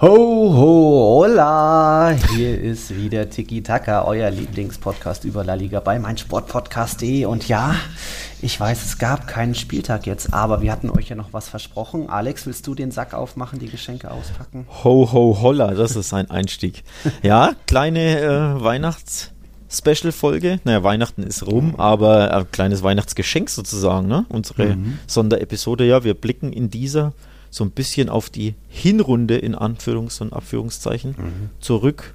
Ho, ho, hola! Hier ist wieder Tiki Taka, euer Lieblingspodcast über La Liga bei meinsportpodcast.de. Und ja, ich weiß, es gab keinen Spieltag jetzt, aber wir hatten euch ja noch was versprochen. Alex, willst du den Sack aufmachen, die Geschenke auspacken? Ho, ho, holla, das ist ein Einstieg. ja, kleine äh, Weihnachts- Special-Folge. Naja, Weihnachten ist rum, aber ein kleines Weihnachtsgeschenk sozusagen, ne? Unsere mhm. Sonderepisode. Ja, wir blicken in dieser so ein bisschen auf die Hinrunde in Anführungs- und Abführungszeichen mhm. zurück.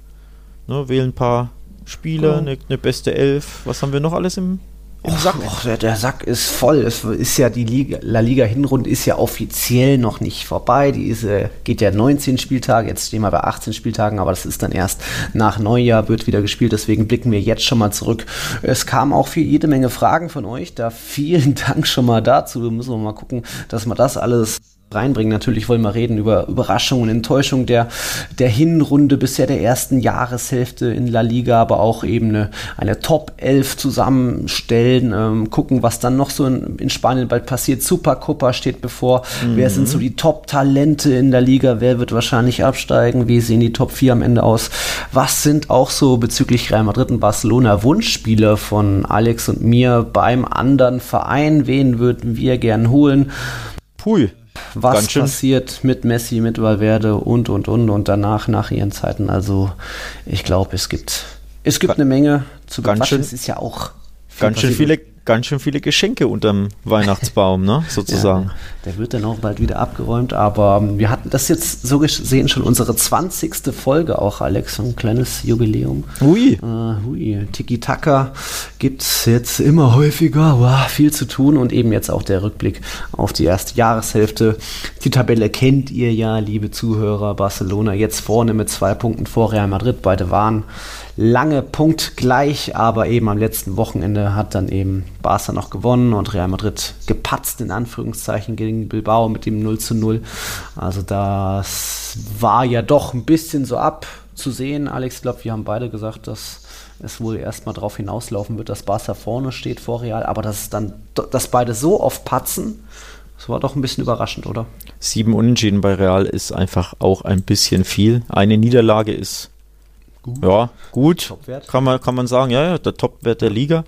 Ne, wählen ein paar Spieler, eine, eine beste Elf. Was haben wir noch alles im im Sack. Och, der, der, Sack ist voll. Es ist ja die Liga, La Liga Hinrunde ist ja offiziell noch nicht vorbei. Die ist, äh, geht ja 19 Spieltage. Jetzt stehen wir bei 18 Spieltagen, aber das ist dann erst nach Neujahr wird wieder gespielt. Deswegen blicken wir jetzt schon mal zurück. Es kamen auch viel, jede Menge Fragen von euch. Da vielen Dank schon mal dazu. Müssen wir mal gucken, dass wir das alles reinbringen. Natürlich wollen wir reden über Überraschungen, Enttäuschung der, der Hinrunde bisher der ersten Jahreshälfte in La Liga, aber auch eben eine, eine Top 11 zusammenstellen, ähm, gucken, was dann noch so in, in Spanien bald passiert. Supercopa steht bevor. Mhm. Wer sind so die Top-Talente in der Liga? Wer wird wahrscheinlich absteigen? Wie sehen die Top 4 am Ende aus? Was sind auch so bezüglich Real Madrid und Barcelona Wunschspieler von Alex und mir beim anderen Verein? Wen würden wir gern holen? Pui was passiert mit Messi, mit Valverde und und und und danach nach ihren Zeiten. Also ich glaube, es gibt es gibt eine Menge zu bequatschen. Es ist ja auch ganz schön viele ganz schön viele Geschenke unterm Weihnachtsbaum, ne, sozusagen. Ja, der wird dann auch bald wieder abgeräumt, aber ähm, wir hatten das jetzt so gesehen schon unsere 20. Folge auch, Alex, ein kleines Jubiläum. Ui. Uh, ui. Tiki-Taka gibt es jetzt immer häufiger, wow, viel zu tun und eben jetzt auch der Rückblick auf die erste Jahreshälfte. Die Tabelle kennt ihr ja, liebe Zuhörer. Barcelona jetzt vorne mit zwei Punkten vor Real Madrid, beide waren lange punktgleich, aber eben am letzten Wochenende hat dann eben Barca noch gewonnen und Real Madrid gepatzt in Anführungszeichen gegen Bilbao mit dem 0 zu 0. Also das war ja doch ein bisschen so abzusehen. Alex, ich glaube, wir haben beide gesagt, dass es wohl erstmal darauf hinauslaufen wird, dass Barca vorne steht vor Real, aber dass dann, dass beide so oft patzen, das war doch ein bisschen überraschend, oder? Sieben Unentschieden bei Real ist einfach auch ein bisschen viel. Eine Niederlage ist Gut. Ja, gut. Kann man, kann man sagen, ja, ja, der Topwert der Liga.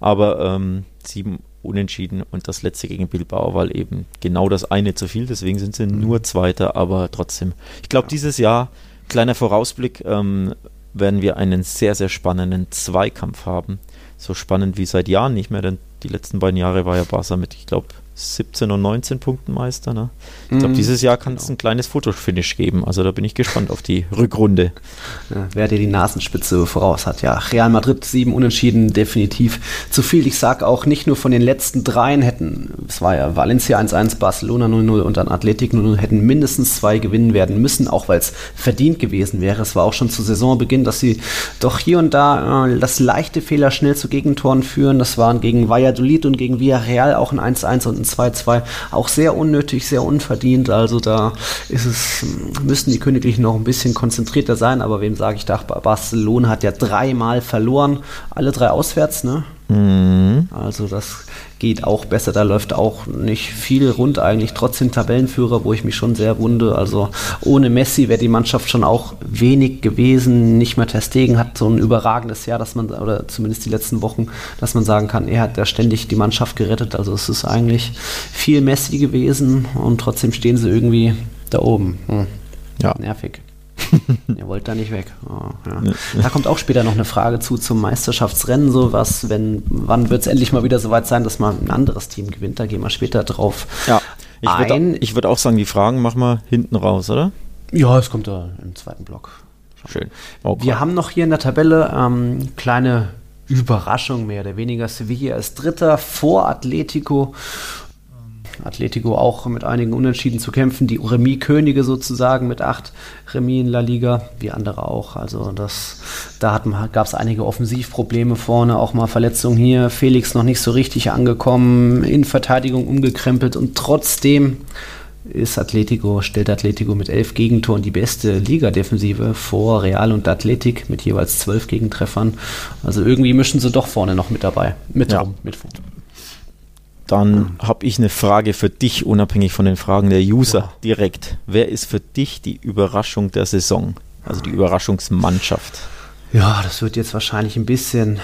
Aber ähm, sieben Unentschieden und das letzte gegen Bilbao war eben genau das eine zu viel. Deswegen sind sie mhm. nur Zweiter, aber trotzdem. Ich glaube, ja. dieses Jahr, kleiner Vorausblick, ähm, werden wir einen sehr, sehr spannenden Zweikampf haben. So spannend wie seit Jahren nicht mehr, denn die letzten beiden Jahre war ja Barca mit, ich glaube, 17 und 19 Punkten Meister. Ne? Ich glaube, mm, dieses Jahr kann es genau. ein kleines Fotofinish geben. Also da bin ich gespannt auf die Rückrunde. Ja, wer dir die Nasenspitze voraus hat. Ja, Real Madrid sieben Unentschieden, definitiv zu viel. Ich sage auch nicht nur von den letzten dreien hätten, es war ja Valencia 1-1, Barcelona 0-0 und dann Athletic 0-0, hätten mindestens zwei gewinnen werden müssen, auch weil es verdient gewesen wäre. Es war auch schon zu Saisonbeginn, dass sie doch hier und da äh, das leichte Fehler schnell zu Gegentoren führen. Das waren gegen Valladolid und gegen Villarreal auch ein 1-1 und ein 2-2 auch sehr unnötig, sehr unverdient. Also da ist es, müssten die Königlichen noch ein bisschen konzentrierter sein. Aber wem sage ich da? Barcelona hat ja dreimal verloren, alle drei auswärts, ne? Mhm. Also das geht auch besser. Da läuft auch nicht viel rund eigentlich. Trotzdem Tabellenführer, wo ich mich schon sehr wunde. Also ohne Messi wäre die Mannschaft schon auch wenig gewesen. Nicht mehr Testegen hat so ein überragendes Jahr, dass man, oder zumindest die letzten Wochen, dass man sagen kann, er hat ja ständig die Mannschaft gerettet. Also es ist eigentlich viel Messi gewesen und trotzdem stehen sie irgendwie da oben. Hm. Ja. Nervig. Ihr wollt da nicht weg. Oh, ja. Da kommt auch später noch eine Frage zu zum Meisterschaftsrennen. So was, wenn, wann wird es endlich mal wieder soweit sein, dass mal ein anderes Team gewinnt? Da gehen wir später drauf. Ja. Ich würde würd auch sagen, die Fragen machen wir hinten raus, oder? Ja, es kommt da im zweiten Block. Schön. Okay. Wir haben noch hier in der Tabelle ähm, kleine Überraschung mehr oder weniger. Sevilla ist Dritter vor Atletico Atletico auch mit einigen Unentschieden zu kämpfen. Die Remis-Könige sozusagen mit acht Remis in La Liga, wie andere auch. Also das, da gab es einige Offensivprobleme vorne, auch mal Verletzungen hier. Felix noch nicht so richtig angekommen, in Verteidigung umgekrempelt und trotzdem ist Atletico, stellt Atletico mit elf Gegentoren die beste Liga-Defensive vor Real und Athletik mit jeweils zwölf Gegentreffern. Also irgendwie mischen sie doch vorne noch mit dabei. Mit Ja. rum, mit. Dann habe ich eine Frage für dich, unabhängig von den Fragen der User, direkt. Wer ist für dich die Überraschung der Saison? Also die Überraschungsmannschaft? Ja, das wird jetzt wahrscheinlich ein bisschen.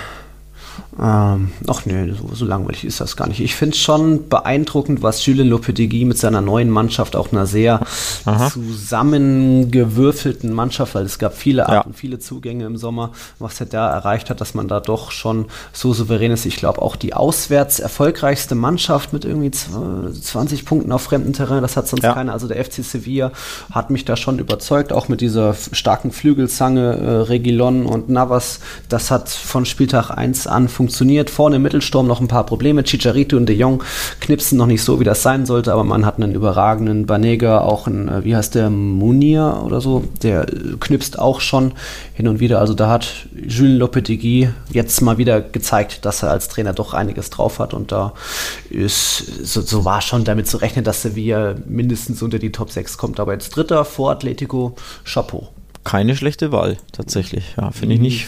Ähm, ach nee, so, so langweilig ist das gar nicht. Ich finde es schon beeindruckend, was Julien Lopetegui mit seiner neuen Mannschaft, auch einer sehr Aha. zusammengewürfelten Mannschaft, weil es gab viele Ab- Ja. viele Zugänge im Sommer, was er da erreicht hat, dass man da doch schon so souverän ist. Ich glaube auch die auswärts erfolgreichste Mannschaft mit irgendwie zw- 20 Punkten auf fremdem Terrain, das hat sonst Ja. keiner. Also der FC Sevilla hat mich da schon überzeugt, auch mit dieser starken Flügelzange äh, Regilon und Navas. Das hat von Spieltag 1 an funktioniert. Vorne im Mittelsturm noch ein paar Probleme. Chicharito und De Jong knipsen noch nicht so, wie das sein sollte, aber man hat einen überragenden Banega, auch ein, äh, wie heißt der, Munir oder so, der äh, knipst auch schon hin und wieder. Also da hat Jules Lopetegui jetzt mal wieder gezeigt, dass er als Trainer doch einiges drauf hat und da ist, so, so war schon damit zu rechnen, dass Sevilla mindestens unter die Top 6 kommt, aber jetzt Dritter vor Atletico, Chapeau. Keine schlechte Wahl, tatsächlich. Ja, finde ich nicht,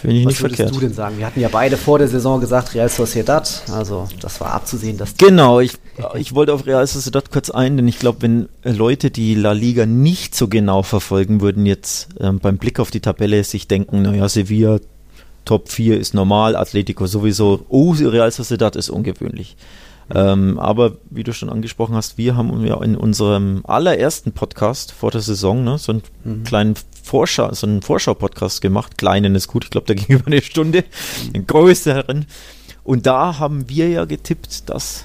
finde ich Was nicht würdest verkehrt. du denn sagen? Wir hatten ja beide vor der Saison gesagt, Real Sociedad, also das war abzusehen, dass Genau, ich, ich wollte auf Real Sociedad kurz ein, denn ich glaube, wenn Leute die La Liga nicht so genau verfolgen, würden jetzt ähm, beim Blick auf die Tabelle sich denken, naja, Sevilla Top 4 ist normal, Atletico sowieso, oh, Real Sociedad ist ungewöhnlich. Ähm, aber wie du schon angesprochen hast, wir haben ja in unserem allerersten Podcast vor der Saison ne, so einen kleinen Vorschau, so einen Vorschau-Podcast gemacht. Kleinen ist gut, ich glaube, da ging über eine Stunde. Ein größeren. Und da haben wir ja getippt, dass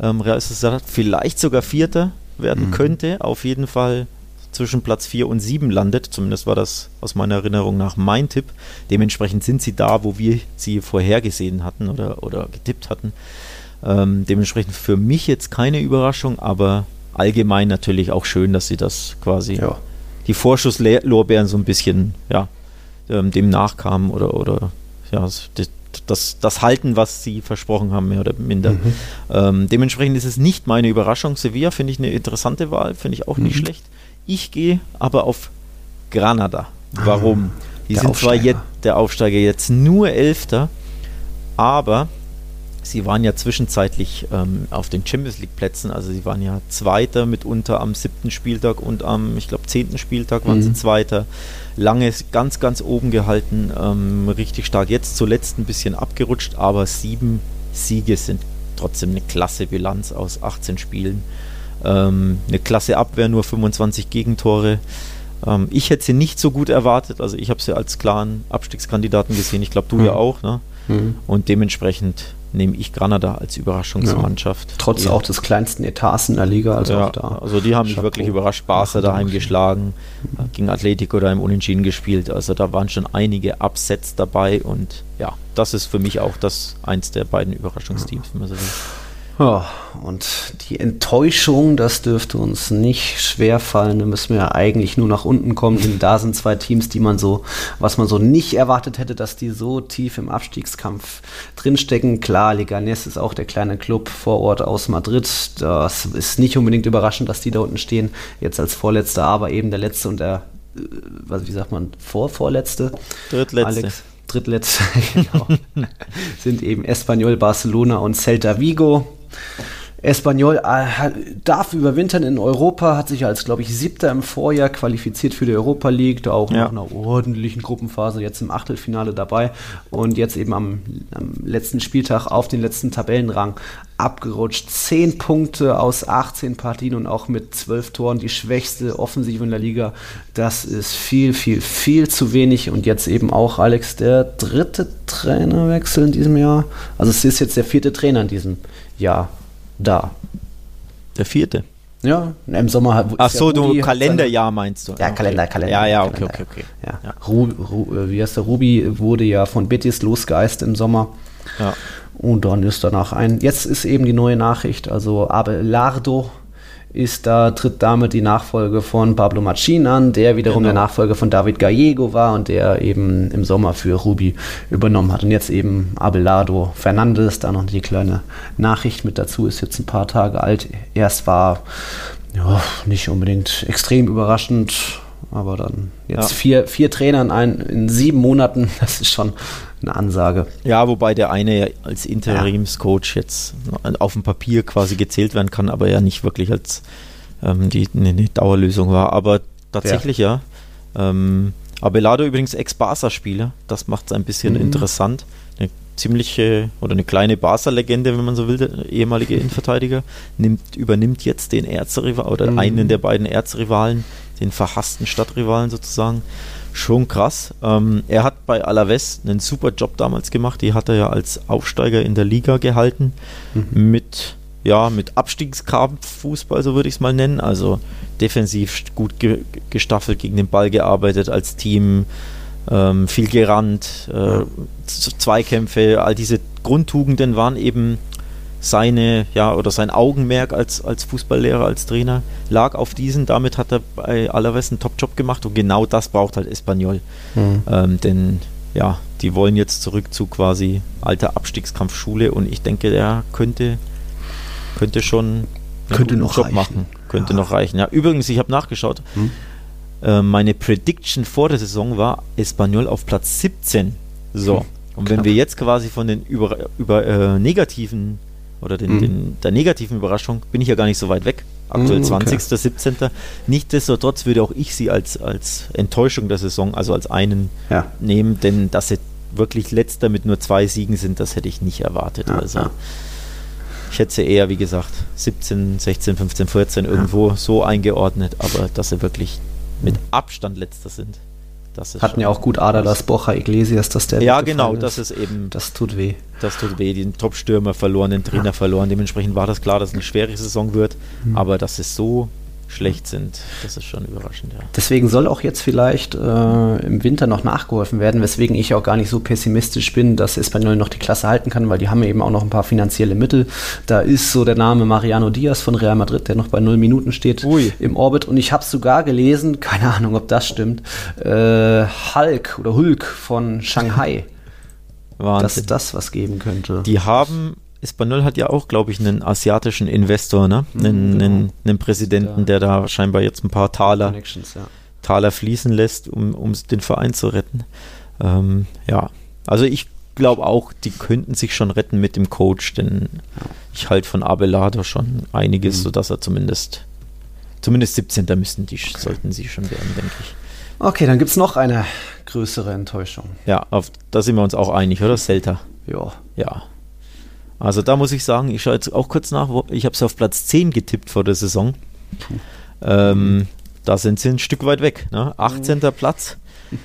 ähm, Real Sociedad vielleicht sogar Vierter werden könnte. Auf jeden Fall zwischen Platz 4 und 7 landet. Zumindest war das aus meiner Erinnerung nach mein Tipp. Dementsprechend sind sie da, wo wir sie vorhergesehen hatten oder, oder getippt hatten. Ähm, dementsprechend für mich jetzt keine Überraschung, aber allgemein natürlich auch schön, dass sie das quasi Ja. Die Vorschusslorbeeren so ein bisschen ja, ähm, dem nachkamen oder, oder ja, das, das, halten, was sie versprochen haben, mehr oder minder. Ähm, dementsprechend ist es nicht meine Überraschung. Sevilla finde ich eine interessante Wahl, finde ich auch nicht Mhm. schlecht. Ich gehe aber auf Granada. Warum? Die der sind zwar Aufsteiger. jetzt der Aufsteiger jetzt nur Elfter, aber sie waren ja zwischenzeitlich ähm, auf den Champions League Plätzen, also sie waren ja Zweiter mitunter am siebten Spieltag und am, ich glaube, zehnten Spieltag waren sie Mhm. Zweiter. Lange ganz, ganz oben gehalten, ähm, richtig stark. Jetzt zuletzt ein bisschen abgerutscht, aber sieben Siege sind trotzdem eine klasse Bilanz aus 18 Spielen. Ähm, eine klasse Abwehr, nur 25 Gegentore. Ähm, ich hätte sie nicht so gut erwartet, also ich habe sie als klaren Abstiegskandidaten gesehen. Ich glaube, du ja Mhm. auch, ne? Mhm. Und dementsprechend nehme ich Granada als Überraschungsmannschaft. Trotz Ja. auch des kleinsten Etats in der Liga, also ja, auch da. also die haben mich wirklich überrascht. Barca daheim geschlagen, äh, gegen Atletico da im Unentschieden gespielt. Also da waren schon einige Upsets dabei und ja, das ist für mich auch das eins der beiden Überraschungsteams, wenn man so will. Ja, und die Enttäuschung, das dürfte uns nicht schwer fallen. Da müssen wir ja eigentlich nur nach unten kommen. Denn da sind zwei Teams, die man so, was man so nicht erwartet hätte, dass die so tief im Abstiegskampf drinstecken. Klar, Leganés ist auch der kleine Club vor Ort aus Madrid. Das ist nicht unbedingt überraschend, dass die da unten stehen. Jetzt als Vorletzter, aber eben der letzte und der, äh, was, wie sagt man, vor, vorletzte. Drittletzte. Alex, drittletzte, genau. sind eben Espanyol, Barcelona und Celta Vigo. Espanyol äh, darf überwintern in Europa, hat sich als, glaube ich, Siebter im Vorjahr qualifiziert für die Europa League, da auch Ja. nach einer ordentlichen Gruppenphase jetzt im Achtelfinale dabei und jetzt eben am, am letzten Spieltag auf den letzten Tabellenrang abgerutscht. Zehn Punkte aus 18 Partien und auch mit zwölf Toren die schwächste Offensive in der Liga. Das ist viel, viel, viel zu wenig und jetzt eben auch Alex der dritte Trainerwechsel in diesem Jahr. Also es ist jetzt der vierte Trainer in diesem Jahr da. Der vierte. Ja, im Sommer hat. Ach ja so, Rudi du Kalenderjahr meinst du? Ja, Okay. Kalender, Kalender. Ja, ja, okay, Kalender. okay, okay. Ja. Ja. Ru, Ru, äh, wie heißt der? Ruby wurde ja von Betis losgeeist im Sommer. Ja. Und dann ist danach ein. Jetzt ist eben die neue Nachricht. Also Abelardo ist da, tritt damit die Nachfolge von Pablo Machin an, der wiederum Genau. der Nachfolger von David Gallego war und der eben im Sommer für Ruby übernommen hat. Und jetzt eben Abelardo Fernandes, da noch die kleine Nachricht mit dazu, ist jetzt ein paar Tage alt. Erst war Ja, nicht unbedingt extrem überraschend, aber dann jetzt ja. vier, vier Trainer in, ein, in sieben Monaten, das ist schon eine Ansage. Ja, wobei der eine als Interimscoach jetzt auf dem Papier quasi gezählt werden kann, aber ja nicht wirklich als ähm, die eine Dauerlösung war. Aber tatsächlich ja. ja. Ähm, Abelardo übrigens Ex-Barca-Spieler, das macht es ein bisschen mhm. interessant. Eine ziemliche oder eine kleine Barca-Legende, wenn man so will, der ehemalige Innenverteidiger, nimmt, übernimmt jetzt den Erzrival oder mhm. einen der beiden Erzrivalen, den verhassten Stadtrivalen sozusagen. Schon krass. Ähm, er hat bei Alaves einen super Job damals gemacht. Die hat er ja als Aufsteiger in der Liga gehalten. Mhm. Mit, ja, mit Abstiegskampffußball, so würde ich es mal nennen. Also defensiv gut ge gestaffelt gegen den Ball gearbeitet als Team. Ähm, viel gerannt, äh, Zweikämpfe, all diese Grundtugenden waren eben seine, ja, oder sein Augenmerk als, als Fußballlehrer, als Trainer, lag auf diesen. Damit hat er bei Alaves einen Top-Job gemacht und genau das braucht halt Espanyol. Mhm. Ähm, denn ja, die wollen jetzt zurück zu quasi alter Abstiegskampfschule und ich denke, der könnte, könnte schon könnte noch Job reichen. machen. Könnte ja. noch reichen. Ja, übrigens, ich habe nachgeschaut. Hm? Äh, meine Prediction vor der Saison war Espanyol auf Platz 17. So. Hm. Und wenn wir jetzt quasi von den über, über äh, negativen oder den, mhm. den, der negativen Überraschung bin ich ja gar nicht so weit weg. Aktuell mhm, okay. 20., 17. Nichtsdestotrotz würde auch ich sie als, als Enttäuschung der Saison, also als einen ja. nehmen, denn dass sie wirklich letzter mit nur zwei Siegen sind, das hätte ich nicht erwartet. Ja, also ja. ich hätte sie eher, wie gesagt, 17, 16, 15, 14 irgendwo so eingeordnet, aber dass sie wirklich mit Abstand letzter sind. Hatten ja auch gut Adalas, Bocha, Iglesias, dass der. Ja, genau, ist. das ist eben. Das tut weh. Das tut weh. Den Top-Stürmer verloren, den Trainer ja. verloren. Dementsprechend war das klar, dass es eine schwere Saison wird. Mhm. Aber dass es so schlecht sind. Das ist schon überraschend, ja. Deswegen soll auch jetzt vielleicht äh, im Winter noch nachgeholfen werden, weswegen ich auch gar nicht so pessimistisch bin, dass Espanyol noch die Klasse halten kann, weil die haben eben auch noch ein paar finanzielle Mittel. Da ist so der Name Mariano Diaz von Real Madrid, der noch bei null Minuten steht Ui. im Orbit. Und ich habe sogar gelesen, keine Ahnung, ob das stimmt, äh, Hulk oder Hulk von Shanghai. Wahnsinn. Dass das was geben könnte. Die haben Espanol hat ja auch, glaube ich, einen asiatischen Investor, ne? Mhm, einen, genau. einen, einen, Präsidenten, ja. der da scheinbar jetzt ein paar Taler, ja. Taler fließen lässt, um, um den Verein zu retten. Ähm, ja, also ich glaube auch, die könnten sich schon retten mit dem Coach, denn ich halte von Abelardo schon einiges, mhm. sodass er zumindest, zumindest 17. müssten die, okay. sollten sie schon werden, denke ich. Okay, dann gibt es noch eine größere Enttäuschung. Ja, auf, da sind wir uns auch einig, oder? Celta. Ja. Ja. Also da muss ich sagen, ich schaue jetzt auch kurz nach, ich habe es auf Platz 10 getippt vor der Saison. Ähm, da sind sie ein Stück weit weg. Ne? 18. Mhm. Platz.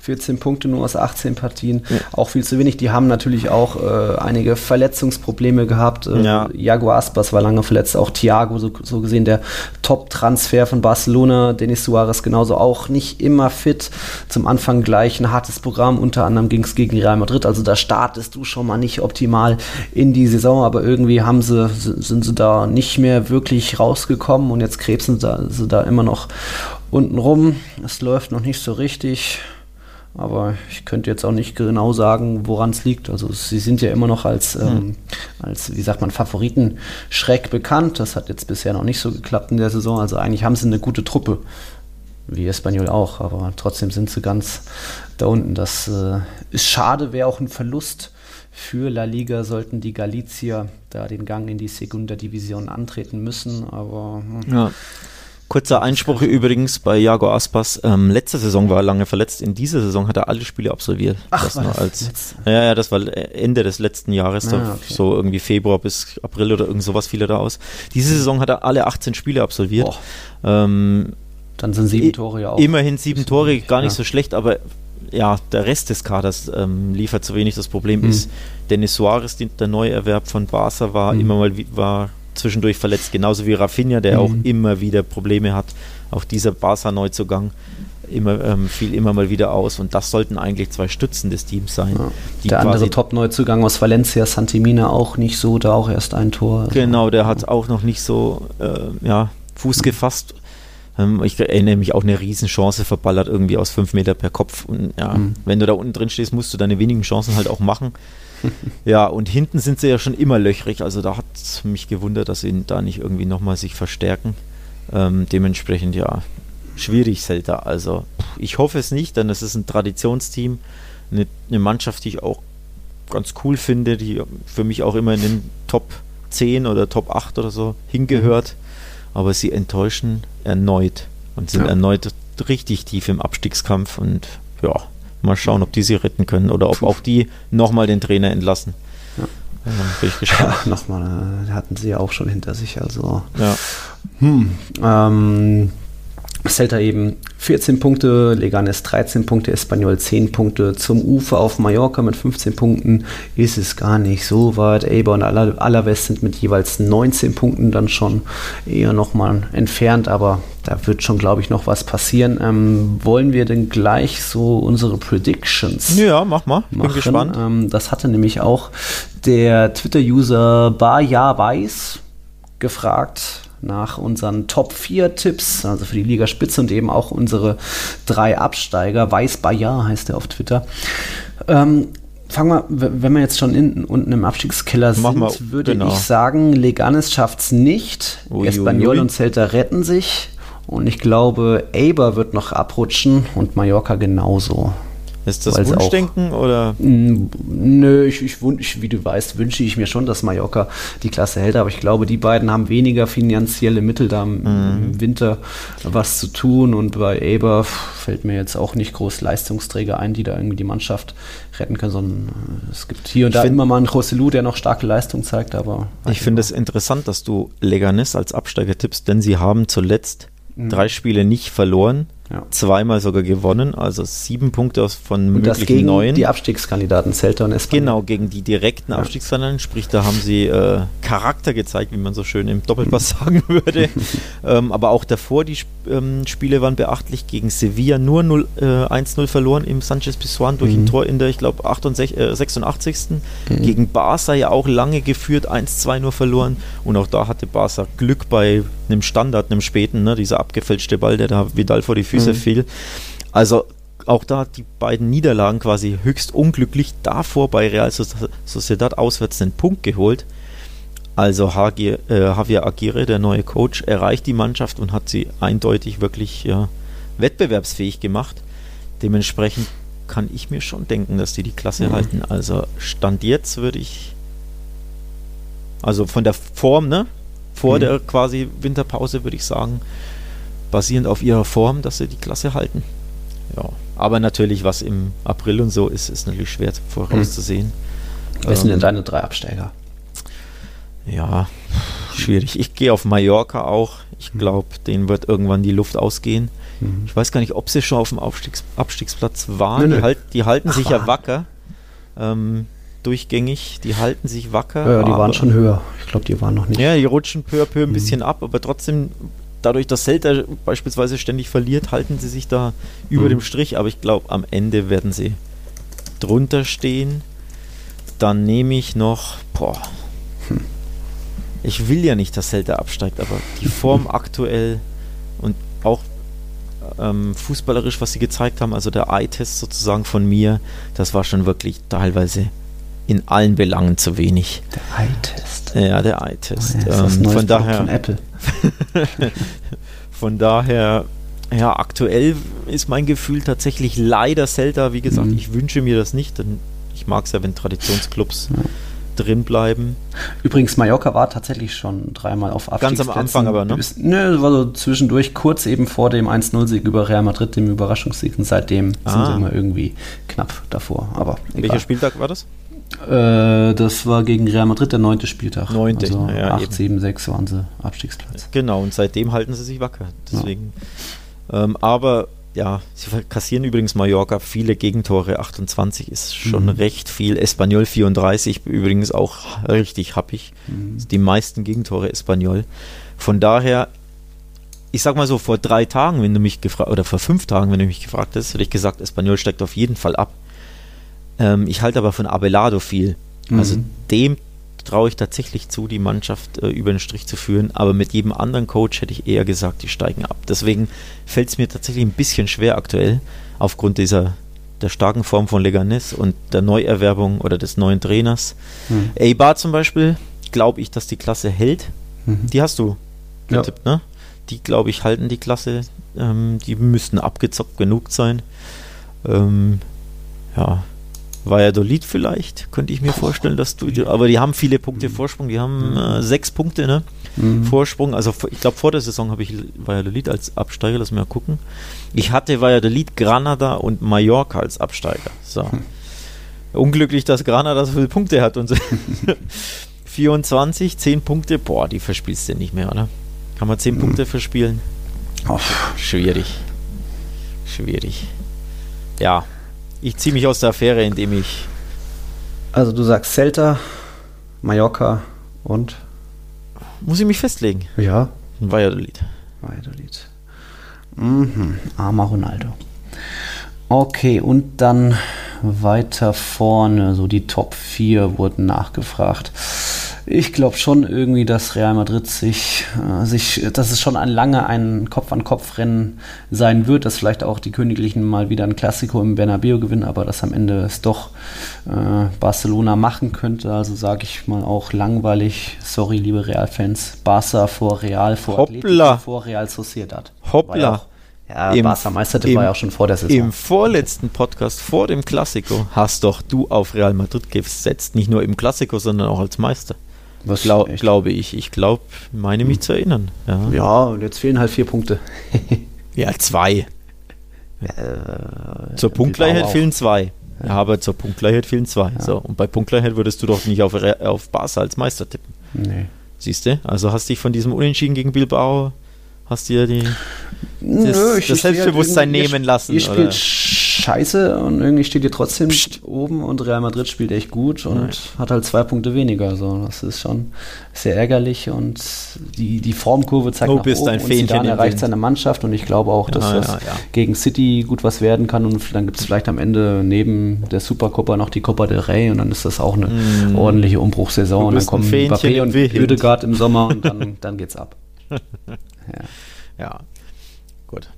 14 Punkte nur aus 18 Partien, ja. auch viel zu wenig. Die haben natürlich auch äh, einige Verletzungsprobleme gehabt. Äh, ja. Jago Aspas war lange verletzt, auch Thiago, so, so gesehen der Top-Transfer von Barcelona. Denis Suarez genauso auch nicht immer fit. Zum Anfang gleich ein hartes Programm, unter anderem ging es gegen Real Madrid. Also da startest du schon mal nicht optimal in die Saison, aber irgendwie haben sie, sind sie da nicht mehr wirklich rausgekommen und jetzt krebsen sie sie da immer noch unten rum. Es läuft noch nicht so richtig. Aber ich könnte jetzt auch nicht genau sagen, woran es liegt. Also sie sind ja immer noch als, ähm, hm. als, wie sagt man, Favoritenschreck bekannt. Das hat jetzt bisher noch nicht so geklappt in der Saison. Also eigentlich haben sie eine gute Truppe, wie Espanyol auch. Aber trotzdem sind sie ganz da unten. Das äh, ist schade, wäre auch ein Verlust für La Liga, sollten die Galizier da den Gang in die Segunda Division antreten müssen. Aber hm. ja. Kurzer Einspruch übrigens bei Jago Aspas. Ähm, letzte Saison war er lange verletzt. In dieser Saison hat er alle Spiele absolviert. Ach, das war als, ja, ja, das war Ende des letzten Jahres, ah, okay. so irgendwie Februar bis April oder irgend sowas fiel er da aus. Diese Saison hat er alle 18 Spiele absolviert. Ähm, Dann sind sieben Tore ja auch. Immerhin sieben Tore, gar nicht ja. so schlecht, aber ja, der Rest des Kaders ähm, liefert zu wenig. Das Problem hm. ist, Dennis Suarez, der Neuerwerb von Barca, war hm. immer mal war zwischendurch verletzt, genauso wie Rafinha, der mhm. auch immer wieder Probleme hat. Auch dieser Barca-Neuzugang immer, ähm, fiel immer mal wieder aus und das sollten eigentlich zwei Stützen des Teams sein. Ja. der andere Top-Neuzugang aus Valencia, Santimina, auch nicht so, da auch erst ein Tor. Also genau, der hat auch noch nicht so äh, ja, Fuß gefasst. Ähm, ich erinnere mich auch eine Riesenchance verballert irgendwie aus fünf Meter per Kopf. Und ja, mhm. wenn du da unten drin stehst, musst du deine wenigen Chancen halt auch machen. ja, und hinten sind sie ja schon immer löchrig, also da hat es mich gewundert, dass sie da nicht irgendwie nochmal sich verstärken. Ähm, dementsprechend ja, schwierig Celta. Also ich hoffe es nicht, denn es ist ein Traditionsteam, eine, eine Mannschaft, die ich auch ganz cool finde, die für mich auch immer in den Top 10 oder Top 8 oder so hingehört. Aber sie enttäuschen erneut und sind ja. erneut richtig tief im Abstiegskampf und ja, mal schauen, ob die sie retten können oder ob auch die nochmal den Trainer entlassen. Ja. bin ich gespannt. Ja, nochmal, äh, hatten sie ja auch schon hinter sich, also. Ja. Hm, ähm, Celta eben 14 Punkte, Leganes 13 Punkte, Espanyol 10 Punkte. Zum Ufer auf Mallorca mit 15 Punkten ist es gar nicht so weit. Eber und Alaves sind mit jeweils 19 Punkten dann schon eher nochmal entfernt, aber da wird schon, glaube ich, noch was passieren. Ähm, wollen wir denn gleich so unsere Predictions? Ja, mach mal. Bin machen? gespannt. Ähm, das hatte nämlich auch der Twitter-User Baja Weiß gefragt nach unseren Top 4 Tipps, also für die Ligaspitze und eben auch unsere drei Absteiger. Weiß Bayard heißt er auf Twitter. Ähm, fangen wir, wenn wir jetzt schon in, unten im Abstiegskeller sind, wir, würde genau. ich sagen, Leganes schafft es nicht. Ui, Espanyol ui, ui. und Celta retten sich. Und ich glaube, Eber wird noch abrutschen und Mallorca genauso. Ist das Wunschdenken auch, oder? Nö, ich, ich wünsch, wie du weißt, wünsche ich mir schon, dass Mallorca die Klasse hält, aber ich glaube, die beiden haben weniger finanzielle Mittel, da im mhm. Winter was zu tun und bei Eber fällt mir jetzt auch nicht groß Leistungsträger ein, die da irgendwie die Mannschaft retten können, sondern äh, es gibt hier und da immer mal einen Joselu, der noch starke Leistung zeigt, aber. Ich finde es interessant, dass du Leganes als Absteiger tippst, denn sie haben zuletzt mhm. drei Spiele nicht verloren ja. Zweimal sogar gewonnen, also sieben Punkte aus von und möglichen gegen neun. Die Abstiegskandidaten Celta und Espanyol. Genau, gegen die direkten ja. Abstiegskandidaten, sprich, da haben sie äh, Charakter gezeigt, wie man so schön im Doppelpass sagen würde. ähm, aber auch davor, die ähm, Spiele waren beachtlich. Gegen Sevilla nur 0, äh, 1-0 verloren im Sanchez Pizjuan durch mhm. ein Tor in der, ich glaube, äh, 86. Mhm. Gegen Barca ja auch lange geführt, 1-2 nur verloren. Und auch da hatte Barca Glück bei einem Standard, einem späten, ne, dieser abgefälschte Ball, der da Vidal vor die Füße Füße mhm. fiel. Also auch da die beiden Niederlagen quasi höchst unglücklich. Davor bei Real Sociedad auswärts den Punkt geholt. Also Javier, äh, Javier Aguirre, der neue Coach, erreicht die Mannschaft und hat sie eindeutig wirklich ja, wettbewerbsfähig gemacht. Dementsprechend kann ich mir schon denken, dass die die Klasse mhm. halten. Also Stand jetzt würde ich, also von der Form, ne, vor mhm. der quasi Winterpause würde ich sagen, basierend auf ihrer Form, dass sie die Klasse halten. Ja. Aber natürlich, was im April und so ist, ist natürlich schwer vorauszusehen. Hm. Wer sind denn ähm, deine drei Absteiger? Ja, schwierig. Ich gehe auf Mallorca auch. Ich hm. glaube, denen wird irgendwann die Luft ausgehen. Mhm. Ich weiß gar nicht, ob sie schon auf dem Abstiegs Abstiegsplatz waren. Nö, nö. Die, halt, die, halten Ach, sich ja wacker. Ähm, durchgängig. Die halten sich wacker. Ja, die waren schon höher. Ich glaube, die waren noch nicht. Ja, die rutschen peu à peu ein mhm. bisschen ab, aber trotzdem dadurch, dass Celta beispielsweise ständig verliert, halten sie sich da über mhm. dem Strich. Aber ich glaube, am Ende werden sie drunter stehen. Dann nehme ich noch, boah, hm. ich will ja nicht, dass Celta absteigt, aber die Form aktuell und auch ähm, fußballerisch, was sie gezeigt haben, also der Eye-Test sozusagen von mir, das war schon wirklich teilweise in allen Belangen zu wenig. Der Eye-Test. Ja, der Eye-Test. Oh, ja, ähm, von daher. Von Apple. von daher, ja, aktuell ist mein Gefühl tatsächlich leider Zelda. Wie gesagt, mhm. ich wünsche mir das nicht, denn ich mag es ja, wenn Traditionsclubs ja. drin bleiben. Übrigens, Mallorca war tatsächlich schon dreimal auf Abstiegsplätzen. Ganz am Anfang aber, ne? Ne, war so zwischendurch kurz eben vor dem 1-0-Sieg über Real Madrid, dem Überraschungssieg. Und seitdem ah. sind sie immer irgendwie knapp davor. Aber egal. Welcher Spieltag war das? Äh, das war gegen Real Madrid der neunte Spieltag. Neunte, also ja, 8, eben. 7, 6 waren sie Abstiegsplatz. Genau, und seitdem halten sie sich wacker. Deswegen. Ja. Ähm, aber ja, sie kassieren übrigens Mallorca viele Gegentore. 28 ist schon mhm. recht viel. Espanyol 34 übrigens auch richtig happig. Mhm. Die meisten Gegentore Espanyol. Von daher, ich sag mal so, vor drei Tagen, wenn du mich gefragt, oder vor fünf Tagen, wenn du mich gefragt hast, hätte ich gesagt, Espanyol steigt auf jeden Fall ab. Ähm, ich halte aber von Abelardo viel. Mhm. Also dem traue ich tatsächlich zu, die Mannschaft äh, über den Strich zu führen. Aber mit jedem anderen Coach hätte ich eher gesagt, die steigen ab. Deswegen fällt es mir tatsächlich ein bisschen schwer aktuell, aufgrund dieser der starken Form von Leganes und der Neuerwerbung oder des neuen Trainers. Mhm. Eibar zum Beispiel, glaube ich, dass die Klasse hält. Mhm. Die hast du getippt, ja. ne? die glaube ich halten die Klasse. Ähm, die müssten abgezockt genug sein. Ähm, ja, Valladolid vielleicht, könnte ich mir vorstellen, dass du, aber die haben viele Punkte Vorsprung, die haben äh, sechs Punkte, ne? Mhm. Vorsprung, also ich glaube vor der Saison habe ich Valladolid als Absteiger, lass mal gucken. Ich hatte Valladolid, Granada und Mallorca als Absteiger. So. Hm. Unglücklich, dass Granada so viele Punkte hat und so. 24, 10 Punkte, boah, die verspielst du nicht mehr, oder? Kann man 10 mhm. Punkte verspielen? Oh. Schwierig. Schwierig. Ja, ich ziehe mich aus der Affäre, indem ich. Also du sagst Celta, Mallorca und. Muss ich mich festlegen? Ja. Valladolid. Valladolid. Mhm. Armer Ronaldo. Okay, und dann weiter vorne, so die Top 4 wurden nachgefragt. Ich glaube schon irgendwie, dass Real Madrid sich, äh, sich, dass es schon ein lange ein Kopf-an-Kopf-Rennen sein wird, dass vielleicht auch die Königlichen mal wieder ein Klassiko im Bernabeu gewinnen, aber dass am Ende es doch äh, Barcelona machen könnte. Also sage ich mal auch langweilig, sorry liebe Real-Fans, Barca vor Real, vor Hoppla. Atletico, vor Real Sociedad. Hoppla. Ja, Im, Barca meisterte war ja auch schon vor der Saison. Im vorletzten Podcast vor dem Klassiko hast doch du auf Real Madrid gesetzt, nicht nur im Klassiko, sondern auch als Meister. Was Glau glaube ich. Ich glaube, meine mich hm. zu erinnern. Ja. ja, und jetzt fehlen halt vier Punkte. ja, zwei. Äh, zur Punktgleichheit fehlen zwei. Ja. aber zur Punktgleichheit fehlen zwei. Ja. So, und bei Punktgleichheit würdest du doch nicht auf, auf Barca als Meister tippen. Nee. Siehst du? Also hast dich von diesem Unentschieden gegen Bilbao, hast dir die, das, Nö, das halt Selbstbewusstsein halt nehmen lassen. Ihr spielt scheiße und irgendwie steht ihr trotzdem Psst. oben und Real Madrid spielt echt gut und Nein. hat halt zwei Punkte weniger. So, das ist schon sehr ärgerlich und die, die Formkurve zeigt oh, nach oben ein und Zidane erreicht seine Mannschaft und ich glaube auch, dass ja, das ja, ja. gegen City gut was werden kann und dann gibt es vielleicht am Ende neben der Supercopa noch die Copa del Rey und dann ist das auch eine mm. ordentliche Umbruchssaison und dann kommen Mbappé und Ödegaard im Sommer und dann, dann geht's ab. ja. ja, gut.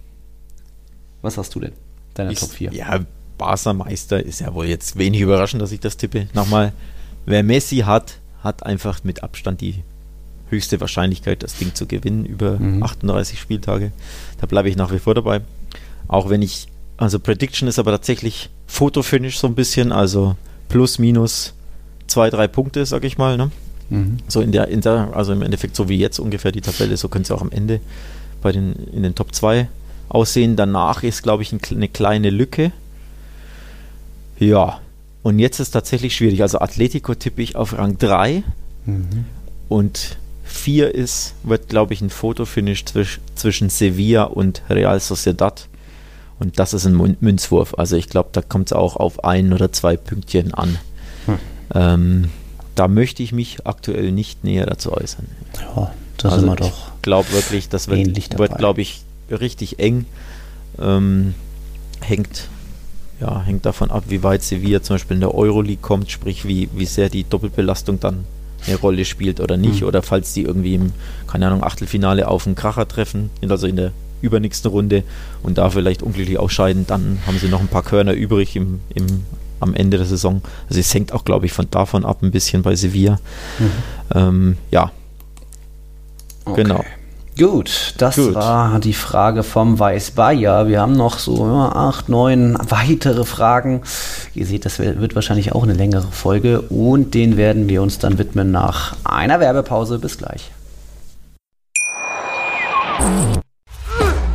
Was hast du denn? deiner ich, Top 4. Ja, Barca Meister ist ja wohl jetzt wenig überraschend, dass ich das tippe. Nochmal, wer Messi hat, hat einfach mit Abstand die höchste Wahrscheinlichkeit, das Ding zu gewinnen über mhm. 38 Spieltage. Da bleibe ich nach wie vor dabei. Auch wenn ich, also Prediction ist aber tatsächlich Fotofinish so ein bisschen, also plus, minus zwei, drei Punkte, sag ich mal. Ne? Mhm. So in der, in der, also im Endeffekt so wie jetzt ungefähr die Tabelle, so könnte es auch am Ende bei den, in den Top 2 aussehen. Danach ist, glaube ich, ein, eine kleine Lücke. Ja, und jetzt ist tatsächlich schwierig. Also Atletico tippe ich auf Rang 3 mhm. und 4 ist, wird, glaube ich, ein Fotofinish zwisch, zwischen Sevilla und Real Sociedad. Und das ist ein Münzwurf. Also ich glaube, da kommt es auch auf ein oder zwei Pünktchen an. Hm. Ähm, da möchte ich mich aktuell nicht näher dazu äußern. Ja, da also sind wir doch. Ich glaube wirklich, das wird, wird glaube ich, richtig eng. Ähm, hängt, ja, hängt davon ab, wie weit Sevilla zum Beispiel in der Euroleague kommt, sprich wie, wie sehr die Doppelbelastung dann eine Rolle spielt oder nicht. Mhm. Oder falls die irgendwie im, keine Ahnung, Achtelfinale auf einen Kracher treffen, also in der übernächsten Runde und da vielleicht unglücklich ausscheiden, dann haben sie noch ein paar Körner übrig im, im, am Ende der Saison. Also es hängt auch, glaube ich, von davon ab ein bisschen bei Sevilla. Mhm. Ähm, ja. Okay. Genau. Gut, das Gut. war die Frage vom Weiß Bayer. Wir haben noch so ja, acht, neun weitere Fragen. Ihr seht, das wird wahrscheinlich auch eine längere Folge und den werden wir uns dann widmen nach einer Werbepause. Bis gleich.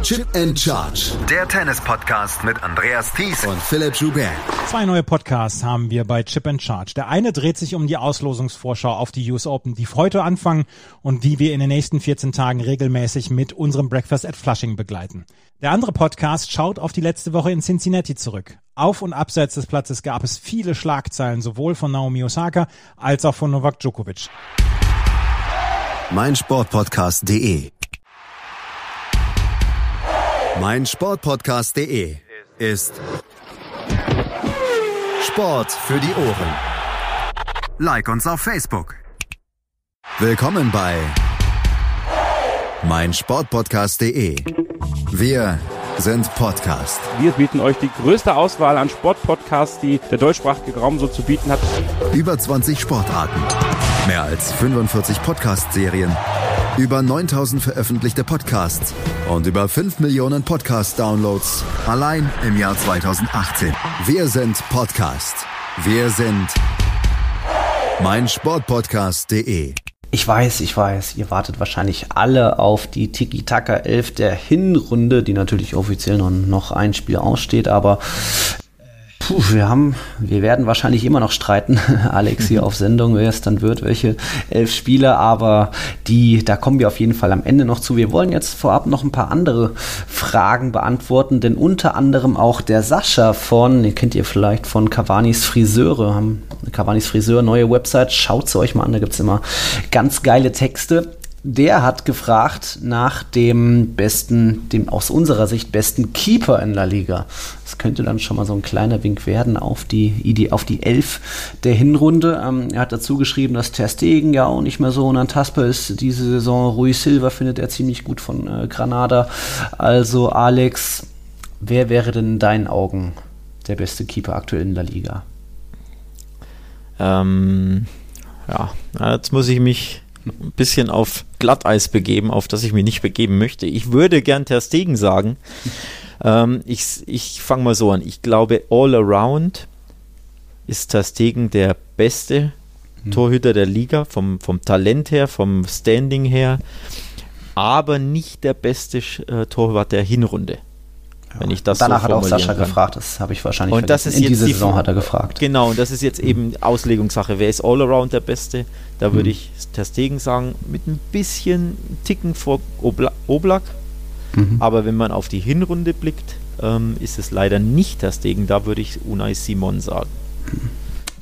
Chip and Charge. Der Tennis-Podcast mit Andreas Thies und Philipp Joubert. Zwei neue Podcasts haben wir bei Chip and Charge. Der eine dreht sich um die Auslosungsvorschau auf die US Open, die heute anfangen und die wir in den nächsten 14 Tagen regelmäßig mit unserem Breakfast at Flushing begleiten. Der andere Podcast schaut auf die letzte Woche in Cincinnati zurück. Auf und abseits des Platzes gab es viele Schlagzeilen, sowohl von Naomi Osaka als auch von Novak Djokovic. Mein Sportpodcast.de mein Sportpodcast.de ist Sport für die Ohren. Like uns auf Facebook. Willkommen bei mein Sportpodcast.de. Wir sind Podcast. Wir bieten euch die größte Auswahl an Sportpodcasts, die der deutschsprachige Raum so zu bieten hat. Über 20 Sportarten, mehr als 45 Podcast-Serien Über 9000 veröffentlichte Podcasts und über 5 Millionen Podcast-Downloads allein im Jahr 2018. Wir sind Podcast. Wir sind meinsportpodcast.de. Ich weiß, ich weiß, ihr wartet wahrscheinlich alle auf die Tiki-Taka 11 der Hinrunde, die natürlich offiziell noch ein Spiel aussteht, aber Puh, wir haben, wir werden wahrscheinlich immer noch streiten, Alex hier auf Sendung, wer es dann wird, welche elf Spieler, aber die, da kommen wir auf jeden Fall am Ende noch zu. Wir wollen jetzt vorab noch ein paar andere Fragen beantworten, denn unter anderem auch der Sascha von, den kennt ihr vielleicht von Cavanis Friseure, haben Cavanis Friseur, neue Website, schaut sie euch mal an, da gibt es immer ganz geile Texte der hat gefragt nach dem besten, dem aus unserer Sicht besten Keeper in La Liga. Das könnte dann schon mal so ein kleiner Wink werden auf die, auf die Elf der Hinrunde. Ähm, er hat dazu geschrieben, dass Ter Stegen ja auch nicht mehr so unantastbar ist. Diese Saison Rui Silva findet er ziemlich gut von äh, Granada. Also Alex, wer wäre denn in deinen Augen der beste Keeper aktuell in La Liga? Ähm, ja, jetzt muss ich mich ein bisschen auf Glatteis begeben, auf das ich mich nicht begeben möchte. Ich würde gern Ter Stegen sagen. Ähm, ich ich fange mal so an. Ich glaube, all around ist Ter Stegen der beste mhm. Torhüter der Liga, vom, vom Talent her, vom Standing her, aber nicht der beste äh, Torwart der Hinrunde. Wenn ich das Danach so hat auch Sascha kann. gefragt, das habe ich wahrscheinlich und das ist In jetzt dieser die Saison hat er gefragt. Genau, und das ist jetzt eben Auslegungssache. Wer ist Allround der Beste? Da würde Mhm. ich Ter Stegen sagen, mit ein bisschen Ticken vor Obla Oblak. Mhm. Aber wenn man auf die Hinrunde blickt, ähm, ist es leider nicht Ter Stegen. Da würde ich Unai Simon sagen.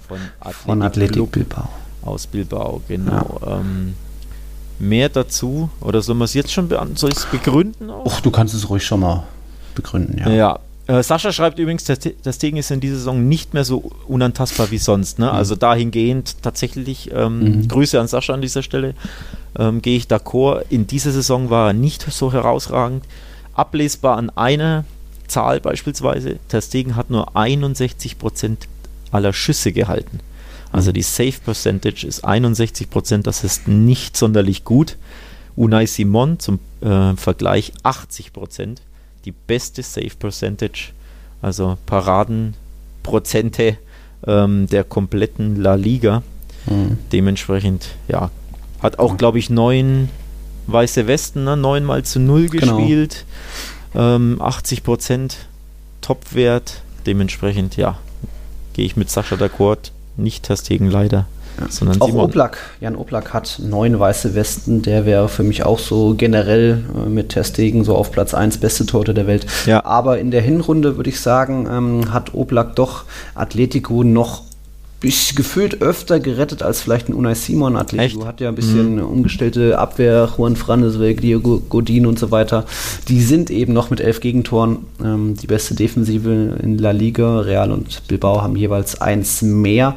Von Athletic, Von Athletic Bilbao. aus Bilbao, genau. Ähm, mehr dazu, oder soll man es jetzt schon beantworten? Soll ich es begründen? Auch? Och, du kannst es ruhig schon mal begründen, ja. Ja. Äh, Sascha schreibt übrigens, der Stegen ist in dieser Saison nicht mehr so unantastbar wie sonst. Ne? Also dahingehend tatsächlich ähm, Mhm. Grüße an Sascha an dieser Stelle. Ähm, Gehe ich d'accord. In dieser Saison war er nicht so herausragend. Ablesbar an einer Zahl beispielsweise. Der Stegen hat nur 61% aller Schüsse gehalten. Also die Safe Percentage ist 61%, das ist nicht sonderlich gut. Unai Simon zum äh, Vergleich 80%, die beste Safe Percentage, also Paradenprozente ähm, der kompletten La Liga. Mhm. Dementsprechend, ja, hat auch, glaube ich, neun weiße Westen, ne? neunmal zu null Genau. gespielt, ähm, 80% Topwert. Dementsprechend, ja, gehe ich mit Sascha d'accord, nicht Tastegen leider, sondern Auch Simon. Oblak, Jan Oblak hat neun weiße Westen, der wäre für mich auch so generell äh, mit Testegen so auf Platz 1 beste Torte der Welt. Ja. Aber in der Hinrunde würde ich sagen, ähm, hat Oblak doch Atletico noch gefühlt öfter gerettet als vielleicht ein Unai Simon. Atletico hat ja ein bisschen eine umgestellte Abwehr, Juan Frandes, Diego Godin und so weiter. Die sind eben noch mit elf Gegentoren ähm, die beste Defensive in La Liga. Real und Bilbao haben jeweils eins mehr.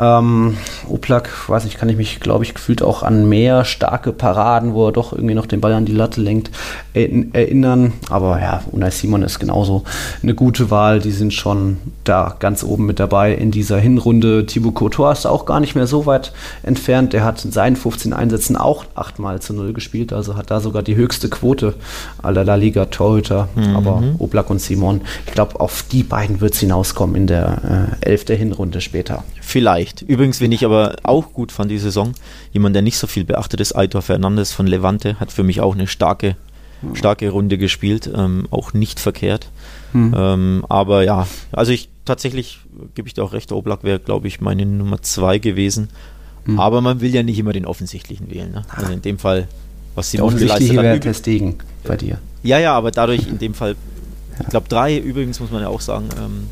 Ähm, Oblak, weiß nicht, kann ich mich, glaube ich, gefühlt auch an mehr starke Paraden, wo er doch irgendwie noch den Ball an die Latte lenkt, erinn- erinnern. Aber ja, Unai Simon ist genauso eine gute Wahl. Die sind schon da ganz oben mit dabei in dieser Hinrunde. Thibaut Courtois ist auch gar nicht mehr so weit entfernt. Der hat in seinen 15 Einsätzen auch 8 mal zu 0 gespielt, also hat da sogar die höchste Quote aller La Liga Torhüter. Aber Oblak und Simon, ich glaube, auf die beiden wird es hinauskommen in der äh, 11. Hinrunde später. Vielleicht. Übrigens, wen ich aber auch gut fand die Saison, jemand, der nicht so viel beachtet ist, Aitor Fernandes von Levante, hat für mich auch eine starke, starke Runde gespielt, ähm, auch nicht verkehrt. Ähm, aber ja, also ich tatsächlich gebe ich dir auch recht, Oblak wäre, glaube ich, meine Nummer zwei gewesen. Aber man will ja nicht immer den offensichtlichen wählen. Ne? Also in dem Fall, was Der Simon geleistet hat. wäre Testegen bei dir. ja, ja, aber dadurch in dem Fall, ich glaube drei, übrigens muss man ja auch sagen, ähm,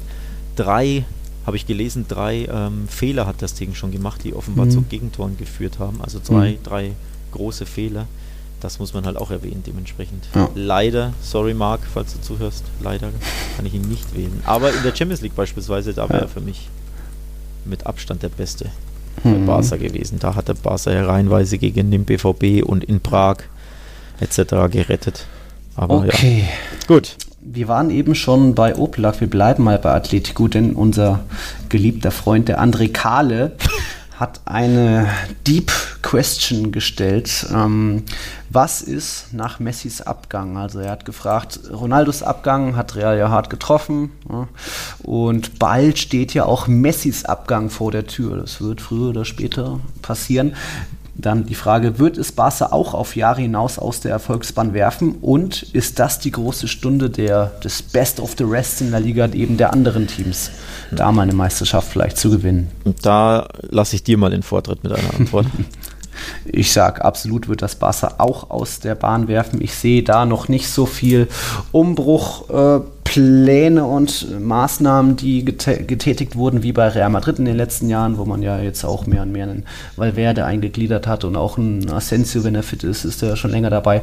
drei, habe ich gelesen, drei ähm, Fehler hat das Ding schon gemacht, die offenbar Mhm. zu Gegentoren geführt haben. Also drei, Mhm. drei große Fehler. Das muss man halt auch erwähnen, dementsprechend. Ja. Leider, sorry Marc, falls du zuhörst, leider kann ich ihn nicht wählen. Aber in der Champions League beispielsweise, da wäre Ja. er für mich mit Abstand der Beste bei Mhm. Barca gewesen. Da hat der Barca ja reihenweise gegen den BVB und in Prag etc. gerettet. Aber Okay. ja, gut. Wir waren eben schon bei Oblak, wir bleiben mal bei Atletico, denn unser geliebter Freund, der André Kahle, hat eine Deep Question gestellt. Ähm, was ist nach Messis Abgang? Also er hat gefragt, Ronaldos Abgang hat Real ja hart getroffen ja, und bald steht ja auch Messis Abgang vor der Tür. Das wird früher oder später passieren. Dann die Frage, wird es Barca auch auf Jahre hinaus aus der Erfolgsbahn werfen? Und ist das die große Stunde der, des Best of the Rest in der Liga eben der anderen Teams, da mal eine Meisterschaft vielleicht zu gewinnen? Da lasse ich dir mal den Vortritt mit einer Antwort. Ich sage, absolut wird das Barca auch aus der Bahn werfen. Ich sehe da noch nicht so viel Umbruch. Äh, Pläne und Maßnahmen, die getätigt wurden, wie bei Real Madrid in den letzten Jahren, wo man ja jetzt auch mehr und mehr einen Valverde eingegliedert hat und auch ein Asensio, wenn er fit ist, ist er schon länger dabei.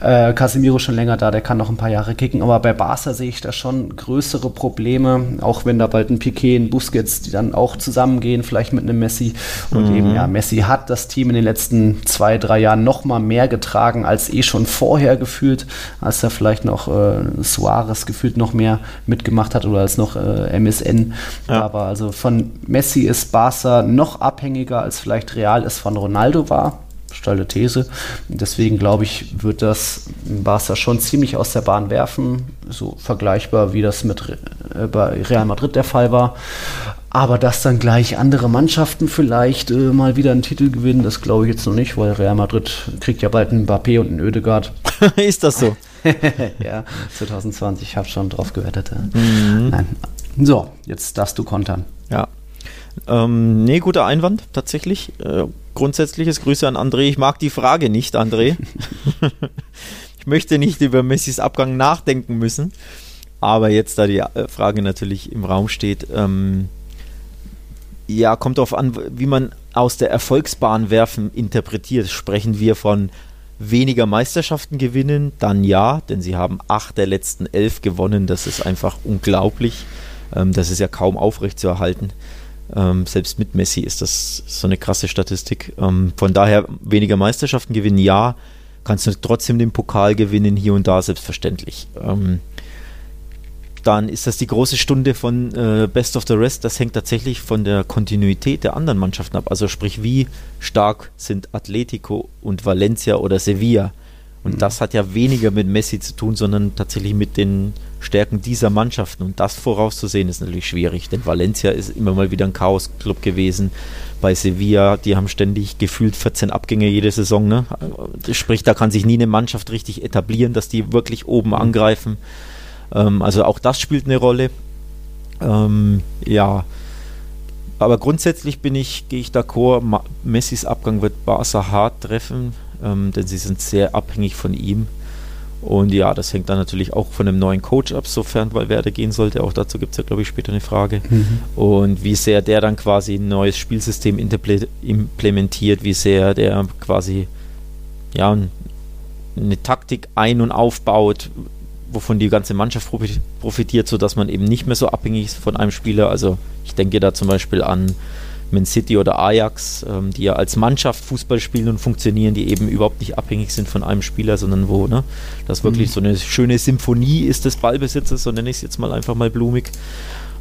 Äh, Casemiro schon länger da, der kann noch ein paar Jahre kicken, aber bei Barca sehe ich da schon größere Probleme, auch wenn da bald ein Piquet, ein Busquets, die dann auch zusammengehen, vielleicht mit einem Messi. Und mhm. eben, ja, Messi hat das Team in den letzten zwei, drei Jahren noch mal mehr getragen als eh schon vorher gefühlt, als er vielleicht noch äh, Suarez gefühlt noch mehr mitgemacht hat oder als noch äh, MSN ja. da war. Also von Messi ist Barca noch abhängiger als vielleicht Real es von Ronaldo war. Steile These. Deswegen glaube ich, wird das Barca schon ziemlich aus der Bahn werfen. So vergleichbar wie das mit äh, bei Real Madrid der Fall war. Aber dass dann gleich andere Mannschaften vielleicht äh, mal wieder einen Titel gewinnen, das glaube ich jetzt noch nicht, weil Real Madrid kriegt ja bald einen Mbappé und einen Oedegaard. ist das so? ja, 2020, ich habe schon drauf gewettet. Mhm. Nein. So, jetzt darfst du kontern. Ja. Ähm, nee, guter Einwand, tatsächlich. Äh, grundsätzliches Grüße an André. Ich mag die Frage nicht, André. ich möchte nicht über Messis Abgang nachdenken müssen. Aber jetzt, da die äh, Frage natürlich im Raum steht, ähm, ja, kommt darauf an, wie man aus der Erfolgsbahn werfen interpretiert. Sprechen wir von weniger Meisterschaften gewinnen, dann ja, denn sie haben acht der letzten elf gewonnen. Das ist einfach unglaublich. Ähm, das ist ja kaum aufrechtzuerhalten. Ähm, selbst mit Messi ist das so eine krasse Statistik. Ähm, von daher weniger Meisterschaften gewinnen, ja. Kannst du trotzdem den Pokal gewinnen, hier und da selbstverständlich. Ähm, dann ist das die große Stunde von äh, Best of the Rest. Das hängt tatsächlich von der Kontinuität der anderen Mannschaften ab. Also sprich, wie stark sind Atletico und Valencia oder Sevilla. Und mhm. das hat ja weniger mit Messi zu tun, sondern tatsächlich mit den Stärken dieser Mannschaften. Und das vorauszusehen ist natürlich schwierig, denn Valencia ist immer mal wieder ein Chaos-Club gewesen. Bei Sevilla, die haben ständig gefühlt 14 Abgänge jede Saison. Ne? Sprich, da kann sich nie eine Mannschaft richtig etablieren, dass die wirklich oben mhm. angreifen. Ähm, also auch das spielt eine Rolle. Ähm, ja, aber grundsätzlich bin ich, gehe ich d'accord, Messis Abgang wird Barca hart treffen, ähm, denn sie sind sehr abhängig von ihm. Und ja, das hängt dann natürlich auch von einem neuen Coach ab, sofern Valverde gehen sollte. Auch dazu gibt es ja, glaube ich, später eine Frage. Mhm. Und wie sehr der dann quasi ein neues Spielsystem implementiert, wie sehr der quasi ja, eine Taktik ein- und aufbaut, wovon die ganze Mannschaft profitiert, sodass man eben nicht mehr so abhängig ist von einem Spieler. Also ich denke da zum Beispiel an Man City oder Ajax, ähm, die ja als Mannschaft Fußball spielen und funktionieren, die eben überhaupt nicht abhängig sind von einem Spieler, sondern wo ne, das wirklich mhm. so eine schöne Symphonie ist des Ballbesitzes, so nenne ich es jetzt mal einfach mal blumig.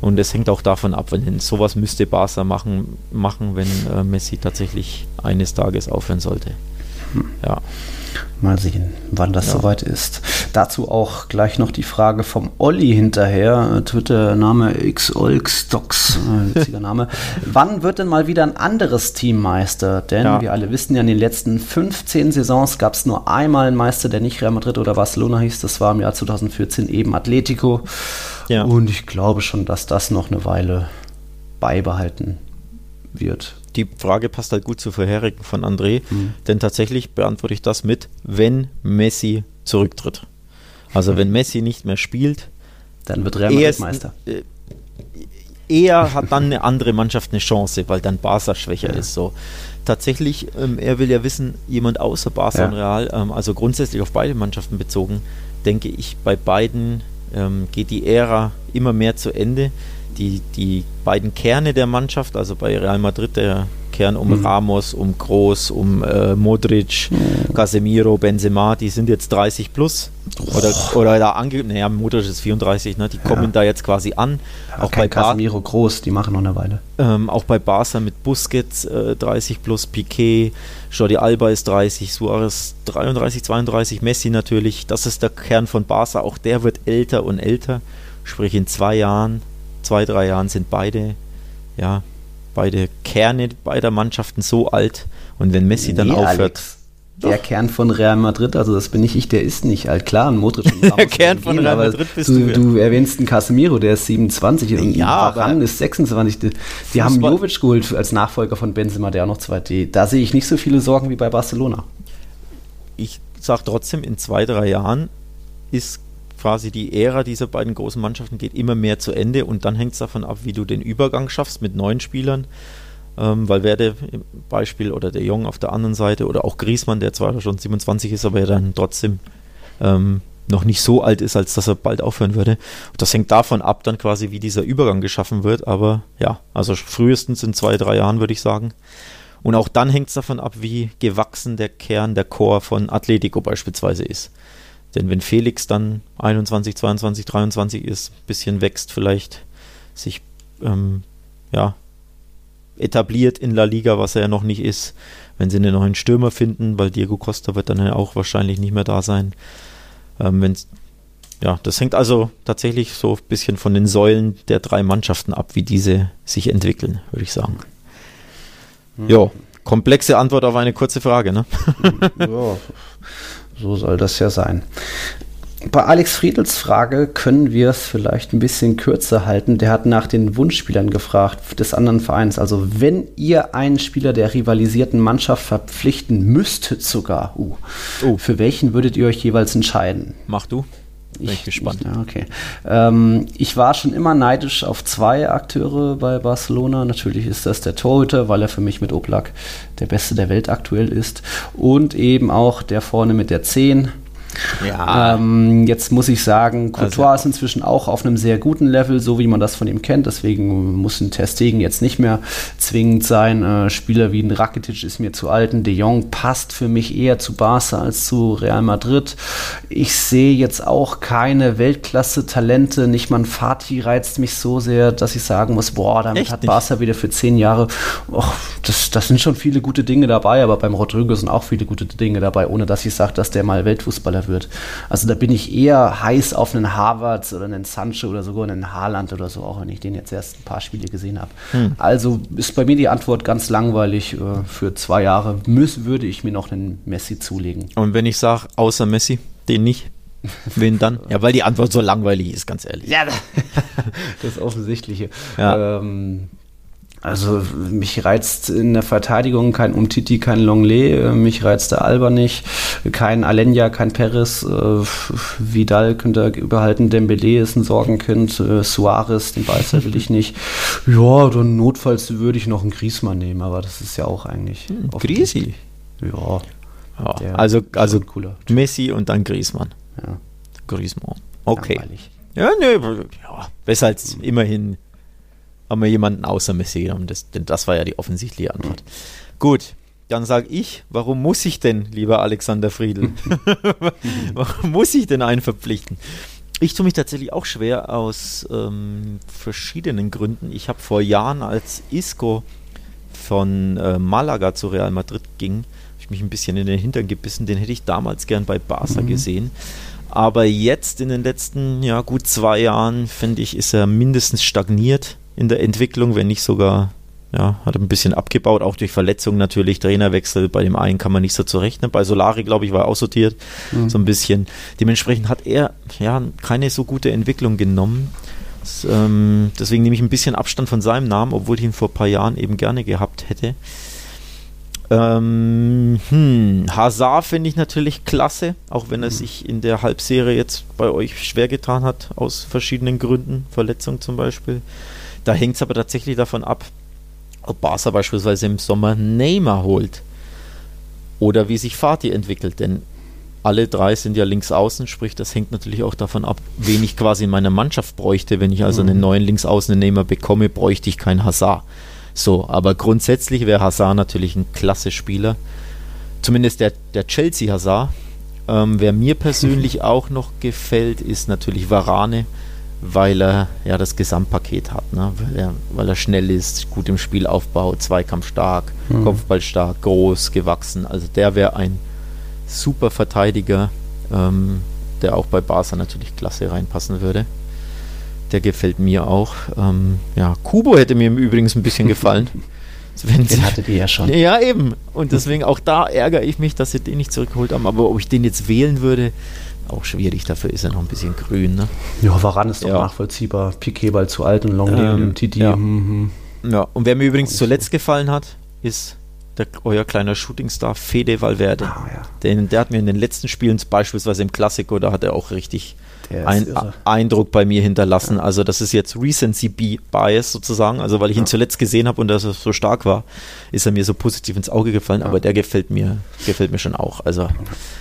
Und es hängt auch davon ab, wenn sowas müsste Barca machen, machen wenn äh, Messi tatsächlich eines Tages aufhören sollte. Hm. Ja. Mal sehen, wann das ja. soweit ist. Dazu auch gleich noch die Frage vom Olli hinterher. Twitter-Name xolxdocs, äh, witziger Name. wann wird denn mal wieder ein anderes Team Meister? Denn ja. wir alle wissen ja, in den letzten 15 Saisons gab es nur einmal einen Meister, der nicht Real Madrid oder Barcelona hieß. Das war im Jahr 2014 eben Atletico. Ja. Und ich glaube schon, dass das noch eine Weile beibehalten wird die Frage passt halt gut zu vorherigen von André, mhm. denn tatsächlich beantworte ich das mit, wenn Messi zurücktritt. Also wenn Messi nicht mehr spielt, dann wird Real Madrid Meister. Äh, eher hat dann eine andere Mannschaft eine Chance, weil dann Barca schwächer ja. ist. So tatsächlich, ähm, er will ja wissen, jemand außer Barca ja. und Real, ähm, also grundsätzlich auf beide Mannschaften bezogen, denke ich, bei beiden ähm, geht die Ära immer mehr zu Ende. Die, die beiden Kerne der Mannschaft, also bei Real Madrid der Kern um mhm. Ramos, um Groß, um äh, Modric, mhm. Casemiro, Benzema, die sind jetzt 30 plus. Oder, oder da ange... Naja, Modric ist 34, ne? die ja. kommen da jetzt quasi an. Ja, auch bei Casemiro Groß, die machen noch eine Weile. Ähm, auch bei Barca mit Busquets äh, 30 plus, Piquet, Jordi Alba ist 30, Suarez 33, 32, Messi natürlich. Das ist der Kern von Barca. Auch der wird älter und älter. Sprich, in zwei Jahren, zwei, drei Jahren sind beide ja, beide Kerne beider Mannschaften so alt. Und wenn Messi dann nee, aufhört. Alex. Der Doch. Kern von Real Madrid, also das bin nicht ich, der ist nicht alt. Klar, ein Modric und Der Kern von gehen, Real Madrid bist du. Du, du erwähnst einen Casemiro, der ist 27 und ja, Varane ist 26. Die, die haben Jovic geholt als Nachfolger von Benzema, der auch noch zwei. Die, da sehe ich nicht so viele Sorgen wie bei Barcelona. Ich sage trotzdem, in zwei, drei Jahren ist quasi die Ära dieser beiden großen Mannschaften geht immer mehr zu Ende und dann hängt es davon ab, wie du den Übergang schaffst mit neuen Spielern. Ähm, weil Werde im Beispiel oder der Jong auf der anderen Seite oder auch Griesmann, der zwar schon 27 ist, aber ja dann trotzdem ähm, noch nicht so alt ist, als dass er bald aufhören würde. Das hängt davon ab, dann quasi, wie dieser Übergang geschaffen wird. Aber ja, also frühestens in zwei, drei Jahren würde ich sagen. Und auch dann hängt es davon ab, wie gewachsen der Kern, der Chor von Atletico beispielsweise ist. Denn wenn Felix dann 21, 22, 23 ist, ein bisschen wächst, vielleicht sich ähm, ja, etabliert in La Liga, was er ja noch nicht ist, wenn sie einen neuen Stürmer finden, weil Diego Costa wird dann ja auch wahrscheinlich nicht mehr da sein. Ähm, wenn ja, das hängt also tatsächlich so ein bisschen von den Säulen der drei Mannschaften ab, wie diese sich entwickeln, würde ich sagen. Mhm. Ja, komplexe Antwort auf eine kurze Frage, ne? ja, so soll das ja sein. Bei Alex Friedels Frage können wir es vielleicht ein bisschen kürzer halten. Der hat nach den Wunschspielern gefragt des anderen Vereins. Also wenn ihr einen Spieler der rivalisierten Mannschaft verpflichten müsstet sogar, uh, oh. für welchen würdet ihr euch jeweils entscheiden? Mach du. Bin ich, gespannt. Ich, okay. Ähm, ich war schon immer neidisch auf zwei Akteure bei Barcelona. Natürlich ist das der Torhüter, weil er für mich mit Oblak der Beste der Welt aktuell ist. Und eben auch der vorne mit der 10, ja. Ähm, jetzt muss ich sagen, Courtois also, ist inzwischen auch auf einem sehr guten Level, so wie man das von ihm kennt. Deswegen muss ein Testegen jetzt nicht mehr zwingend sein. Äh, Spieler wie ein Rakitic ist mir zu alt. Ein De Jong passt für mich eher zu Barca als zu Real Madrid. Ich sehe jetzt auch keine Weltklasse-Talente. Nicht mal ein Fatih reizt mich so sehr, dass ich sagen muss, boah, damit Echt hat Barca nicht? wieder für zehn Jahre. Och, das, das sind schon viele gute Dinge dabei, aber beim Rodrigo sind auch viele gute Dinge dabei, ohne dass ich sage, dass der mal Weltfußballer wird. Also da bin ich eher heiß auf einen Harvard oder einen Sancho oder sogar einen Haaland oder so, auch wenn ich den jetzt erst ein paar Spiele gesehen habe. Hm. Also ist bei mir die Antwort ganz langweilig. Äh, für zwei Jahre müß, würde ich mir noch einen Messi zulegen. Und wenn ich sage, außer Messi, den nicht? Wen dann? Ja, weil die Antwort so langweilig ist, ganz ehrlich. Ja, das Offensichtliche. Ja. Ähm, also mich reizt in der Verteidigung kein Umtiti, kein Longley, äh, mich reizt der Alba nicht, kein Alenya, kein Perez, äh, Vidal könnte ihr überhalten, Dembele ist ein Sorgenkind, äh, Suarez, den Beißer will ich nicht. Ja, dann notfalls würde ich noch einen Griesmann nehmen, aber das ist ja auch eigentlich... Hm, Griesi? Ja. ja also also Messi und dann Griesmann. Ja. Griesmann. Okay. Langweilig. Ja, ne, ja, besser als immerhin haben wir jemanden außer Messi genommen. Das, denn das war ja die offensichtliche Antwort. Gut, dann sage ich, warum muss ich denn, lieber Alexander Friedl, warum muss ich denn einen verpflichten? Ich tue mich tatsächlich auch schwer aus ähm, verschiedenen Gründen. Ich habe vor Jahren, als Isco von äh, Malaga zu Real Madrid ging, ich mich ein bisschen in den Hintern gebissen. Den hätte ich damals gern bei Barca mhm. gesehen. Aber jetzt in den letzten ja, gut zwei Jahren, finde ich, ist er mindestens stagniert in der Entwicklung, wenn nicht sogar, ja, hat ein bisschen abgebaut, auch durch Verletzungen natürlich, Trainerwechsel, bei dem einen kann man nicht so zurechnen, bei Solari, glaube ich, war er aussortiert, mhm. so ein bisschen. Dementsprechend hat er, ja, keine so gute Entwicklung genommen. Das, ähm, deswegen nehme ich ein bisschen Abstand von seinem Namen, obwohl ich ihn vor ein paar Jahren eben gerne gehabt hätte. Ähm, hm, Hazard finde ich natürlich klasse, auch wenn er mhm. sich in der Halbserie jetzt bei euch schwer getan hat, aus verschiedenen Gründen, Verletzung zum Beispiel. Da hängt es aber tatsächlich davon ab, ob Barca beispielsweise im Sommer Neymar holt oder wie sich Fatih entwickelt. Denn alle drei sind ja links außen, sprich, das hängt natürlich auch davon ab, wen ich quasi in meiner Mannschaft bräuchte. Wenn ich also einen neuen Linksaußennehmer bekomme, bräuchte ich keinen Hazard. So, aber grundsätzlich wäre Hazard natürlich ein klasse Spieler. Zumindest der, der Chelsea Hazard. Ähm, wer mir persönlich auch noch gefällt, ist natürlich Varane, weil er ja das Gesamtpaket hat. Ne? Weil, er, weil er schnell ist, gut im Spielaufbau, zweikampfstark, mhm. Kopfballstark, groß, gewachsen. Also der wäre ein super Verteidiger, ähm, der auch bei Barca natürlich klasse reinpassen würde. Der gefällt mir auch. Ähm, ja, Kubo hätte mir übrigens ein bisschen gefallen. Wenn den hattet ihr ja schon. Ja, eben. Und deswegen auch da ärgere ich mich, dass sie den nicht zurückgeholt haben. Aber ob ich den jetzt wählen würde, auch schwierig. Dafür ist er noch ein bisschen grün. Ne? Ja, Varan ist doch ja. nachvollziehbar. Piquet bald zu alt und Longley ähm, und Titi. Ja. Mhm. ja. Und wer mir übrigens zuletzt gefallen hat, ist der, euer kleiner Shootingstar Fede Valverde. Ah, ja. Den, der hat mir in den letzten Spielen, beispielsweise im Klassiko, da hat er auch richtig ein, Eindruck bei mir hinterlassen. Ja. Also das ist jetzt Recency Bias sozusagen. Also weil ich ihn zuletzt gesehen habe und dass er so stark war, ist er mir so positiv ins Auge gefallen. Aber der gefällt mir, gefällt mir schon auch. Also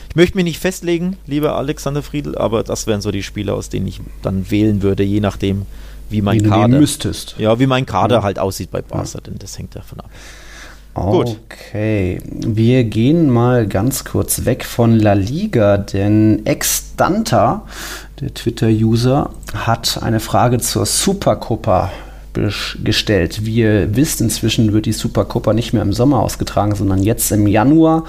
ich möchte mich nicht festlegen, lieber Alexander Friedl, aber das wären so die Spieler, aus denen ich dann wählen würde, je nachdem, wie mein wie Kader, müsstest. Ja, wie mein Kader halt aussieht bei Barca, denn das hängt davon ab. Okay, wir gehen mal ganz kurz weg von La Liga, denn Extanta, der Twitter-User, hat eine Frage zur Supercopa gestellt. Wie ihr wisst, inzwischen wird die Supercopa nicht mehr im Sommer ausgetragen, sondern jetzt im Januar.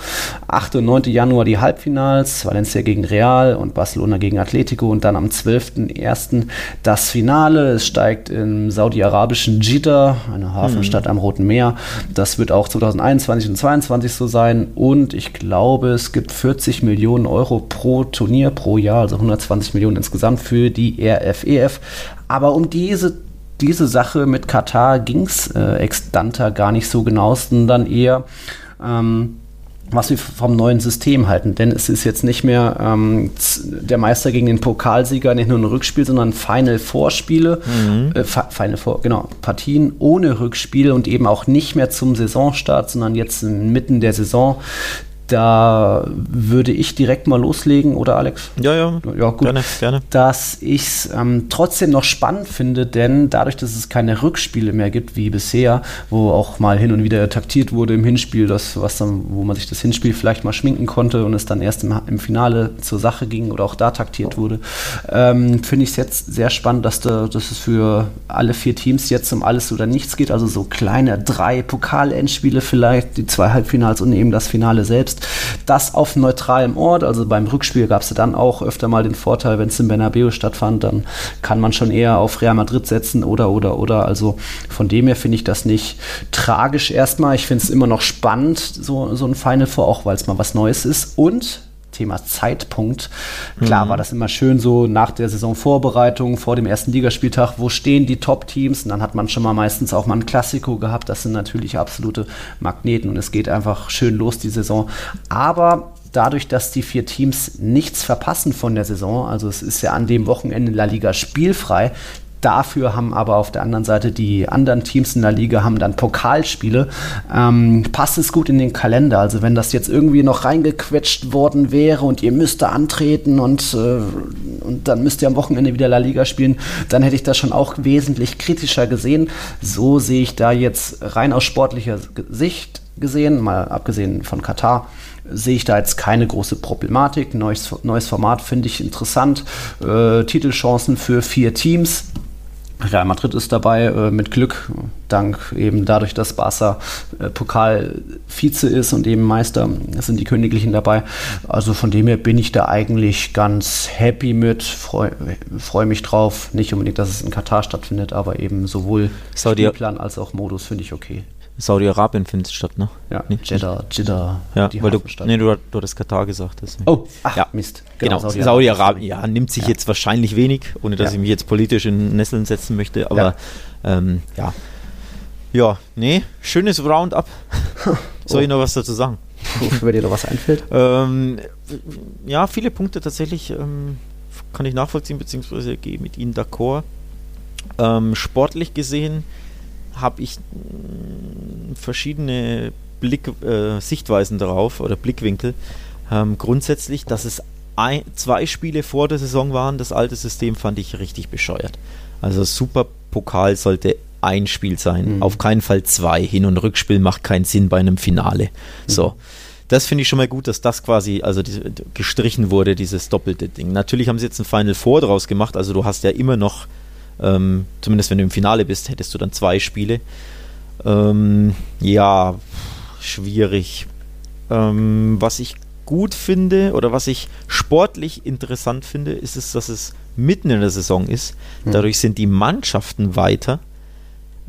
8. und 9. Januar die Halbfinals, Valencia gegen Real und Barcelona gegen Atletico und dann am 12.01. das Finale. Es steigt im saudi-arabischen Jeddah, eine Hafenstadt mhm. am Roten Meer. Das wird auch 2021 und 2022 so sein und ich glaube, es gibt 40 Millionen Euro pro Turnier pro Jahr, also 120 Millionen insgesamt für die RFEF. E Aber um diese diese Sache mit Katar ging es äh, ex-Danta gar nicht so genau, sondern eher, ähm, was wir vom neuen System halten. Denn es ist jetzt nicht mehr ähm, der Meister gegen den Pokalsieger, nicht nur ein Rückspiel, sondern Final Vorspiele, mhm. äh, Final Four, genau, Partien ohne Rückspiel und eben auch nicht mehr zum Saisonstart, sondern jetzt inmitten der Saison da würde ich direkt mal loslegen, oder Alex? Ja, ja. Ja, gut. Gerne, gerne. Dass ich es ähm, trotzdem noch spannend finde, denn dadurch, dass es keine Rückspiele mehr gibt wie bisher, wo auch mal hin und wieder taktiert wurde im Hinspiel, das, was dann, wo man sich das Hinspiel vielleicht mal schminken konnte und es dann erst im, im Finale zur Sache ging oder auch da taktiert wurde, ähm, finde ich es jetzt sehr spannend, dass, da, dass es für alle vier Teams jetzt um alles oder nichts geht. Also so kleine drei Pokal-Endspiele vielleicht, die zwei Halbfinals und eben das Finale selbst das auf neutralem Ort, also beim Rückspiel gab es dann auch öfter mal den Vorteil, wenn es in Bernabeu stattfand, dann kann man schon eher auf Real Madrid setzen oder, oder, oder. Also von dem her finde ich das nicht tragisch erstmal. Ich finde es immer noch spannend, so, so ein Final Four, auch weil es mal was Neues ist. Und Thema Zeitpunkt. Klar mhm. war das immer schön so nach der Saisonvorbereitung, vor dem ersten Ligaspieltag, wo stehen die Top-Teams? Und dann hat man schon mal meistens auch mal ein Klassiko gehabt. Das sind natürlich absolute Magneten und es geht einfach schön los, die Saison. Aber dadurch, dass die vier Teams nichts verpassen von der Saison, also es ist ja an dem Wochenende La Liga spielfrei, Dafür haben aber auf der anderen Seite die anderen Teams in der Liga haben dann Pokalspiele. Ähm, passt es gut in den Kalender? Also wenn das jetzt irgendwie noch reingequetscht worden wäre und ihr müsst da antreten und, äh, und dann müsst ihr am Wochenende wieder La Liga spielen, dann hätte ich das schon auch wesentlich kritischer gesehen. So sehe ich da jetzt rein aus sportlicher Sicht gesehen, mal abgesehen von Katar, sehe ich da jetzt keine große Problematik. Neues, neues Format finde ich interessant. Äh, Titelchancen für vier Teams. Real Madrid ist dabei äh, mit Glück, dank eben dadurch, dass Barca äh, Pokal-Vize ist und eben Meister, sind die Königlichen dabei. Also von dem her bin ich da eigentlich ganz happy mit, freue freu mich drauf. Nicht unbedingt, dass es in Katar stattfindet, aber eben sowohl Saudi Spielplan als auch Modus finde ich okay. Saudi-Arabien findet statt, ne? Ja, nee, Jeddah, Jeddah. Ja, weil du, nee, du, du hattest Katar gesagt. Deswegen. Oh, ach, ja. Mist. Genau, genau Saudi-Arabien, Saudi ja, nimmt sich ja. jetzt wahrscheinlich wenig, ohne dass ja. ich mich jetzt politisch in Nesseln setzen möchte, aber ja, ähm, ja. ja nee, schönes Roundup. Soll oh. ich noch was dazu sagen? Wofür dir noch was einfällt? ähm, ja, viele Punkte tatsächlich ähm, kann ich nachvollziehen, beziehungsweise gehe mit Ihnen d'accord. Ähm, sportlich gesehen habe ich mm, verschiedene Blick, äh, Sichtweisen darauf oder Blickwinkel. ähm, grundsätzlich, dass es ein, zwei Spiele vor der Saison waren. Das alte System fand ich richtig bescheuert. Also Superpokal sollte ein Spiel sein, mhm. auf keinen Fall zwei. Hin- und Rückspiel macht keinen Sinn bei einem Finale. Mhm. So. Das finde ich schon mal gut, dass das quasi also die, gestrichen wurde, dieses doppelte Ding. Natürlich haben sie jetzt ein Final Four draus gemacht, also du hast ja immer noch, ähm, zumindest wenn du im Finale bist, hättest du dann zwei Spiele. Ähm, ja, schwierig. Ähm, was ich gut finde oder was ich sportlich interessant finde, ist es, dass es mitten in der Saison ist. Mhm. Dadurch sind die Mannschaften weiter.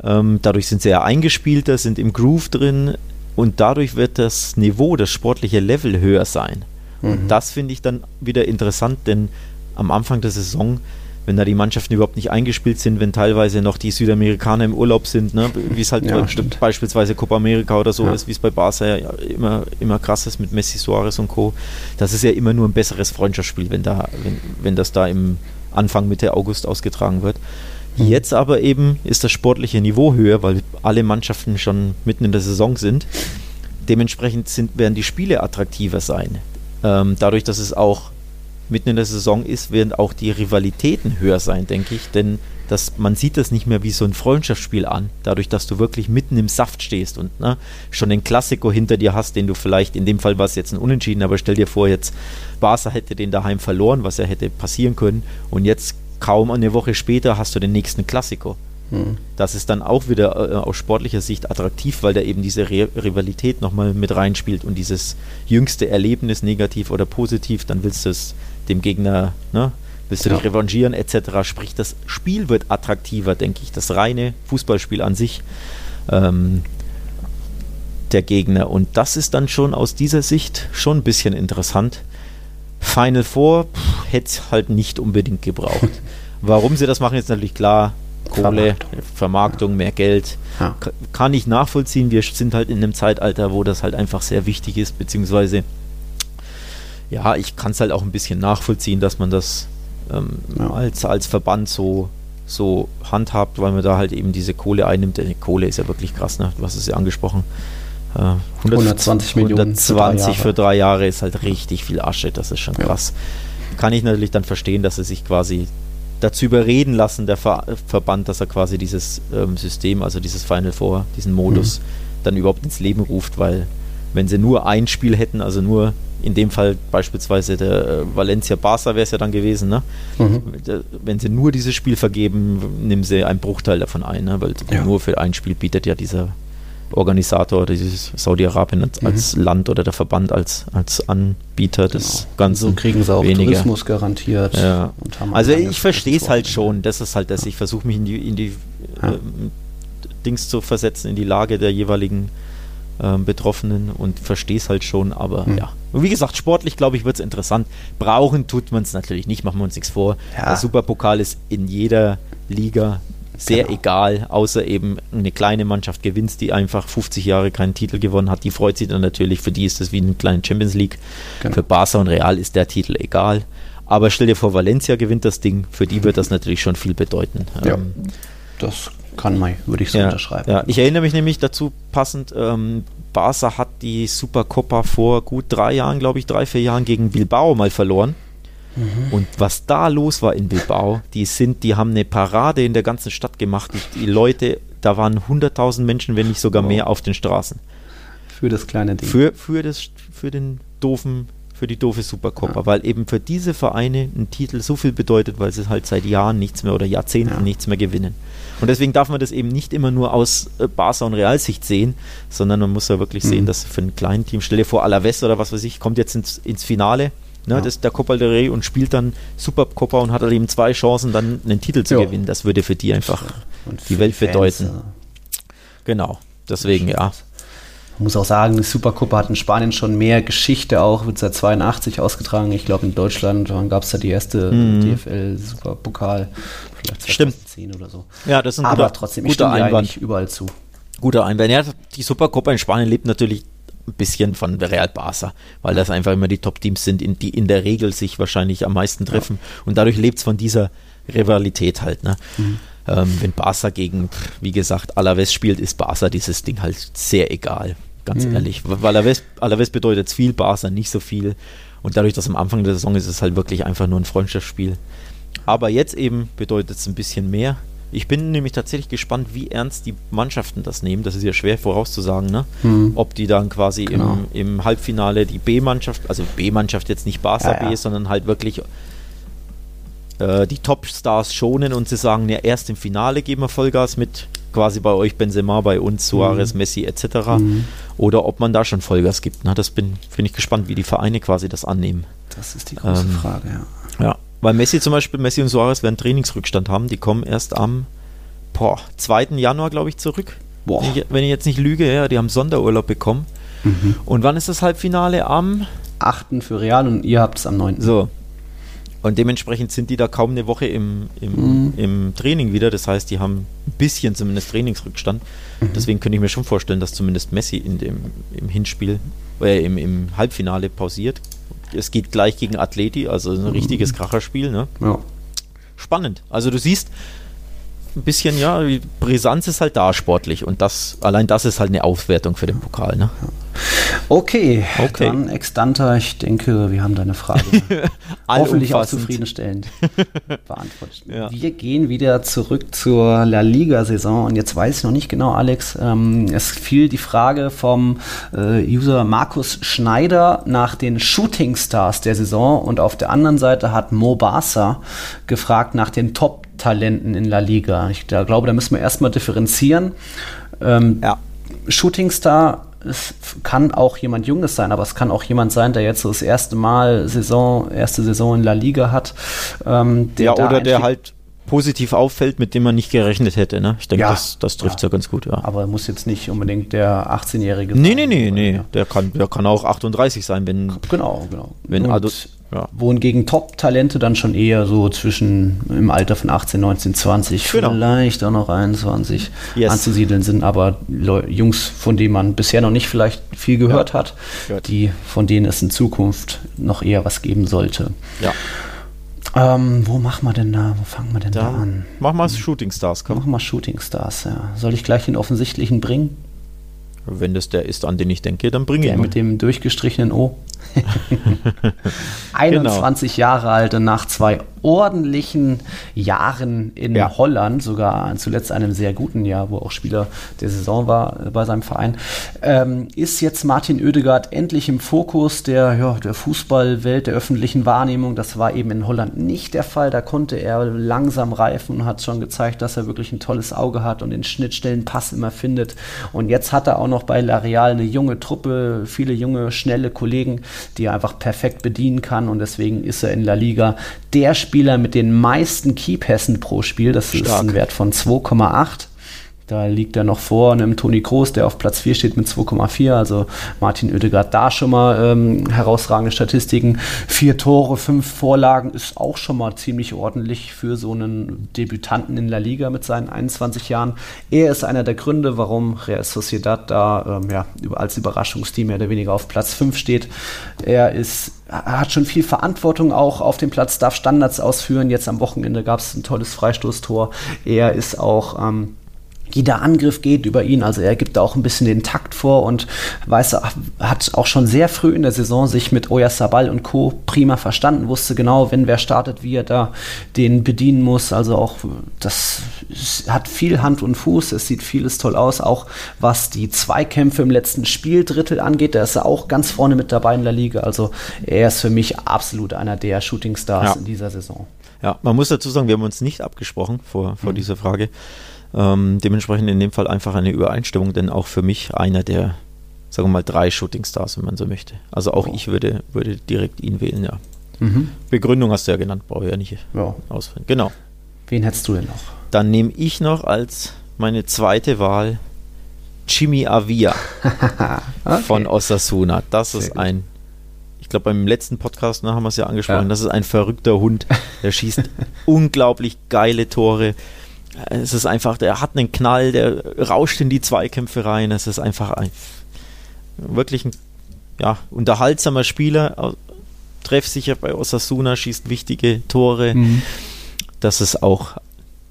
Ähm, dadurch sind sie ja eingespielter, sind im Groove drin und dadurch wird das Niveau, das sportliche Level höher sein. Mhm. Und das finde ich dann wieder interessant, denn am Anfang der Saison wenn da die Mannschaften überhaupt nicht eingespielt sind, wenn teilweise noch die Südamerikaner im Urlaub sind, ne? wie es halt ja, beispielsweise Copa America oder so ja. ist, wie es bei Barca ja immer, immer krass ist mit Messi, Suarez und Co. Das ist ja immer nur ein besseres Freundschaftsspiel, wenn, da, wenn, wenn das da im Anfang Mitte August ausgetragen wird. Mhm. Jetzt aber eben ist das sportliche Niveau höher, weil alle Mannschaften schon mitten in der Saison sind. Dementsprechend sind, werden die Spiele attraktiver sein. Ähm, dadurch, dass es auch mitten in der Saison ist, werden auch die Rivalitäten höher sein, denke ich. Denn das, man sieht das nicht mehr wie so ein Freundschaftsspiel an, dadurch, dass du wirklich mitten im Saft stehst und ne, schon den Klassiko hinter dir hast, den du vielleicht, in dem Fall war es jetzt ein Unentschieden, aber stell dir vor, jetzt Barca hätte den daheim verloren, was ja hätte passieren können. Und jetzt kaum eine Woche später hast du den nächsten Klassiko. Mhm. Das ist dann auch wieder äh, aus sportlicher Sicht attraktiv, weil da eben diese Re Rivalität nochmal mit reinspielt und dieses jüngste Erlebnis, negativ oder positiv, dann willst du es dem Gegner, ne, willst du ja. dich revanchieren etc. Sprich, das Spiel wird attraktiver, denke ich, das reine Fußballspiel an sich. Ähm, der Gegner. Und das ist dann schon aus dieser Sicht schon ein bisschen interessant. Final Four hätte es halt nicht unbedingt gebraucht. Warum sie das machen, ist natürlich klar. Kohle, Vermarktung, Vermarktung mehr Geld. Ja. Kann ich nachvollziehen. Wir sind halt in einem Zeitalter, wo das halt einfach sehr wichtig ist, beziehungsweise ja, ich kann es halt auch ein bisschen nachvollziehen, dass man das ähm, ja. als, als Verband so, so handhabt, weil man da halt eben diese Kohle einnimmt. Die Kohle ist ja wirklich krass, ne? Du hast es ja angesprochen. Äh, 100, 120 Millionen 120 für drei, für drei, Jahre ist halt richtig viel Asche, das ist schon krass. Ja. Kann ich natürlich dann verstehen, dass er sich quasi dazu überreden lassen, der Ver Verband, dass er quasi dieses ähm, System, also dieses Final Four, diesen Modus, mhm. dann überhaupt ins Leben ruft, weil wenn sie nur ein Spiel hätten, also nur in dem Fall beispielsweise der äh, Valencia Barca wäre es ja dann gewesen, ne? Mhm. Wenn sie nur dieses Spiel vergeben, nehmen sie einen Bruchteil davon ein, ne? weil ja. nur für ein Spiel bietet ja dieser Organisator oder dieses Saudi-Arabien als, mhm. als, Land oder der Verband als, als Anbieter genau. des Ganzen. So kriegen sie auch weniger. Tourismus garantiert. Ja. also ich verstehe es halt schon. Das ist halt, dass ich versuche mich in die, in die ja. äh, Dings zu versetzen, in die Lage der jeweiligen äh, Betroffenen und verstehe es halt schon, aber mhm. ja. Und wie gesagt, sportlich, glaube ich, wird es interessant. Brauchen tut man es natürlich nicht, machen wir uns nichts vor. Ja. Der Superpokal ist in jeder Liga sehr genau. egal, außer eben eine kleine Mannschaft gewinnt, die einfach 50 Jahre keinen Titel gewonnen hat. Die freut sich dann natürlich, für die ist das wie eine kleine Champions League. Genau. Für Barca und Real ist der Titel egal. Aber stell dir vor, Valencia gewinnt das Ding, für die wird das natürlich schon viel bedeuten. Ja, ähm, das kann man, würde ich so ja, unterschreiben. Ja, ich erinnere mich nämlich dazu passend, ähm, Barca hat die Supercopa vor gut drei Jahren, glaube ich, drei, vier Jahren gegen Bilbao mal verloren. Mhm. Und was da los war in Bilbao, die sind, die haben eine Parade in der ganzen Stadt gemacht. Die, Leute, da waren 100.000 Menschen, wenn nicht sogar wow. mehr auf den Straßen. Für das kleine Ding. Für, für, das, für den doofen für die doofe Supercopa, ja. weil eben für diese Vereine ein Titel so viel bedeutet, weil sie halt seit Jahren nichts mehr oder Jahrzehnten ja. nichts mehr gewinnen. Und deswegen darf man das eben nicht immer nur aus äh, Barca und Realsicht sehen, sondern man muss ja wirklich mhm. sehen, dass für ein kleines Team, stell dir vor, Alaves oder was weiß ich, kommt jetzt ins, ins Finale Ne, ja. das der Copa del Rey und spielt dann Supercopa und hat halt eben zwei Chancen, dann einen Titel zu ja. gewinnen. Das würde für die einfach die Welt bedeuten. Ja. Genau, deswegen ja. Man muss auch sagen, die Supercup hat in Spanien schon mehr Geschichte auch, wird seit 82 ausgetragen. Ich glaube, in Deutschland gab es da die erste mhm. DFL-Superpokal, vielleicht 2010 Stimmt. oder so. Ja, das ist ein Aber guter, trotzdem, ich guter Einwand. überall zu. Guter Einwand. Ja, die Supercup in Spanien lebt natürlich ein bisschen von Real Barca, weil das einfach immer die Top-Teams sind, die in der Regel sich wahrscheinlich am meisten treffen. Ja. Und dadurch lebt es von dieser Rivalität halt. Ne? Mhm. Ähm, wenn Barca gegen, wie gesagt, Alaves spielt, ist Barca dieses Ding halt sehr egal ganz mhm. ehrlich. Weil Alaves, Alaves bedeutet viel, Barca nicht so viel. Und dadurch, dass am Anfang der Saison ist, ist es halt wirklich einfach nur ein Freundschaftsspiel. Aber jetzt eben bedeutet es ein bisschen mehr. Ich bin nämlich tatsächlich gespannt, wie ernst die Mannschaften das nehmen. Das ist ja schwer vorauszusagen, ne? Hm. Ob die dann quasi genau. im, im Halbfinale die B-Mannschaft, also B-Mannschaft jetzt nicht Barca ja, ja. B, sondern halt wirklich äh, die Top-Stars schonen und sie sagen, ja, erst im Finale geben wir Vollgas mit quasi bei euch Benzema, bei uns Suarez, mhm. Messi etc. Mhm. Oder ob man da schon Vollgas gibt. Na, das bin, bin ich gespannt, wie die Vereine quasi das annehmen. Das ist die große ähm, Frage, ja. Ja, weil Messi zum Beispiel, Messi und Suarez werden Trainingsrückstand haben. Die kommen erst am boah, 2. Januar, glaube ich, zurück. Boah. Wenn ich, wenn, ich, jetzt nicht lüge, ja, die haben Sonderurlaub bekommen. Mhm. Und wann ist das Halbfinale? Am 8. für Real und ihr habt es am 9. So. Und dementsprechend sind die da kaum eine Woche im, im, mhm. im Training wieder. Das heißt, die haben ein bisschen zumindest Trainingsrückstand. Mhm. Deswegen könnte ich mir schon vorstellen, dass zumindest Messi in dem, im Hinspiel, äh, im, im Halbfinale pausiert es geht gleich gegen Atleti, also ein richtiges mhm. Kracherspiel. Ne? Ja. Spannend. Also du siehst, ein bisschen, ja, Brisanz ist halt da sportlich und das, allein das ist halt eine Aufwertung für den Pokal. Ne? Okay, okay, dann Extanta, ich denke, wir haben deine Frage hoffentlich auch zufriedenstellend beantwortet. Ja. Wir gehen wieder zurück zur La Liga-Saison und jetzt weiß ich noch nicht genau, Alex, ähm, es fiel die Frage vom äh, User Markus Schneider nach den Shooting Stars der Saison und auf der anderen Seite hat Mo Barca gefragt nach den Top Talenten in La Liga. Ich da glaube, da müssen wir erstmal differenzieren. Ähm, ja. Shootingstar es kann auch jemand Junges sein, aber es kann auch jemand sein, der jetzt so das erste Mal Saison, erste Saison in La Liga hat. Ähm, ja, oder der halt positiv auffällt, mit dem man nicht gerechnet hätte. Ne? Ich denke, ja, das, das trifft ja. ja ganz gut. Ja. Aber muss jetzt nicht unbedingt der 18-Jährige sein. Nee, nee, nee, nee. Der, kann, der kann auch 38 sein, wenn. Genau, genau. Wenn Und, ja. Wohingegen Top-Talente dann schon eher so zwischen im Alter von 18, 19, 20, genau. vielleicht auch noch 21 yes. anzusiedeln sind, aber Jungs, von denen man bisher noch nicht vielleicht viel gehört ja. hat, Gehört. die, von denen es in Zukunft noch eher was geben sollte. Ja. Ähm, wo machen wir denn da? Wo fangen wir denn da, da an? Mach mal Shooting Stars, komm. Mach mal Shooting Stars, ja. Soll ich gleich den offensichtlichen bringen? Wenn das der ist, an den ich denke, dann bringe ich ihn. Der mit dem durchgestrichenen O. 21 genau. Jahre alt und nach zwei ordentlichen Jahren in ja. Holland, sogar zuletzt einem sehr guten Jahr, wo auch Spieler der Saison war äh, bei seinem Verein, ähm, ist jetzt Martin Oedegaard endlich im Fokus der, ja, der Fußballwelt, der öffentlichen Wahrnehmung. Das war eben in Holland nicht der Fall. Da konnte er langsam reifen und hat schon gezeigt, dass er wirklich ein tolles Auge hat und den Schnittstellen Pass immer findet. Und jetzt hat er auch noch bei La Real eine junge Truppe, viele junge, schnelle Kollegen, die er einfach perfekt bedienen kann und deswegen ist er in La Liga der Spieler mit den meisten Keypässen pro Spiel. Das Stark. ist ein Wert von 2,8. Da liegt er noch vor einem Toni Kroos, der auf Platz 4 steht mit 2,4. Also Martin Oedegaard da schon mal ähm, herausragende Statistiken. Vier Tore, fünf Vorlagen ist auch schon mal ziemlich ordentlich für so einen Debütanten in La Liga mit seinen 21 Jahren. Er ist einer der Gründe, warum Real Sociedad da ähm, ja, als Überraschungsteam mehr oder weniger auf Platz 5 steht. Er ist hat schon viel Verantwortung auch auf dem Platz, darf Standards ausführen. Jetzt am Wochenende gab es ein tolles Freistoßtor. Er ist auch ähm, jeder Angriff geht über ihn. Also er gibt da auch ein bisschen den Takt vor und weiß, hat auch schon sehr früh in der Saison sich mit Oya Sabal und Co. prima verstanden, wusste genau, wenn wer startet, wie er da den bedienen muss. Also auch das hat viel Hand und Fuß, es sieht vieles toll aus, auch was die Zweikämpfe im letzten Spieldrittel angeht. Da ist er auch ganz vorne mit dabei in der Liga. Also er ist für mich absolut einer der Shootingstars ja. in dieser Saison. Ja, man muss dazu sagen, wir haben uns nicht abgesprochen vor, vor mhm. dieser Frage. Ähm, dementsprechend in dem Fall einfach eine Übereinstimmung, denn auch für mich einer der, sagen wir mal, drei Shootingstars, wenn man so möchte. Also auch oh. ich würde, würde direkt ihn wählen, ja. Mhm. Begründung hast du ja genannt, brauche ich ja nicht ja. ausführen. Genau. Wen hättest du denn noch? Dann nehme ich noch als meine zweite Wahl Jimmy Avia okay. von Osasuna. Das Sehr ist ein ich glaube, beim letzten Podcast ne, haben wir es ja angesprochen, ja. das ist ein verrückter Hund. Der schießt unglaublich geile Tore. Es ist einfach, der hat einen Knall, der rauscht in die Zweikämpfe rein. Es ist einfach ein wirklich ein ja, unterhaltsamer Spieler, treffsicher bei Osasuna, schießt wichtige Tore. Mhm. Das ist auch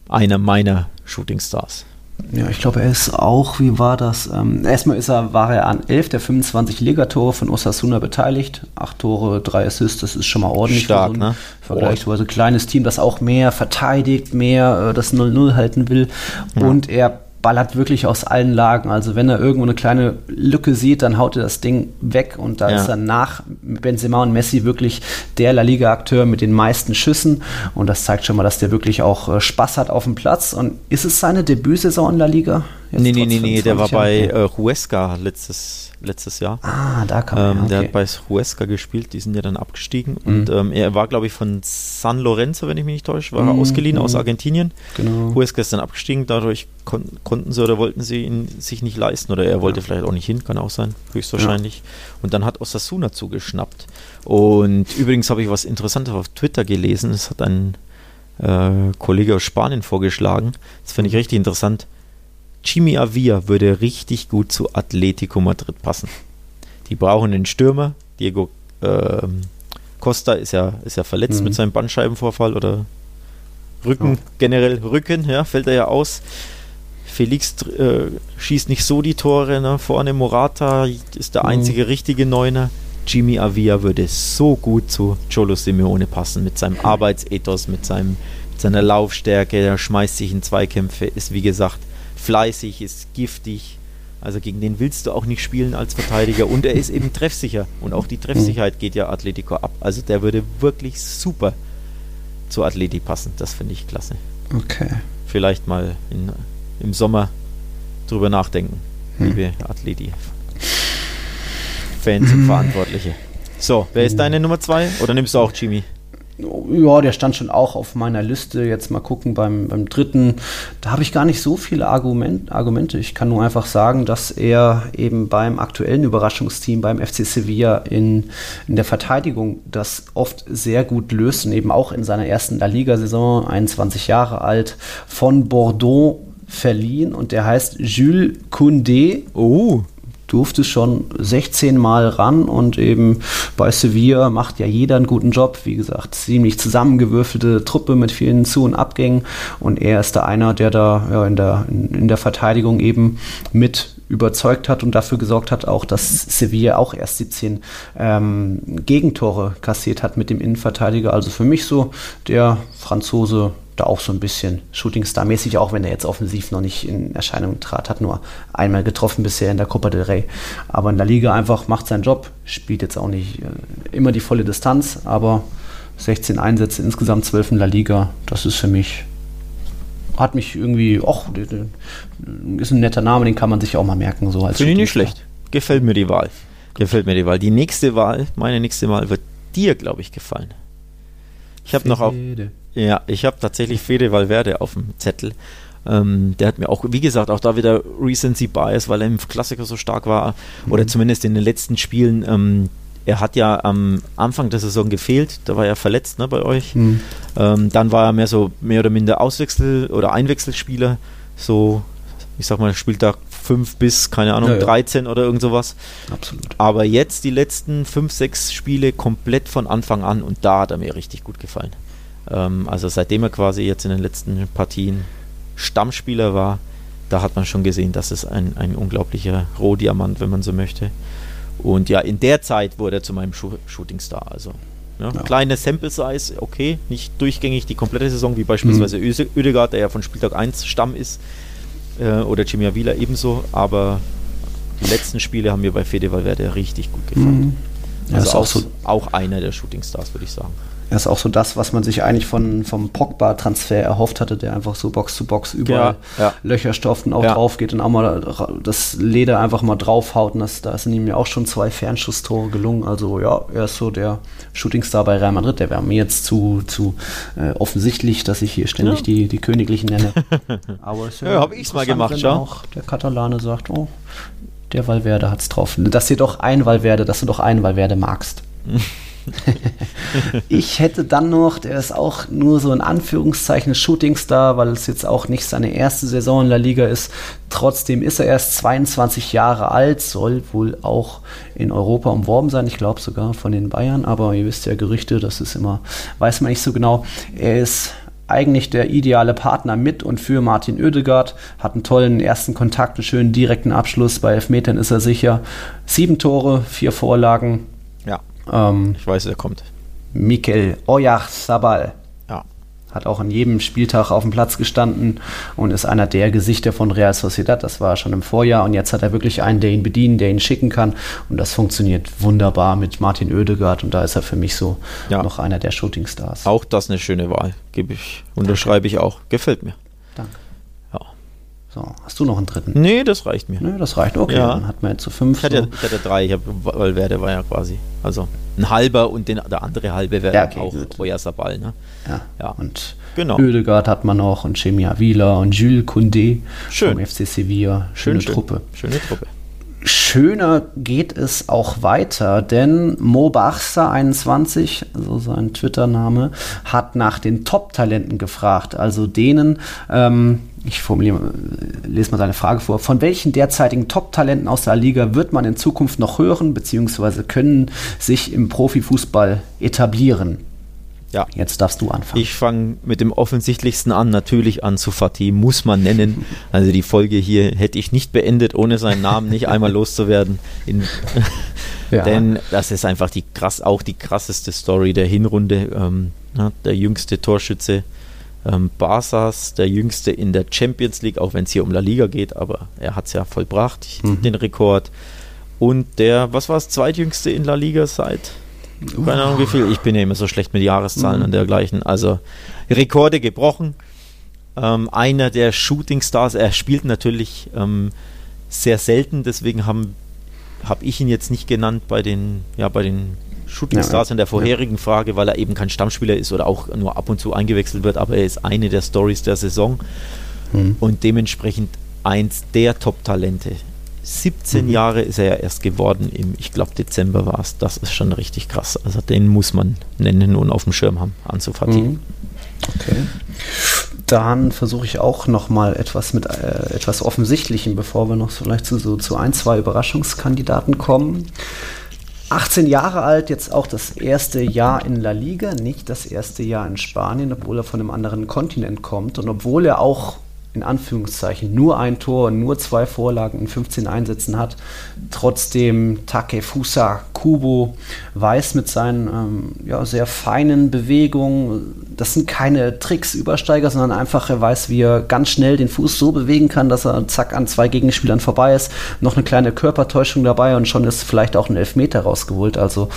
einer meiner Shooting Stars. Ja, ich glaube, er ist auch, wie war das? Ähm, erstmal ist er, war er an 11 der 25 Ligatore von Osasuna beteiligt. Acht Tore, drei Assists, das ist schon mal ordentlich. Stark, so ein ne? Vergleichsweise kleines Team, das auch mehr verteidigt, mehr äh, das 0-0 halten will. Ja. Und er ballert wirklich aus allen Lagen. Also wenn er irgendwo eine kleine Lücke sieht, dann haut er das Ding weg und da ja. ist er nach Benzema und Messi wirklich der La Liga-Akteur mit den meisten Schüssen und das zeigt schon mal, dass der wirklich auch äh, Spaß hat auf dem Platz. Und ist es seine Debütsaison in La Liga? Jetzt nee, nee, nee, nee, der war bei äh, Huesca letztes letztes Jahr. Ah, da kam ähm, er. Okay. Der hat bei Huesca gespielt, die sind ja dann abgestiegen. Mhm. Und ähm, er war, glaube ich, von San Lorenzo, wenn ich mich nicht täusche, war mhm. er ausgeliehen mhm. aus Argentinien. Genau. Huesca ist dann abgestiegen, dadurch kon konnten sie oder wollten sie ihn sich nicht leisten. Oder er wollte ja. vielleicht auch nicht hin, kann auch sein, höchstwahrscheinlich. Ja. Und dann hat Osasuna zugeschnappt. Und übrigens habe ich was Interessantes auf Twitter gelesen. Es hat ein äh, Kollege aus Spanien vorgeschlagen. Das finde ich richtig interessant Jimmy Avia würde richtig gut zu Atletico Madrid passen. Die brauchen einen Stürmer. Diego äh, Costa ist ja, ist ja verletzt mhm. mit seinem Bandscheibenvorfall oder Rücken, oh. generell Rücken, ja, fällt er ja aus. Felix äh, schießt nicht so die Tore, ne? vorne Morata ist der mhm. einzige richtige Neuner. Jimmy Avia würde so gut zu Cholo Simeone passen, mit seinem Arbeitsethos, mit, seinem, mit seiner Laufstärke, er schmeißt sich in Zweikämpfe, ist wie gesagt fleißig, ist giftig. Also gegen den willst du auch nicht spielen als Verteidiger. Und er ist eben treffsicher. Und auch die Treffsicherheit geht ja Atletico ab. Also der würde wirklich super zu Atleti passen. Das finde ich klasse. Okay. Vielleicht mal in, im Sommer drüber nachdenken, hm. liebe Atleti. Fans und Verantwortliche. So, wer ist deine Nummer zwei? Oder nimmst du auch Jimmy? Ja, der stand schon auch auf meiner Liste. Jetzt mal gucken beim, beim dritten. Da habe ich gar nicht so viele Argument, Argumente. Ich kann nur einfach sagen, dass er eben beim aktuellen Überraschungsteam beim FC Sevilla in, in der Verteidigung das oft sehr gut löst und eben auch in seiner ersten La Liga-Saison, 21 Jahre alt, von Bordeaux verliehen und der heißt Jules Koundé. Oh durfte schon 16 Mal ran und eben bei Sevilla macht ja jeder einen guten Job. Wie gesagt, ziemlich zusammengewürfelte Truppe mit vielen Zu- und Abgängen und er ist da einer, der da ja, in, der, in, der Verteidigung eben mit überzeugt hat und dafür gesorgt hat, auch dass Sevilla auch erst 17 ähm, Gegentore kassiert hat mit dem Innenverteidiger. Also für mich so der Franzose da auch so ein bisschen Shootingstar-mäßig, auch wenn er jetzt offensiv noch nicht in Erscheinung trat, hat nur einmal getroffen bisher in der Copa del Rey. Aber in der Liga einfach macht seinen Job, spielt jetzt auch nicht äh, immer die volle Distanz, aber 16 Einsätze, insgesamt 12 in der Liga, das ist für mich hat mich irgendwie, ach, ist ein netter Name, den kann man sich auch mal merken. So als Finde ich nicht schlecht. Gefällt mir die Wahl. Gefällt mir die Wahl. Die nächste Wahl, meine nächste Wahl wird dir, glaube ich, gefallen. Ich habe noch auf. Ja, ich habe tatsächlich Fede Valverde auf dem Zettel. Ähm, der hat mir auch, wie gesagt, auch da wieder Recency Bias, weil er im Klassiker so stark war, mhm. oder zumindest in den letzten Spielen. Ähm, er hat ja am Anfang der Saison gefehlt, da war er verletzt ne, bei euch. Mhm. Ähm, dann war er mehr so mehr oder minder Auswechsel- oder Einwechselspieler, so, ich sag mal, Spieltag 5 bis, keine Ahnung, ja, ja. 13 oder irgend sowas. Absolut. Aber jetzt die letzten 5, 6 Spiele komplett von Anfang an und da hat er mir richtig gut gefallen. Ähm, also seitdem er quasi jetzt in den letzten Partien Stammspieler war, da hat man schon gesehen, dass es ein, ein unglaublicher Rohdiamant, wenn man so möchte. Und ja, in der Zeit wurde er zu meinem Shootingstar. Also ja, ja. kleine Sample Size, okay, nicht durchgängig die komplette Saison, wie beispielsweise mhm. Ödegaard, der ja von Spieltag 1 Stamm ist, äh, oder Jimmy Avila ebenso, aber die letzten Spiele haben mir bei Fede Valverde richtig gut gefallen. Mhm. Ja, also auch, so auch einer der Shootingstars, würde ich sagen. Das ist auch so das, was man sich eigentlich von, vom Pogba-Transfer erhofft hatte, der einfach so Box zu Box überall ja, ja. Löcher stopft und auch ja. drauf geht und auch mal das Leder einfach mal draufhaut. Und das, da sind ihm ja auch schon zwei Fernschusstore gelungen. Also ja, er ist so der Shootingstar bei Real Madrid. Der wäre mir jetzt zu, zu äh, offensichtlich, dass ich hier ständig die, die Königlichen nenne. Aber es ja, ja habe ich es mal gemacht, schau. Auch der Katalane sagt, oh, der Valverde hat's drauf. Dass dir doch ein Valverde, dass du doch einen Valverde magst. ich hätte dann noch, der ist auch nur so in Anführungszeichen Shootingstar, weil es jetzt auch nicht seine erste Saison in der Liga ist. Trotzdem ist er erst 22 Jahre alt, soll wohl auch in Europa umworben sein. Ich glaube sogar von den Bayern, aber ihr wisst ja Gerüchte, das ist immer, weiß man nicht so genau. Er ist eigentlich der ideale Partner mit und für Martin Oedegaard. Hat einen tollen ersten Kontakt, einen schönen direkten Abschluss. Bei Elfmetern ist er sicher. Sieben Tore, vier Vorlagen. Ja. Ähm, ich weiß, er kommt. Mikel Oyarzabal hat auch an jedem Spieltag auf dem Platz gestanden und ist einer der Gesichter von Real Sociedad. Das war schon im Vorjahr und jetzt hat er wirklich einen, der ihn bedienen, der ihn schicken kann und das funktioniert wunderbar mit Martin Oedegaard und da ist er für mich so ja. noch einer der Shootingstars. Auch das eine schöne Wahl, gebe ich, unterschreibe ich auch. Gefällt mir. So, hast du noch einen dritten? Nee, das reicht mir. Nee, das reicht, okay. Ja. Dann hat man jetzt zu fünf. Ich hatte, so. ich hatte drei, ich hab, weil Werde war ja quasi. Also ein halber und den, der andere halbe wäre ja, okay, auch Roya Sabal. Ne? Ja. ja. Und genau. Oedegaard hat man noch und Chemia Wieler und Jules Koundé Schön. vom FC Sevilla. Schöne schön, Truppe. Schöne Truppe. Schöner geht es auch weiter, denn Mo Bachsa 21, so sein Twitter-Name, hat nach den Top-Talenten gefragt, also denen, ähm, ich formuliere, lese mal seine Frage vor, von welchen derzeitigen Top-Talenten aus der Liga wird man in Zukunft noch hören, beziehungsweise können sich im Profifußball etablieren? Ja. Jetzt darfst du anfangen. Ich fange mit dem offensichtlichsten an, natürlich an zu Fatih, muss man nennen. Also die Folge hier hätte ich nicht beendet, ohne seinen Namen nicht einmal loszuwerden. In, ja. Denn das ist einfach die krass, auch die krasseste Story der Hinrunde. Ähm, der jüngste Torschütze ähm, Barsas, der jüngste in der Champions League, auch wenn es hier um La Liga geht, aber er hat es ja vollbracht, mhm. den Rekord. Und der, was war es, zweitjüngste in La Liga seit keine Ahnung wie viel. Ich bin ja immer so schlecht mit Jahreszahlen mhm. und dergleichen. Also Rekorde gebrochen. Ähm, einer der Shooting-Stars. Er spielt natürlich ähm, sehr selten, deswegen habe hab ich ihn jetzt nicht genannt bei den, ja, bei den Shooting Stars ja, in der vorherigen ja. Frage, weil er eben kein Stammspieler ist oder auch nur ab und zu eingewechselt wird, aber er ist eine der Stories der Saison mhm. und dementsprechend eins der Top-Talente. 17 mhm. Jahre ist er ja erst geworden, im, ich glaube Dezember war es. Das ist schon richtig krass. Also den muss man nennen und auf dem Schirm haben, anzufahren. Mhm. Okay. Dann versuche ich auch noch mal etwas mit äh, etwas Offensichtlichem, bevor wir noch vielleicht zu, so, zu ein, zwei Überraschungskandidaten kommen. 18 Jahre alt, jetzt auch das erste Jahr in La Liga, nicht das erste Jahr in Spanien, obwohl er von einem anderen Kontinent kommt und obwohl er auch in Anführungszeichen nur ein Tor und nur zwei Vorlagen in 15 Einsätzen hat. Trotzdem Takefusa Kubo weiß mit seinen ähm, ja, sehr feinen Bewegungen, das sind keine Tricks, Übersteiger, sondern einfach er weiß, wie er ganz schnell den Fuß so bewegen kann, dass er zack an zwei Gegenspielern vorbei ist. Noch eine kleine Körpertäuschung dabei und schon ist vielleicht auch ein Elfmeter rausgeholt. Also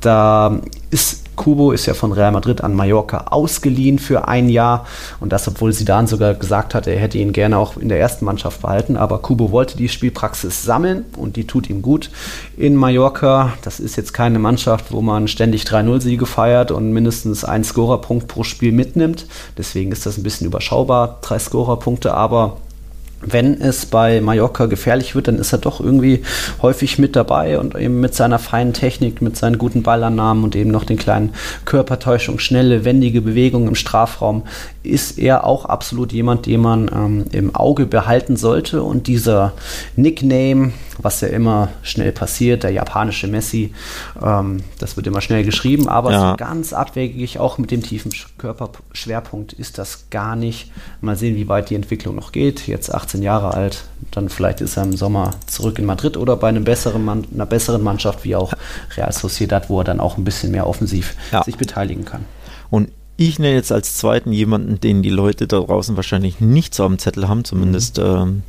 da ist Kubo ist ja von Real Madrid an Mallorca ausgeliehen für ein Jahr und das, obwohl Zidane sogar gesagt hat, er hätte ihn gerne auch in der ersten Mannschaft behalten, aber Kubo wollte die Spielpraxis sammeln und die tut ihm gut in Mallorca. Das ist jetzt keine Mannschaft, wo man ständig 3-0-Siege feiert und mindestens einen Scorerpunkt pro Spiel mitnimmt. Deswegen ist das ein bisschen überschaubar, drei Scorerpunkte, aber wenn es bei Mallorca gefährlich wird, dann ist er doch irgendwie häufig mit dabei und eben mit seiner feinen Technik, mit seinen guten Ballannahmen und eben noch den kleinen Körpertäuschungen, schnelle, wendige Bewegungen im Strafraum, ist er auch absolut jemand, den man ähm, im Auge behalten sollte. Und dieser Nickname, was ja immer schnell passiert, der japanische Messi, ähm, das wird immer schnell geschrieben, aber ja. so ganz abwegig, auch mit dem tiefen Körperschwerpunkt, ist das gar nicht. Mal sehen, wie weit die Entwicklung noch geht. Jetzt 18 18 Jahre alt. Dann vielleicht ist er im Sommer zurück in Madrid oder bei einem besseren Mann, einer besseren Mannschaft wie auch Real Sociedad, wo er dann auch ein bisschen mehr offensiv ja. sich beteiligen kann. Und ich nenne jetzt als zweiten jemanden, den die Leute da draußen wahrscheinlich nicht so am Zettel haben, zumindest mhm. ähm,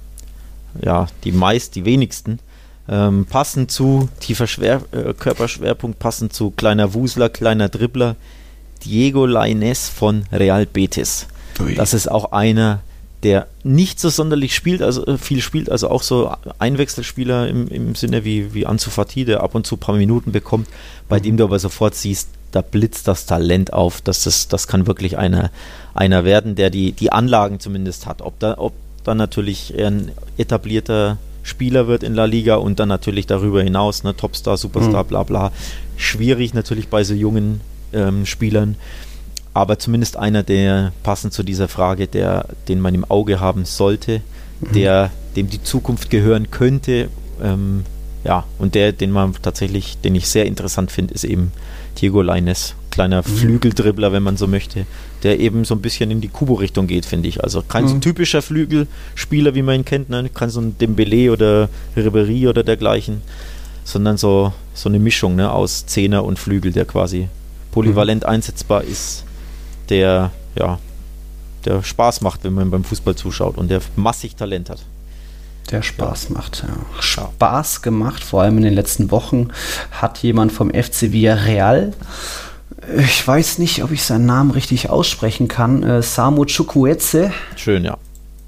ja, die meist, die wenigsten. Ähm, passend zu tiefer Schwer, äh, Körperschwerpunkt, passend zu kleiner Wusler, kleiner Dribbler, Diego Lainez von Real Betis. Ui. Das ist auch einer, der nicht so sonderlich spielt, also äh, viel spielt, also auch so Einwechselspieler im, im Sinne wie, wie Ansu Fati, der ab und zu ein paar Minuten bekommt, bei mhm. dem du aber sofort siehst, da blitzt das Talent auf. Das, ist, das kann wirklich einer, einer werden, der die, die Anlagen zumindest hat. Ob da, ob dann natürlich ein etablierter Spieler wird in La Liga und dann natürlich darüber hinaus, ne, Topstar, Superstar, mhm. bla bla. Schwierig natürlich bei so jungen ähm, Spielern aber zumindest einer, der passend zu dieser Frage, der, den man im Auge haben sollte, mhm. der dem die Zukunft gehören könnte. Ähm, ja, und der, den man tatsächlich, den ich sehr interessant finde, ist eben Diego Leines. kleiner mhm. Flügeldribbler, wenn man so möchte, der eben so ein bisschen in die Kubo-Richtung geht, finde ich. Also kein mhm. so typischer Flügelspieler, wie man ihn kennt, ne? kein so ein Dembele oder Ribery oder dergleichen, sondern so, so eine Mischung ne? aus Zehner und Flügel, der quasi polyvalent mhm. einsetzbar ist, der ja, der Spaß macht, wenn man beim Fußball zuschaut und der massig Talent hat. Der Spaß macht, ja. Spaß gemacht, vor allem in den letzten Wochen, hat jemand vom FC Villarreal, ich weiß nicht, ob ich seinen Namen richtig aussprechen kann, äh, Samu Chukwueze. Schön, ja.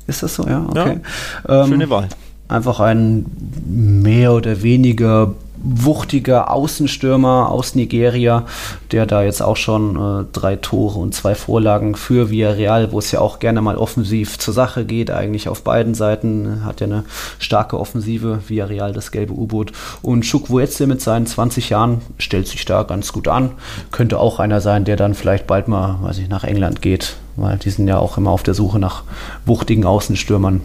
Ist das so, ja? Okay. Ja, ähm, schöne Wahl. Einfach ein mehr oder weniger wuchtiger Außenstürmer aus Nigeria, der da jetzt auch schon äh, drei Tore und zwei Vorlagen für Villarreal, wo es ja auch gerne mal offensiv zur Sache geht, eigentlich auf beiden Seiten, hat ja eine starke Offensive, Villarreal das gelbe U-Boot und Chukwueze mit seinen 20 Jahren stellt sich da ganz gut an, könnte auch einer sein, der dann vielleicht bald mal, weiß ich, nach England geht, weil die sind ja auch immer auf der Suche nach wuchtigen Außenstürmern.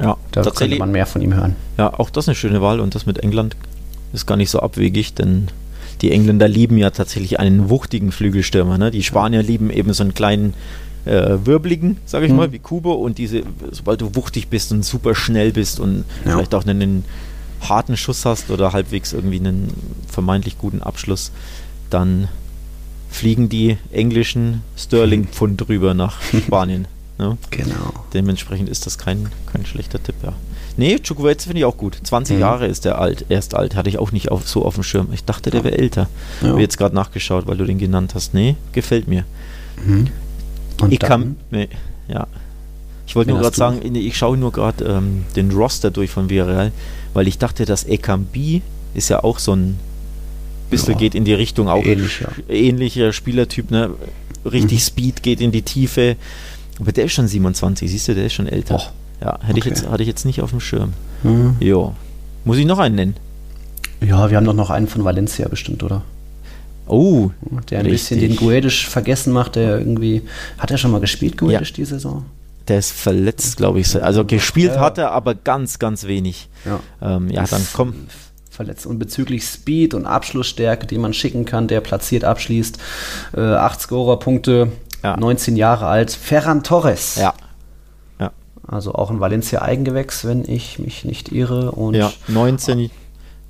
Ja, da könnte man mehr von ihm hören. Ja, auch das eine schöne Wahl und das mit England ist gar nicht so abwegig, denn die Engländer lieben ja tatsächlich einen wuchtigen Flügelstürmer. Ne? Die Spanier lieben eben so einen kleinen äh, wirbeligen, sage ich mhm. mal, wie Kubo und diese, sobald du wuchtig bist und super schnell bist und ja. vielleicht auch einen, einen, harten Schuss hast oder halbwegs irgendwie einen vermeintlich guten Abschluss, dann fliegen die englischen Sterling-Pfund drüber nach Spanien. ne? Genau. Dementsprechend ist das kein, kein schlechter Tipp, ja. Nee, Chukwueze finde ich auch gut. 20 mhm. Jahre ist der alt, erst alt. Hatte ich auch nicht auf, so auf dem Schirm. Ich dachte, der wäre älter. Ja. Habe jetzt gerade nachgeschaut, weil du den genannt hast. Nee, gefällt mir. Mhm. ich kann. Nee, ja. Ich wollte nur gerade sagen, ich schaue nur gerade ähm, den Roster durch von Villarreal, weil ich dachte, dass Ekambi ist ja auch so ein bisschen ja. geht in die Richtung auch Ähnlich, ja. ähnlicher Spielertyp, ne? Richtig mhm. Speed geht in die Tiefe. Aber der ist schon 27, siehst du, der ist schon älter. Och. Ja, hätte, okay. ich jetzt, hatte ich jetzt nicht auf dem Schirm. Mhm. Jo. Muss ich noch einen nennen? Ja, wir haben doch noch einen von Valencia bestimmt, oder? Oh, der ein richtig. bisschen den Guedisch vergessen macht, der irgendwie. Hat er schon mal gespielt, Guedisch, ja. die Saison? Der ist verletzt, glaube ich. Also gespielt ja. hat er, aber ganz, ganz wenig. Ja, ähm, ja dann komm. Verletzt. Und bezüglich Speed und Abschlussstärke, die man schicken kann, der platziert abschließt, äh, 8 Scorer-Punkte, ja. 19 Jahre alt, Ferran Torres. Ja, also auch ein Valencia-Eigengewächs, wenn ich mich nicht irre. Und ja, 19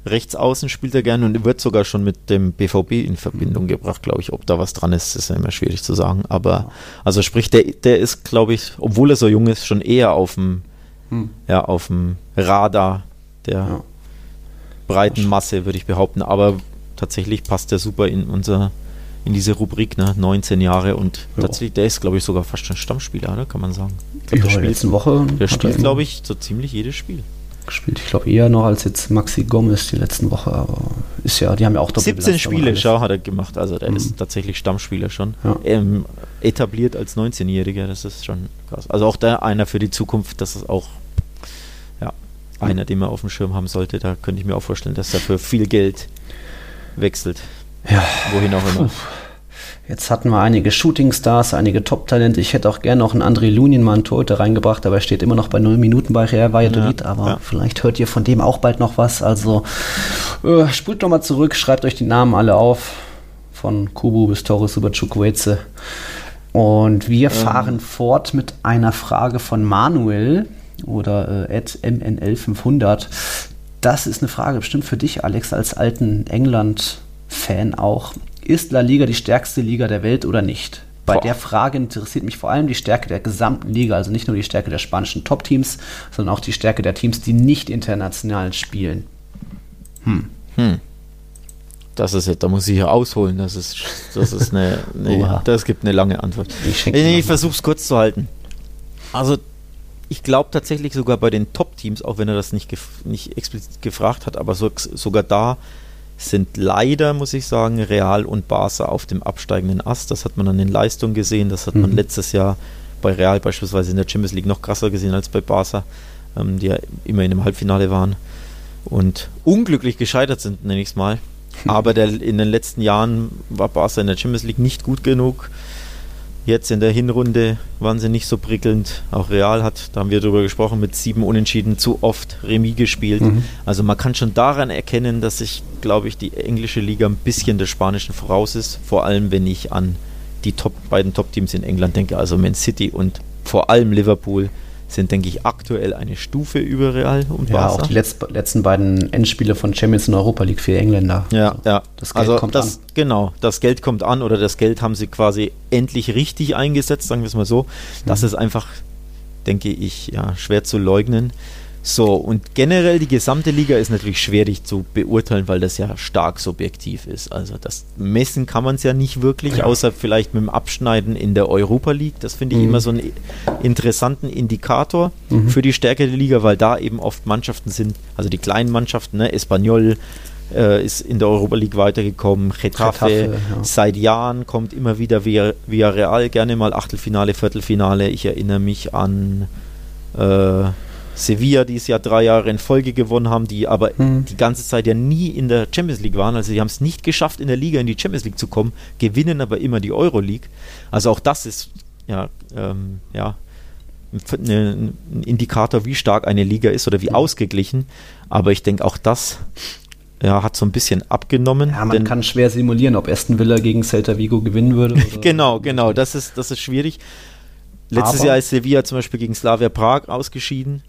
rechts außen spielt er gerne und wird sogar schon mit dem BVB in Verbindung gebracht, glaube ich. Ob da was dran ist, ist ja immer schwierig zu sagen. Aber also sprich, der, der ist, glaube ich, obwohl er so jung ist, schon eher auf dem, hm. ja, auf dem Radar der ja. breiten Masse, würde ich behaupten. Aber tatsächlich passt er super in unser in diese Rubrik, ne? 19 Jahre und ja. tatsächlich, der ist, glaube ich, sogar fast schon Stammspieler, ne? kann man sagen. Ich glaub, ja, der spielt, letzten Woche der spielt, glaube ich, so ziemlich jedes Spiel. Gespielt, ich glaube eher noch als jetzt Maxi Gomez die letzten Woche, aber ist ja, die haben ja auch 17 Spiele, schau, hat er gemacht, also der mhm. ist tatsächlich Stammspieler schon. Ja. Ähm, etabliert als 19-Jähriger, das ist schon krass. Also auch da einer für die Zukunft, das ist auch ja, einer, den man auf dem Schirm haben sollte. Da könnte ich mir auch vorstellen, dass er für viel Geld wechselt. Ja. Wohin auch immer. Jetzt hatten wir einige Shootingstars, einige Top-Talente. Ich hätte auch gerne noch einen André Lunin mal einen Torhüter reingebracht, aber er steht immer noch bei 0 Minuten bei Real Valladolid. Ja, aber ja. vielleicht hört ihr von dem auch bald noch was. Also äh, spult nochmal zurück, schreibt euch die Namen alle auf. Von Kubu bis Torres über Chukwueze. Und wir ähm. fahren fort mit einer Frage von Manuel oder äh, MNL500. Das ist eine Frage bestimmt für dich, Alex, als alten England- Fan auch. Ist La Liga die stärkste Liga der Welt oder nicht? Bei Boah. der Frage interessiert mich vor allem die Stärke der gesamten Liga, also nicht nur die Stärke der spanischen Top-Teams, sondern auch die Stärke der Teams, die nicht international spielen. Hm. Hm. Das ist jetzt, da muss ich hier ausholen. Das ist, das ist eine, eine das gibt eine lange Antwort. Ich, ich versuche es kurz zu halten. Also ich glaube tatsächlich sogar bei den Top-Teams, auch wenn er das nicht, gef nicht explizit gefragt hat, aber so, sogar da sind leider, muss ich sagen, Real und Barca auf dem absteigenden Ast. Das hat man an den Leistungen gesehen. Das hat man mhm. letztes Jahr bei Real beispielsweise in der Champions League noch krasser gesehen als bei Barca, ähm, die ja immer in dem Halbfinale waren und unglücklich gescheitert sind, nenne ich es mal. Aber der, in den letzten Jahren war Barca in der Champions League nicht gut genug. Jetzt in der Hinrunde waren sie nicht so prickelnd. Auch Real hat, da haben wir darüber gesprochen, mit sieben Unentschieden zu oft Remis gespielt. Mhm. Also man kann schon daran erkennen, dass sich, glaube ich, die englische Liga ein bisschen der spanischen voraus ist. Vor allem, wenn ich an die Top, beiden Top-Teams in England denke, also Man City und vor allem Liverpool sind, denke ich, aktuell eine Stufe über Real und ja, Barca. auch die letzt, letzten beiden Endspiele von Champions in Europa League für Engländer. Ja, also, ja. Das Geld also kommt das, an. Genau, das Geld kommt an oder das Geld haben sie quasi endlich richtig eingesetzt, sagen wir es mal so. Das mhm. ist einfach, denke ich, ja, schwer zu leugnen. So, und generell die gesamte Liga ist natürlich schwierig zu beurteilen, weil das ja stark subjektiv ist. Also das Messen kann man es ja nicht wirklich, ja. außer vielleicht mit dem Abschneiden in der Europa League. Das finde ich mhm. immer so einen interessanten Indikator mhm. für die Stärke der Liga, weil da eben oft Mannschaften sind, also die kleinen Mannschaften, ne, Espanyol, äh, ist in der Europa League weitergekommen. Getafe, Getafe ja. seit Jahren kommt immer wieder via, via Real gerne mal Achtelfinale, Viertelfinale. Ich erinnere mich an äh, Sevilla, die es ja drei Jahre in Folge gewonnen haben, die aber mhm. die ganze Zeit ja nie in der Champions League waren. Also sie haben es nicht geschafft, in der Liga in die Champions League zu kommen, gewinnen aber immer die Euro League. Also auch das ist ja, ähm, ja ein Indikator, wie stark eine Liga ist oder wie mhm. ausgeglichen. Aber ich denke, auch das ja, hat so ein bisschen abgenommen. Ja, man kann schwer simulieren, ob Aston Villa gegen Celta Vigo gewinnen würde. genau, genau, das ist, das ist schwierig. Letztes Aber Jahr ist Sevilla zum Beispiel gegen Slavia Prag ausgeschieden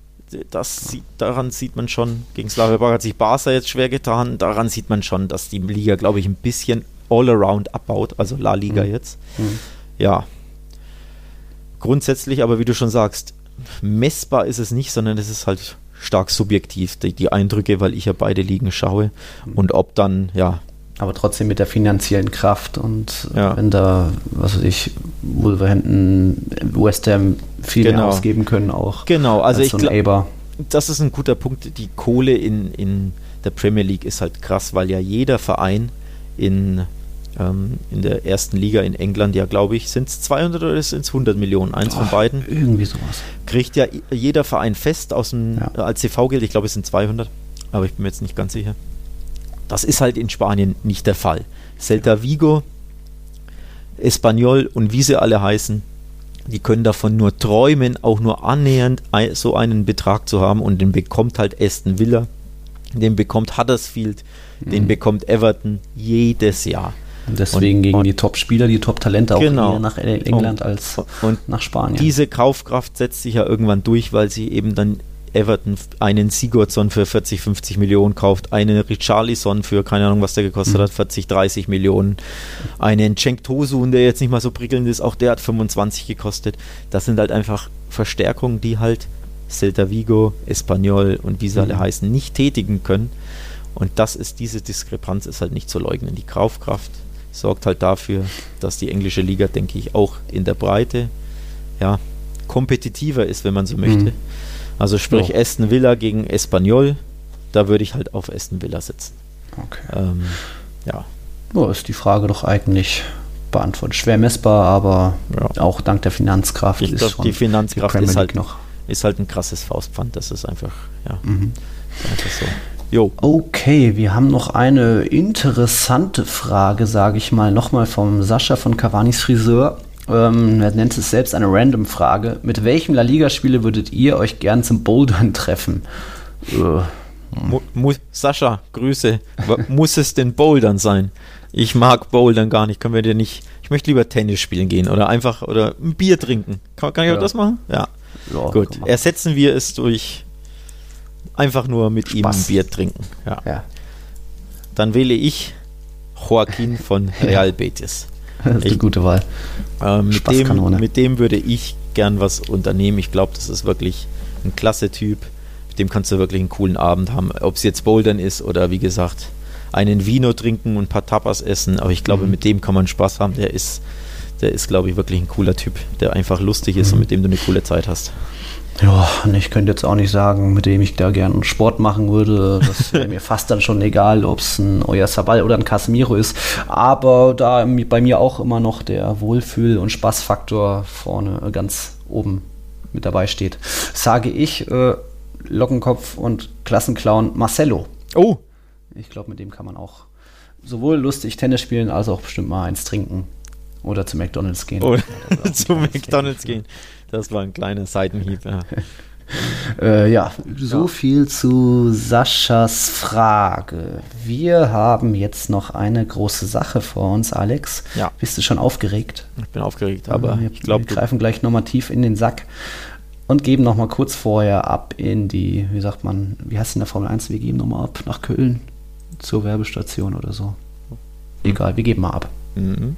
das sieht, daran sieht man schon, gegen Slavia Prag hat sich Barca jetzt schwer getan, daran sieht man schon, dass die Liga, glaube ich, ein bisschen all around abbaut, also La Liga mhm. jetzt. Mhm. Ja. Grundsätzlich, aber wie du schon sagst, messbar ist es nicht, sondern es ist halt stark subjektiv, die, die Eindrücke, weil ich ja beide Ligen schaue mhm. und ob dann, ja, aber trotzdem mit der finanziellen Kraft und ja. wenn da, was weiß ich, Wolverhampton, West Ham viel genau. mehr ausgeben können auch. Genau, also ich so glaube, das ist ein guter Punkt. Die Kohle in, in der Premier League ist halt krass, weil ja jeder Verein in, ähm, in der ersten Liga in England, ja glaube ich, sind es 200 oder sind es 100 Millionen, eins Ach, von beiden. Irgendwie sowas. Kriegt ja jeder Verein fest aus dem, ja. als TV-Geld, ich glaube es sind 200, aber ich bin mir jetzt nicht ganz sicher. Das ist halt in Spanien nicht der Fall. Celta Vigo, Espanyol und wie sie alle heißen, die können davon nur träumen, auch nur annähernd so einen Betrag zu haben und den bekommt halt Aston Villa, den bekommt Huddersfield, mhm. den bekommt Everton jedes Jahr. Und deswegen und, gegen die Top-Spieler, die Top-Talente auch genau. eher nach England und, als und nach Spanien. Diese Kaufkraft setzt sich ja irgendwann durch, weil sie eben dann Everton einen Sigurdsson für 40, 50 Millionen kauft, einen Richarlison für, keine Ahnung, was der gekostet mhm. hat, 40, 30 Millionen, einen Cenk Tosun, der jetzt nicht mal so prickelnd ist, auch der hat 25 gekostet. Das sind halt einfach Verstärkungen, die halt Celta Vigo, Espanyol und wie sie mhm. alle heißen, nicht tätigen können. Und das ist, diese Diskrepanz ist halt nicht zu leugnen. Die Kaufkraft sorgt halt dafür, dass die englische Liga, denke ich, auch in der Breite, ja, kompetitiver ist, wenn man so möchte. Mhm. Also sprich oh. Aston Villa gegen Espanyol, da würde ich halt auf Aston Villa sitzen. Okay. Ähm, ja. Oh, ist die Frage doch eigentlich beantwortet. Schwer messbar, aber ja. auch dank der Finanzkraft. Ich glaube, die Finanzkraft die ist, halt, noch. ist halt ein krasses Faustpfand. Das ist einfach, ja, mhm. einfach so. Jo. Okay, wir haben noch eine interessante Frage, sage ich mal, nochmal vom Sascha von Cavanis Friseur. Ähm, er nennt es selbst eine Random-Frage. Mit welchem La Liga-Spieler würdet ihr euch gern zum Bouldern treffen? Mu Sascha, Grüße. Muss es denn Bouldern sein? Ich mag Bouldern gar nicht. Können wir dir nicht. Ich möchte lieber Tennis spielen gehen oder einfach oder ein Bier trinken. Kann, kann ich ja. auch das machen? Ja. ja Gut. Ersetzen wir es durch einfach nur mit Spaß. ihm ein Bier trinken. Ja. ja. Dann wähle ich Joaquin von Real Betis. Das ist eine gute Wahl. Äh, mit, dem, mit dem würde ich gern was unternehmen. Ich glaube, das ist wirklich ein klasse Typ. Mit dem kannst du wirklich einen coolen Abend haben. Ob es jetzt Bouldern ist oder wie gesagt, einen Vino trinken und ein paar Tapas essen. Aber ich glaube, mhm. mit dem kann man Spaß haben. Der ist, der ist, glaube ich, wirklich ein cooler Typ, der einfach lustig ist mhm. und mit dem du eine coole Zeit hast. Ja, ich könnte jetzt auch nicht sagen, mit dem ich da gerne Sport machen würde. Das wäre mir fast dann schon egal, ob es ein Euer Sabal oder ein Casemiro ist. Aber da bei mir auch immer noch der Wohlfühl- und Spaßfaktor vorne ganz oben mit dabei steht, sage ich äh, Lockenkopf und Klassenclown Marcello. Oh! Ich glaube, mit dem kann man auch sowohl lustig Tennis spielen als auch bestimmt mal eins trinken. Oder zu McDonalds gehen. Oder zu McDonalds gehen. Das war ein kleiner Seitenhieb, ja. Äh, ja, so ja. viel zu Saschas Frage. Wir haben jetzt noch eine große Sache vor uns, Alex. Ja. Bist du schon aufgeregt? Ich bin aufgeregt, aber wir, ich glaube, wir greifen gleich nochmal tief in den Sack und geben nochmal kurz vorher ab in die, wie sagt man, wie heißt es in der Formel 1? Wir geben nochmal ab nach Köln zur Werbestation oder so. Egal, wir geben mal ab. Mhm.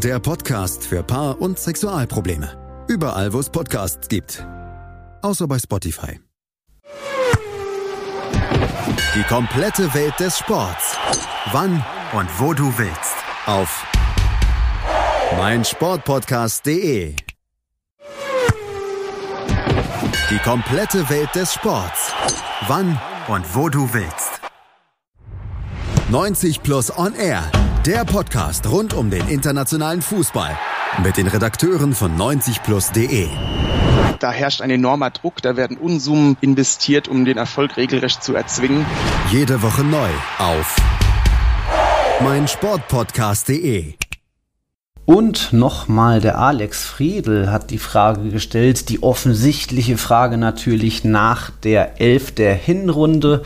der Podcast für Paar- und Sexualprobleme. Überall, wo es Podcasts gibt. Außer bei Spotify. Die komplette Welt des Sports. Wann und wo du willst. Auf meinsportpodcast.de. Die komplette Welt des Sports. Wann und wo du willst. 90 Plus On Air der Podcast rund um den internationalen Fußball mit den Redakteuren von 90plus.de. Da herrscht ein enormer Druck, da werden Unsummen investiert, um den Erfolg regelrecht zu erzwingen. Jede Woche neu auf meinsportpodcast.de. Und nochmal der Alex Friedel hat die Frage gestellt, die offensichtliche Frage natürlich nach der Elf der Hinrunde.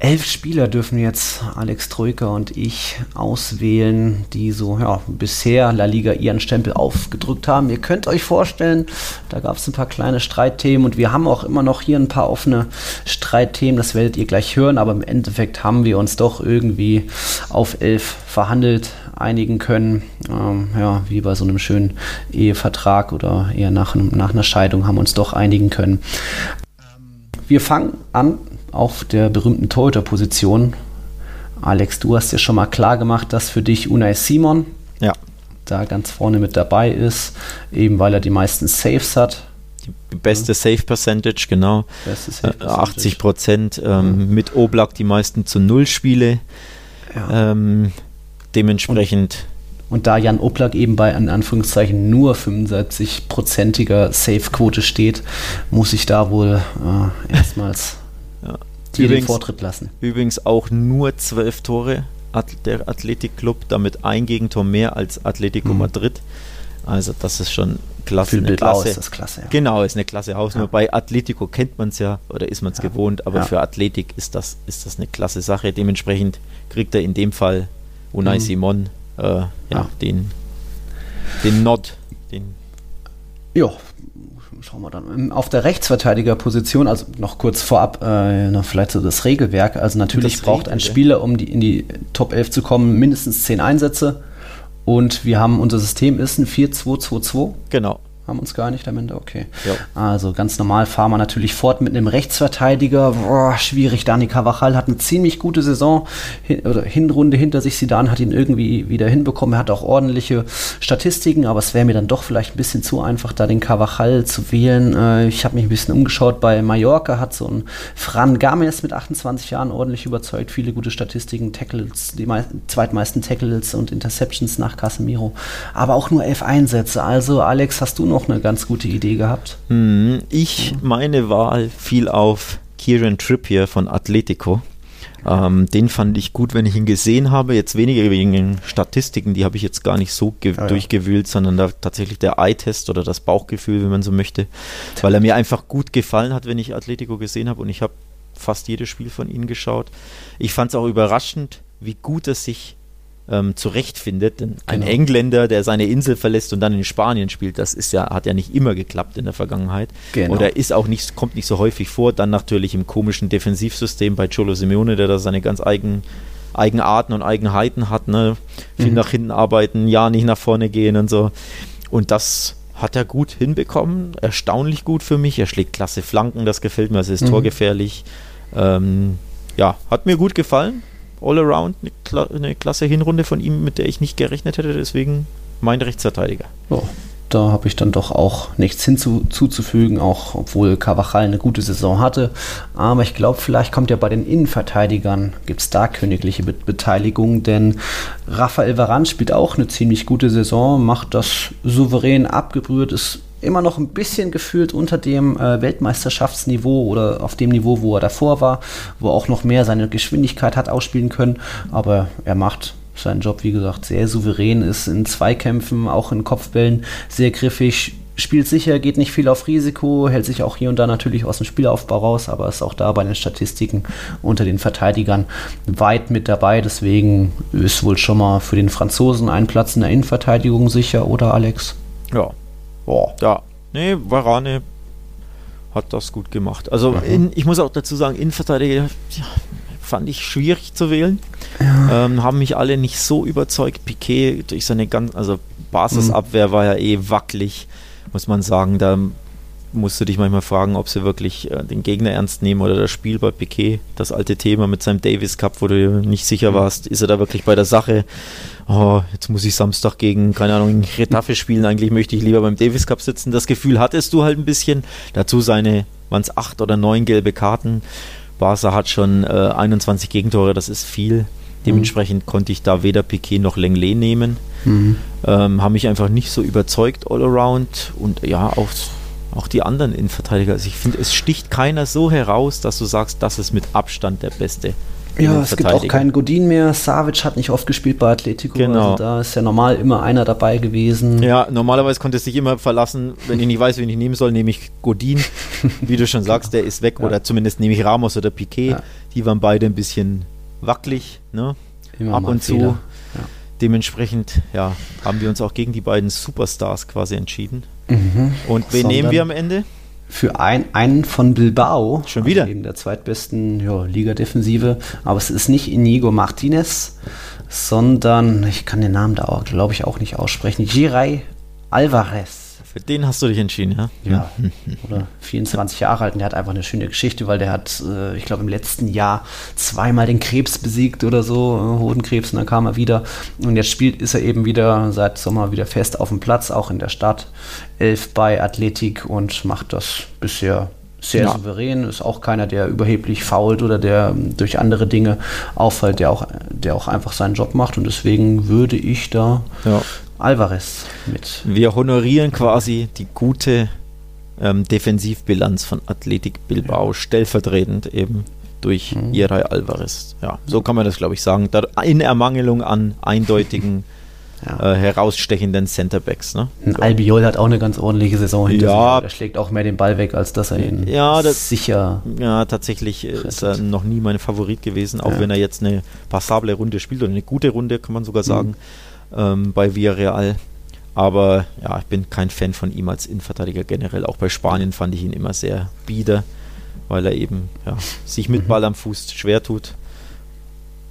Elf Spieler dürfen jetzt Alex Troika und ich auswählen, die so ja, bisher La Liga ihren Stempel aufgedrückt haben. Ihr könnt euch vorstellen, da gab es ein paar kleine Streitthemen und wir haben auch immer noch hier ein paar offene Streitthemen, das werdet ihr gleich hören, aber im Endeffekt haben wir uns doch irgendwie auf elf verhandelt, einigen können. Ähm, ja, wie bei so einem schönen Ehevertrag oder eher nach, nach einer Scheidung haben wir uns doch einigen können. Wir fangen an auf der berühmten Torhüter-Position. Alex, du hast ja schon mal klar gemacht, dass für dich Unai Simon ja. da ganz vorne mit dabei ist, eben weil er die meisten Saves hat. Die beste Save Percentage, genau. Save -Percentage. 80 Prozent. Ähm, mhm. Mit Oblak die meisten zu Null Spiele. Ja. Ähm, dementsprechend. Und, und, da Jan Oblak eben bei in Anführungszeichen nur 75-prozentiger Save-Quote steht, muss ich da wohl äh, erstmals ja. dir den Vortritt lassen. Übrigens auch nur zwölf Tore der Athletic-Club, damit ein Gegentor mehr als Atletico mhm. Madrid. Also das ist schon klasse. Für eine Klasse. ist das klasse. Ja. Genau, ist eine klasse Hausnummer. Ja. Bei Atletico kennt man es ja oder ist man es ja. gewohnt, aber für Athletik ist das, ist das eine klasse Sache. Dementsprechend kriegt er in dem Fall Unai mhm. Simon äh, ja, den, den Nod. Den ja, schauen wir dann. Ähm, auf der Rechtsverteidigerposition, also noch kurz vorab, äh, noch vielleicht so das Regelwerk. Also natürlich braucht ein Spieler, um die, in die Top 11 zu kommen, mindestens 10 Einsätze. Und wir haben, unser System ist ein 4-2-2-2. Genau haben uns gar nicht am Ende, okay. Ja. Also ganz normal fahren wir natürlich fort mit einem Rechtsverteidiger. Boah, schwierig. Dani Cavachal hat eine ziemlich gute Saison hin, oder Hinrunde hinter sich. Sidan hat ihn irgendwie wieder hinbekommen. Er hat auch ordentliche Statistiken, aber es wäre mir dann doch vielleicht ein bisschen zu einfach, da den Cavachal zu wählen. Äh, ich habe mich ein bisschen umgeschaut bei Mallorca, hat so ein Fran Games mit 28 Jahren ordentlich überzeugt. Viele gute Statistiken, Tackles, die zweitmeisten Tackles und Interceptions nach Casemiro. Aber auch nur elf Einsätze. Also Alex, hast du noch auch eine ganz gute Idee gehabt. Hm, ich, meine Wahl fiel auf Kieran Trippier von Atletico. Ähm, den fand ich gut, wenn ich ihn gesehen habe. Jetzt weniger wegen den Statistiken, die habe ich jetzt gar nicht so ja, ja. durchgewühlt, sondern da tatsächlich der Eye-Test oder das Bauchgefühl, wenn man so möchte. Weil er mir einfach gut gefallen hat, wenn ich Atletico gesehen habe und ich habe fast jedes Spiel von ihnen geschaut. Ich fand es auch überraschend, wie gut er sich ähm, zurechtfindet. Denn ein genau. Engländer, der seine Insel verlässt und dann in Spanien spielt, das ist ja, hat ja nicht immer geklappt in der Vergangenheit. Genau. Oder ist auch nicht, kommt nicht so häufig vor. Dann natürlich im komischen Defensivsystem bei Cholo Simeone, der da seine ganz eigenen Eigenarten und Eigenheiten hat, ne? Viel mhm. nach hinten arbeiten, ja, nicht nach vorne gehen und so. Und das hat er gut hinbekommen, erstaunlich gut für mich. Er schlägt klasse Flanken, das gefällt mir, also ist mhm. torgefährlich. Ähm, ja, hat mir gut gefallen. All around eine, Kla eine klasse Hinrunde von ihm, mit der ich nicht gerechnet hätte, deswegen mein Rechtsverteidiger. Oh, da habe ich dann doch auch nichts hinzuzufügen, auch obwohl Cavachal eine gute Saison hatte. Aber ich glaube, vielleicht kommt ja bei den Innenverteidigern, gibt es da königliche Be Beteiligung, denn Rafael Varan spielt auch eine ziemlich gute Saison, macht das souverän abgebrüht, ist immer noch ein bisschen gefühlt unter dem äh, Weltmeisterschaftsniveau oder auf dem Niveau, wo er davor war, wo er auch noch mehr seine Geschwindigkeit hat ausspielen können. Aber er macht seinen Job, wie gesagt, sehr souverän, ist in Zweikämpfen, auch in Kopfbällen sehr griffig, spielt sicher, geht nicht viel auf Risiko, hält sich auch hier und da natürlich aus dem Spielaufbau raus, aber ist auch da bei den Statistiken unter den Verteidigern weit mit dabei. Deswegen ist wohl schon mal für den Franzosen ein Platz in der Innenverteidigung sicher, oder Alex? Ja, Boah. Ja, nee, Varane hat das gut gemacht. Also mhm. in, ich muss auch dazu sagen, Innenverteidiger ja, fand ich schwierig zu wählen. Ja. Ähm, haben mich alle nicht so überzeugt. Piquet durch seine ganz, also Basisabwehr war ja eh wackelig, muss man sagen. Da musst du dich manchmal fragen, ob sie wirklich äh, den Gegner ernst nehmen oder das Spiel bei Piquet, das alte Thema mit seinem Davis Cup, wo du nicht sicher mhm. warst, ist er da wirklich bei der Sache? Oh, jetzt muss ich Samstag gegen, keine Ahnung, Retafe spielen. Eigentlich möchte ich lieber beim Davis Cup sitzen. Das Gefühl hattest du halt ein bisschen. Dazu seine, waren es acht oder neun gelbe Karten. Barca hat schon äh, 21 Gegentore, das ist viel. Dementsprechend mhm. konnte ich da weder Piquet noch Lenglet nehmen. Mhm. Ähm, haben mich einfach nicht so überzeugt all around. Und ja, auch auch die anderen Innenverteidiger. Also ich finde, es sticht keiner so heraus, dass du sagst, das ist mit Abstand der beste. Ja, es gibt auch keinen Godin mehr. Savic hat nicht oft gespielt bei Atletico. Genau. Also da ist ja normal immer einer dabei gewesen. Ja, normalerweise konnte es sich immer verlassen, wenn ich nicht weiß, wen ich nehmen soll, nehme ich Godin. Wie du schon sagst, der ist weg. Ja. Oder zumindest nehme ich Ramos oder Piquet. Ja. Die waren beide ein bisschen wackelig, ne? Immer Ab und zu. Ja. Dementsprechend ja, haben wir uns auch gegen die beiden Superstars quasi entschieden. Mhm. Und wen Sondern nehmen wir am Ende? Für ein, einen von Bilbao. Schon wieder? Also eben der zweitbesten ja, Liga-Defensive. Aber es ist nicht Inigo Martinez, sondern, ich kann den Namen da auch, glaube ich, auch nicht aussprechen. Giray Alvarez. Für den hast du dich entschieden, ja? Ja. Oder 24 Jahre alt und der hat einfach eine schöne Geschichte, weil der hat, äh, ich glaube, im letzten Jahr zweimal den Krebs besiegt oder so, äh, Hodenkrebs, und dann kam er wieder. Und jetzt spielt, ist er eben wieder seit Sommer wieder fest auf dem Platz, auch in der Stadt. Elf bei Athletik und macht das bisher sehr ja. souverän, ist auch keiner, der überheblich fault oder der ähm, durch andere Dinge auffällt, der auch, der auch einfach seinen Job macht. Und deswegen würde ich da ja. Alvarez mit. Wir honorieren quasi die gute ähm, Defensivbilanz von Athletic Bilbao, stellvertretend eben durch mhm. Irai Alvarez. Ja, so kann man das, glaube ich, sagen. in Ermangelung an eindeutigen ja. äh, herausstechenden Centerbacks. Ne? Ein so. Albiol hat auch eine ganz ordentliche Saison hinter ja. sich. Er schlägt auch mehr den Ball weg, als dass er ihn ja, das, sicher. Ja, tatsächlich rettet. ist er noch nie mein Favorit gewesen, auch ja. wenn er jetzt eine passable Runde spielt oder eine gute Runde, kann man sogar mhm. sagen. Mhm ähm, bei Villarreal. Aber ja, ich bin kein Fan von ihm als Innenverteidiger generell. Auch bei Spanien fand ich ihn immer sehr bieder, weil er eben ja, sich mit mhm. Ball am Fuß schwer tut.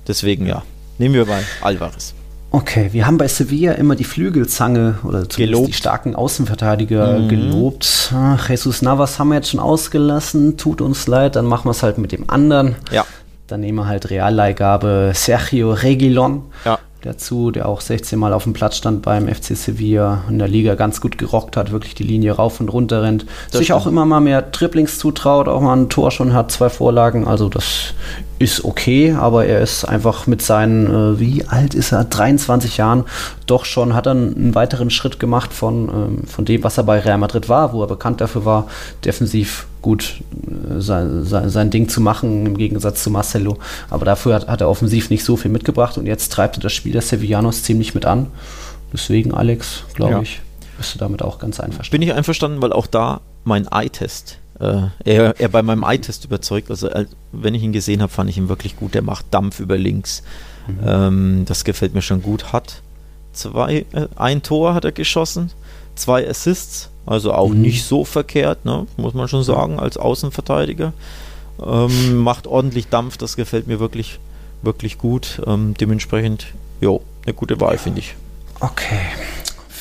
Deswegen ja, nehmen wir mal Alvarez. Okay, wir haben bei Sevilla immer die Flügelzange oder zumindest die starken Außenverteidiger mhm. gelobt. Ach, Jesus Navas haben wir jetzt schon ausgelassen, tut uns leid, dann machen wir es halt mit dem anderen. Ja. Dann nehmen wir halt Realleihgabe Sergio Regilon. Ja dazu, der auch 16 Mal auf dem Platz stand beim FC Sevilla, in der Liga ganz gut gerockt hat, wirklich die Linie rauf und runter rennt, das sich auch immer mal mehr Triplings zutraut, auch mal ein Tor schon hat, zwei Vorlagen, also das ist okay, aber er ist einfach mit seinen, äh, wie alt ist er, 23 Jahren, doch schon, hat er einen weiteren Schritt gemacht von, ähm, von dem, was er bei Real Madrid war, wo er bekannt dafür war, defensiv gut äh, sein, sein, sein, Ding zu machen, im Gegensatz zu Marcelo. Aber dafür hat, hat, er offensiv nicht so viel mitgebracht und jetzt treibt er das Spiel der Sevillanos ziemlich mit an. Deswegen, Alex, glaube ja. ich, bist du damit auch ganz einverstanden. Bin ich einverstanden, weil auch da mein Eye-Test äh, er, er bei meinem Eye-Test überzeugt. Also, wenn ich ihn gesehen habe, fand ich ihn wirklich gut. Er macht Dampf über links. Mhm. Ähm, das gefällt mir schon gut. Hat zwei, äh, ein Tor hat er geschossen, zwei Assists, also auch mhm. nicht so verkehrt, ne? muss man schon sagen, als Außenverteidiger. Ähm, macht ordentlich Dampf, das gefällt mir wirklich, wirklich gut. Ähm, dementsprechend, jo, eine gute Wahl, finde ich. Okay.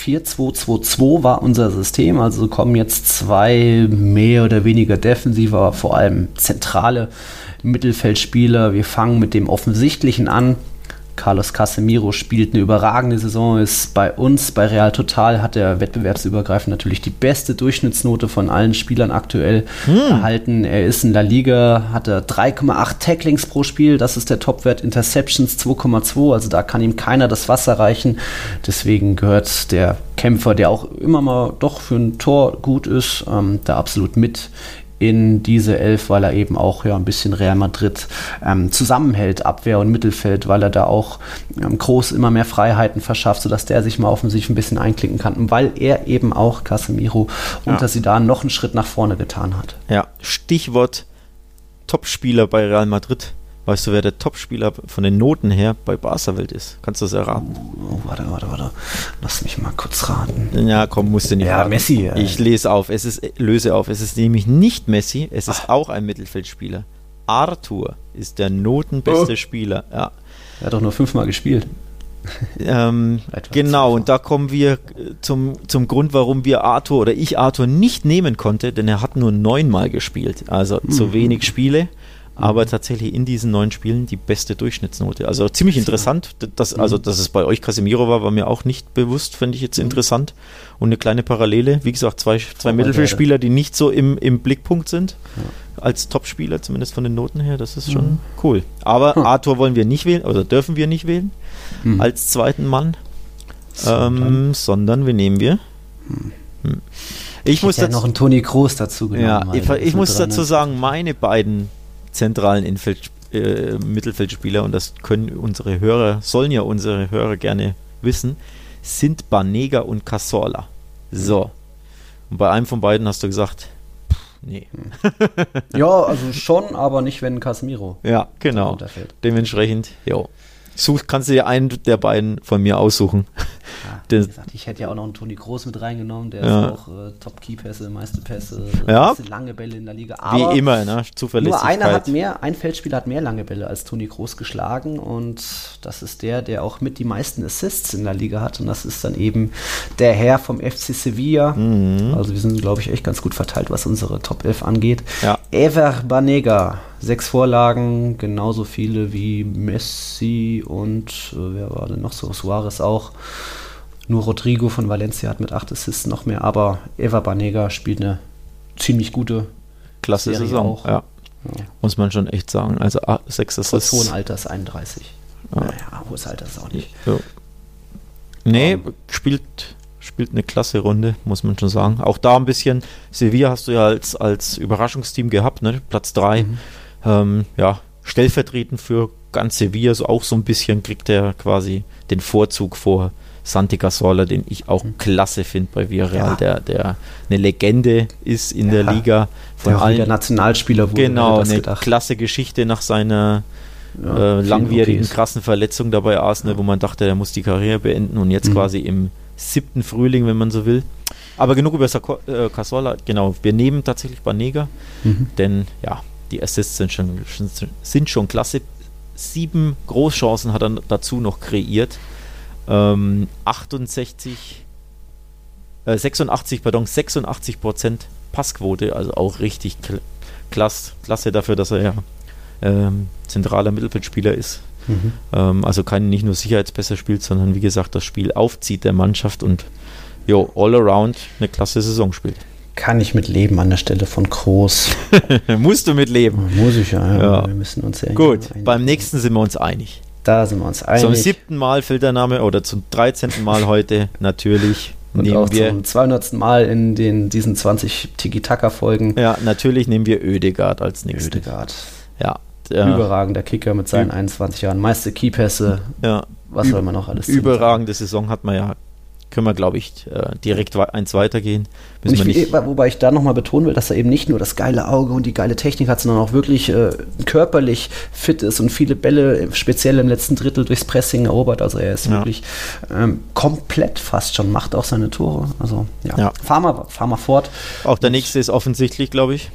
4-2-2-2 war unser System, also kommen jetzt zwei mehr oder weniger defensive, aber vor allem zentrale Mittelfeldspieler. Wir fangen mit dem Offensichtlichen an. Carlos Casemiro spielt eine überragende Saison, ist bei uns, bei Real Total, hat er wettbewerbsübergreifend natürlich die beste Durchschnittsnote von allen Spielern aktuell hm. erhalten. Er ist in La Liga, hat er 3,8 Tacklings pro Spiel, das ist der Topwert, Interceptions 2,2, also da kann ihm keiner das Wasser reichen. Deswegen gehört der Kämpfer, der auch immer mal doch für ein Tor gut ist, ähm, da absolut mit in diese Elf, weil er eben auch ja ein bisschen Real Madrid ähm, zusammenhält, Abwehr und Mittelfeld, weil er da auch ähm, groß immer mehr Freiheiten verschafft, sodass der sich mal offensiv ein bisschen einklicken kann und weil er eben auch Casemiro ja. unter Sidan noch einen Schritt nach vorne getan hat. Ja, Stichwort Topspieler bei Real Madrid. Weißt du, wer der Topspieler von den Noten her bei Barca-Welt ist? Kannst du das erraten? Oh, warte, warte, warte. Lass mich mal kurz raten. Ja, komm, musst du nicht Ja, raten. Messi. Ja. Ich lese auf. Es ist, löse auf. Es ist nämlich nicht Messi, es ist Ach. auch ein Mittelfeldspieler. Arthur ist der notenbeste oh. Spieler. Ja. Er hat doch nur fünfmal gespielt. Ähm, genau, und da kommen wir zum, zum Grund, warum wir Arthur oder ich Arthur nicht nehmen konnte, denn er hat nur neunmal gespielt, also mhm. zu wenig Spiele aber mhm. tatsächlich in diesen neun Spielen die beste Durchschnittsnote. Also ziemlich interessant. Das, mhm. also, dass es bei euch Casemiro war, war mir auch nicht bewusst, finde ich jetzt mhm. interessant. Und eine kleine Parallele, wie gesagt, zwei, zwei Mittelfeldspieler, die nicht so im, im Blickpunkt sind, als Topspieler, zumindest von den Noten her, das ist schon mhm. cool. Aber hm. Arthur wollen wir nicht wählen, oder dürfen wir nicht wählen, mhm. als zweiten Mann, ähm, sondern wir nehmen wir. Hm. hm. Ich, ich muss ja noch einen Toni Kroos dazu genommen. Ja, ich, ich muss dazu sagen, meine beiden zentralen Infeld, äh, Mittelfeldspieler, und das können unsere Hörer, sollen ja unsere Hörer gerne wissen, sind Banega und Casola. So. Und bei einem von beiden hast du gesagt, pff, nee. ja, also schon, aber nicht, wenn Casemiro. Ja, genau. Dementsprechend, jo. Such, kannst du dir einen der beiden von mir aussuchen. Ja, wie gesagt, ich hätte ja auch noch einen Toni Groß mit reingenommen, der ja. ist auch äh, Top-Key-Pässe, meiste Pässe, ja. lange Bälle in der Liga. Aber wie immer, ne? Zuverlässigkeit. Nur einer hat mehr, ein Feldspieler hat mehr lange Bälle als Toni Groß geschlagen und das ist der, der auch mit die meisten Assists in der Liga hat und das ist dann eben der Herr vom FC Sevilla. Mhm. Also wir sind, glaube ich, echt ganz gut verteilt, was unsere Top 11 angeht. Ja. Ever Banega Sechs Vorlagen, genauso viele wie Messi und äh, wer war denn noch so? Suarez auch. Nur Rodrigo von Valencia hat mit acht Assists noch mehr, aber Eva Banega spielt eine ziemlich gute Klasse Serie Saison. Auch. Ja. ja. Muss man schon echt sagen. Also ah, sechs Assists. Trotz hohen Alters 31. Ja. Naja, hohes Alter ist auch nicht. Ja. Nee, um, spielt, spielt eine klasse Runde, muss man schon sagen. Auch da ein bisschen, Sevilla hast du ja als, als Überraschungsteam gehabt, ne? Platz 3. Mhm ähm, ja, stellvertretend für ganz Sevilla, so auch so ein bisschen kriegt er quasi den Vorzug vor Santi Cazorla, den ich auch mhm. klasse finde bei Villarreal, ja. der, der eine Legende ist in ja. der Liga. Von der allen, Nationalspieler wurde. Genau, eine gedacht. klasse Geschichte nach seiner ja, äh, langwierigen, okay krassen Verletzung dabei Arsenal, wo man dachte, er muss die Karriere beenden und jetzt mhm. quasi im siebten Frühling, wenn man so will. Aber genug über äh, Cazorla, genau, wir nehmen tatsächlich Banega, mhm. denn ja, die Assists sind schon, sind schon klasse. Sieben Großchancen hat er dazu noch kreiert. Ähm, 68, äh, 86, pardon, 86 Prozent Passquote, also auch richtig kl klasse, klasse dafür, dass er ja ähm, zentraler Mittelfeldspieler ist. Mhm. Ähm, also kein nicht nur Sicherheitsbesser spielt, sondern wie gesagt das Spiel aufzieht der Mannschaft und jo, all around eine klasse Saison spielt kann ich mit leben an der Stelle von Groß. Musst du mit leben. Muss ich ja. ja. Wir müssen uns ja Gut, beim nächsten sind wir uns einig. Da sind wir uns einig. Zum siebten Mal Filtername oder zum dreizehnten Mal heute natürlich und nehmen auch wir. Zum 200. Mal in den, diesen 20 Tiki-Taka-Folgen. Ja, natürlich nehmen wir Ödegard als nächstes. Ödegard. Ja. Überragender Kicker mit seinen 21 Jahren. Meiste Keypässe. Ja. Was soll man noch alles Überragende Saison hat man ja können wir, glaube ich, äh, direkt eins weitergehen. Ich, nicht wobei ich da nochmal betonen will, dass er eben nicht nur das geile Auge und die geile Technik hat, sondern auch wirklich äh, körperlich fit ist und viele Bälle, speziell im letzten Drittel, durchs Pressing erobert. Also er ist ja. wirklich ähm, komplett fast schon, macht auch seine Tore. Also ja, ja. Fahr, mal, fahr mal fort. Auch der nächste ist offensichtlich, glaube ich.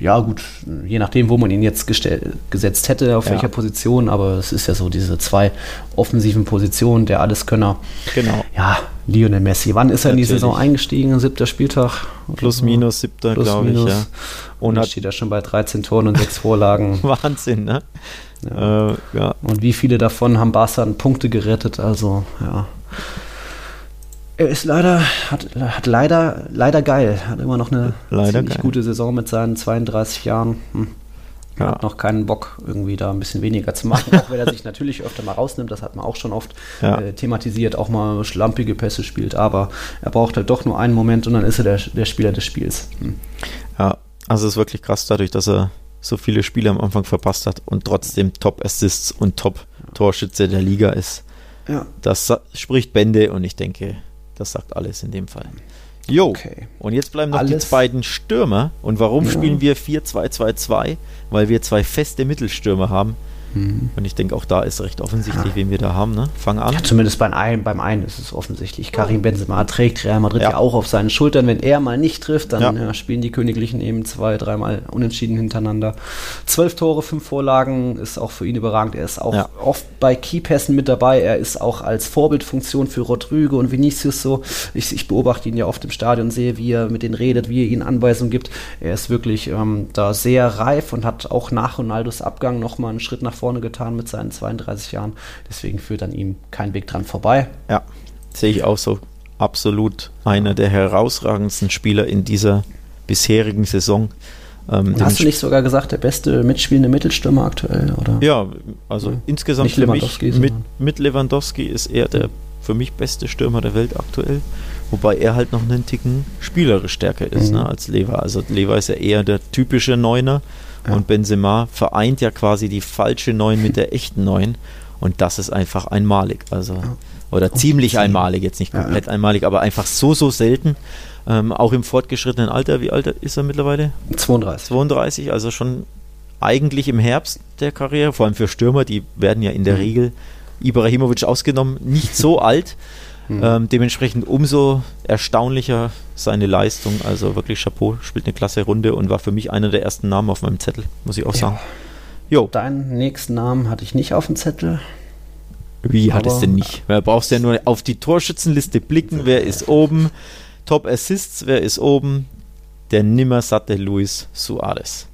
Ja, gut, je nachdem, wo man ihn jetzt gesetzt hätte, auf ja. welcher Position, aber es ist ja so diese zwei offensiven Positionen, der Alleskönner. Genau. Ja, Lionel Messi. Wann ist er Natürlich. in die Saison eingestiegen? Siebter Spieltag? Plus, so? minus, siebter, glaube ich, ja. Und da steht er schon bei 13 Toren und sechs Vorlagen. Wahnsinn, ne? Ja. Äh, ja. Und wie viele davon haben Barca Punkte gerettet? Also, ja. Er ist leider, hat, hat leider, leider geil. Hat immer noch eine leider ziemlich geil. gute Saison mit seinen 32 Jahren. Hm. Ja. Hat noch keinen Bock, irgendwie da ein bisschen weniger zu machen, auch wenn er sich natürlich öfter mal rausnimmt, das hat man auch schon oft ja. äh, thematisiert, auch mal schlampige Pässe spielt, aber er braucht halt doch nur einen Moment und dann ist er der, der Spieler des Spiels. Hm. Ja, also es ist wirklich krass dadurch, dass er so viele Spiele am Anfang verpasst hat und trotzdem Top-Assists und Top-Torschütze der Liga ist. Ja. Das spricht Bände und ich denke, das sagt alles in dem Fall. Jo, okay. und jetzt bleiben noch alles. die beiden Stürmer. Und warum ja. spielen wir 4-2-2-2? Weil wir zwei feste Mittelstürmer haben. Mhm. Und ich denke, auch da ist recht offensichtlich, ja. wen wir da haben. Ne? Fang an. Ja, zumindest beim einen, beim einen ist es offensichtlich. Karim Benzema trägt Real Madrid ja. ja auch auf seinen Schultern. Wenn er mal nicht trifft, dann ja. spielen die Königlichen eben zwei, dreimal unentschieden hintereinander. Zwölf Tore, fünf Vorlagen ist auch für ihn überragend. Er ist auch oft bei Keypässen mit dabei. Er ist auch als Vorbildfunktion für Rodrigo und Vinicius so. Ich, ich beobachte ihn ja oft im Stadion, sehe, wie er mit denen redet, wie er ihnen Anweisungen gibt. Er ist wirklich ähm, da sehr reif und hat auch nach Ronaldos Abgang nochmal einen Schritt nach vorne vorne getan mit seinen 32 Jahren. Deswegen führt an ihm kein Weg dran vorbei. Ja, sehe ich auch so. Absolut einer der herausragendsten Spieler in dieser bisherigen Saison. Ähm, Hast du nicht sogar gesagt, der beste mitspielende Mittelstürmer aktuell? Oder? Ja, also ja. insgesamt nicht für mich mit, mit Lewandowski ist er der für mich beste Stürmer der Welt aktuell. Wobei er halt noch einen Ticken spielerisch stärker ist mhm. ne, als Lever. Also Lever ist ja eher der typische Neuner. Ja. Und Benzema vereint ja quasi die falsche Neun mit der echten Neun. Und das ist einfach einmalig. Also, oder ziemlich einmalig, jetzt nicht komplett ja, einmalig, aber einfach so, so selten. Ähm, auch im fortgeschrittenen Alter. Wie alt ist er mittlerweile? 32. 32, also schon eigentlich im Herbst der Karriere, vor allem für Stürmer, die werden ja in der mhm. Regel, Ibrahimovic ausgenommen, nicht so alt. Mhm. Ähm, dementsprechend umso erstaunlicher seine Leistung. Also wirklich Chapeau, spielt eine klasse Runde und war für mich einer der ersten Namen auf meinem Zettel, muss ich auch sagen. Jo. Deinen nächsten Namen hatte ich nicht auf dem Zettel. Wie hat es denn nicht? Wer brauchst ja nur auf die Torschützenliste blicken, wer ist oben? Top Assists, wer ist oben? Der nimmersatte Luis Suarez.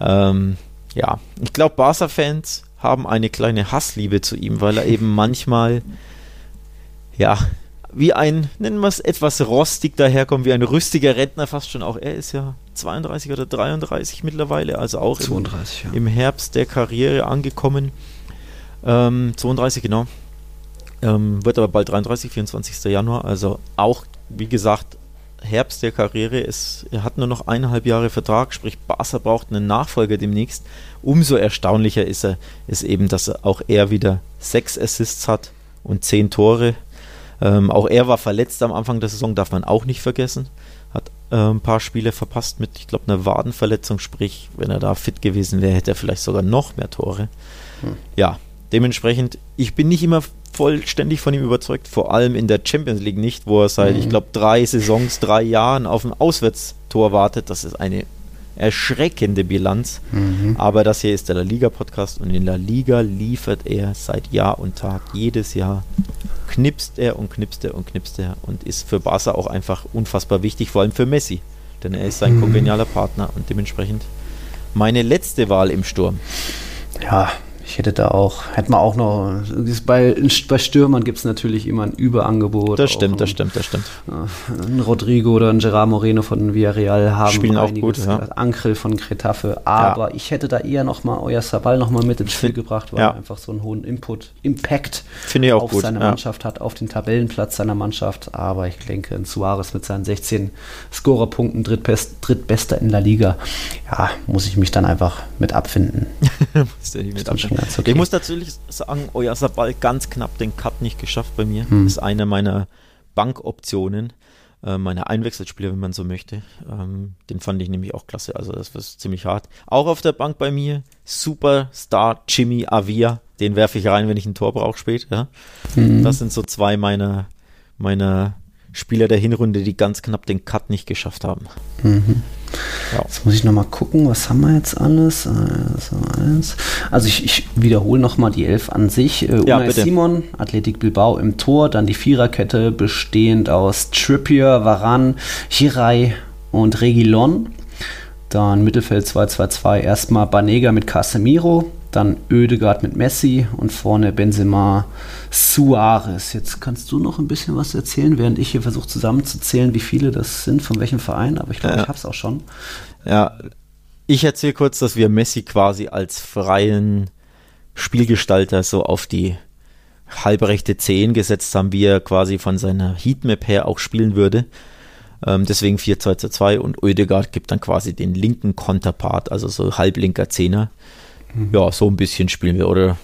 Ja, ähm, ja. ich glaube, Barca-Fans haben eine kleine Hassliebe zu ihm, weil er eben manchmal ja, wie ein, nennen wir es etwas rostig daherkommt, wie ein rüstiger Rentner fast schon auch. Er ist ja 32 oder 33 mittlerweile, also auch 32, im, ja. im Herbst der Karriere angekommen. Ähm, 32, genau. Ähm, wird aber bald 33, 24. Januar, also auch, wie gesagt, Herbst der Karriere. Ist, er hat nur noch eineinhalb Jahre Vertrag, sprich Barca braucht einen Nachfolger demnächst. Umso erstaunlicher ist er, ist eben, dass auch er wieder sechs Assists hat und zehn Tore ähm, auch er war verletzt am Anfang der Saison, darf man auch nicht vergessen. Hat äh, ein paar Spiele verpasst mit, ich glaube, einer Wadenverletzung. Sprich, wenn er da fit gewesen wäre, hätte er vielleicht sogar noch mehr Tore. Hm. Ja, dementsprechend, ich bin nicht immer vollständig von ihm überzeugt, vor allem in der Champions League nicht, wo er seit, mhm. ich glaube, drei Saisons, drei Jahren auf ein Auswärtstor wartet. Das ist eine erschreckende Bilanz. Mhm. Aber das hier ist der La Liga-Podcast und in La Liga liefert er seit Jahr und Tag, jedes Jahr knipst er und knipst er und knipst er und ist für Barca auch einfach unfassbar wichtig, vor allem für Messi. Denn er ist sein mhm. kongenialer Partner und dementsprechend meine letzte Wahl im Sturm. Ja, ich hätte da auch, hätte man auch noch, bei, bei Stürmern gibt es natürlich immer ein Überangebot. Das stimmt, das stimmt, das stimmt. Ein Rodrigo oder ein Gerard Moreno von Villarreal haben Spielen auch gut, ja. Ankril von Cretafe, aber ja. ich hätte da eher noch mal euer Sabal noch mal mit ins Spiel gebracht, weil ja. er einfach so einen hohen Input, Impact auf gut. seine Mannschaft hat, auf den Tabellenplatz seiner Mannschaft, aber ich denke, ein Suarez mit seinen 16 Scorerpunkten, drittbest, drittbester in der Liga, ja, muss ich mich dann einfach mit abfinden. muss der mit abfinden okay. Ich muss natürlich sagen, Oyasabal ganz knapp den Cut nicht geschafft bei mir. Hm. Ist einer meiner Bankoptionen äh, meine Einwechselspieler, wenn man so möchte. Ähm, den fand ich nämlich auch klasse. Also das war ziemlich hart. Auch auf der Bank bei mir Superstar Jimmy Avia. Den werfe ich rein, wenn ich ein Tor brauche später. Ja? Mhm. Das sind so zwei meiner meiner Spieler der Hinrunde, die ganz knapp den Cut nicht geschafft haben. Mhm. Ja. Jetzt muss ich nochmal gucken, was haben wir jetzt alles? Also, also ich, ich wiederhole nochmal die Elf an sich. Äh, ja, Simon, Athletik Bilbao im Tor, dann die Viererkette bestehend aus Trippier, Varan, Hirai und Regilon. Dann Mittelfeld 2-2-2 erstmal Banega mit Casemiro, dann Oedegaard mit Messi und vorne Benzema Suarez. Jetzt kannst du noch ein bisschen was erzählen, während ich hier versuche zusammenzuzählen, wie viele das sind, von welchem Verein, aber ich glaube, ja. ich habe es auch schon. Ja, ich erzähle kurz, dass wir Messi quasi als freien Spielgestalter so auf die halbrechte 10 gesetzt haben, wie er quasi von seiner Heatmap her auch spielen würde. Ähm, deswegen 4-2-2 und Oedegaard gibt dann quasi den linken Konterpart, also so halblinker Zehner. Mhm. Ja, so ein bisschen spielen wir, oder?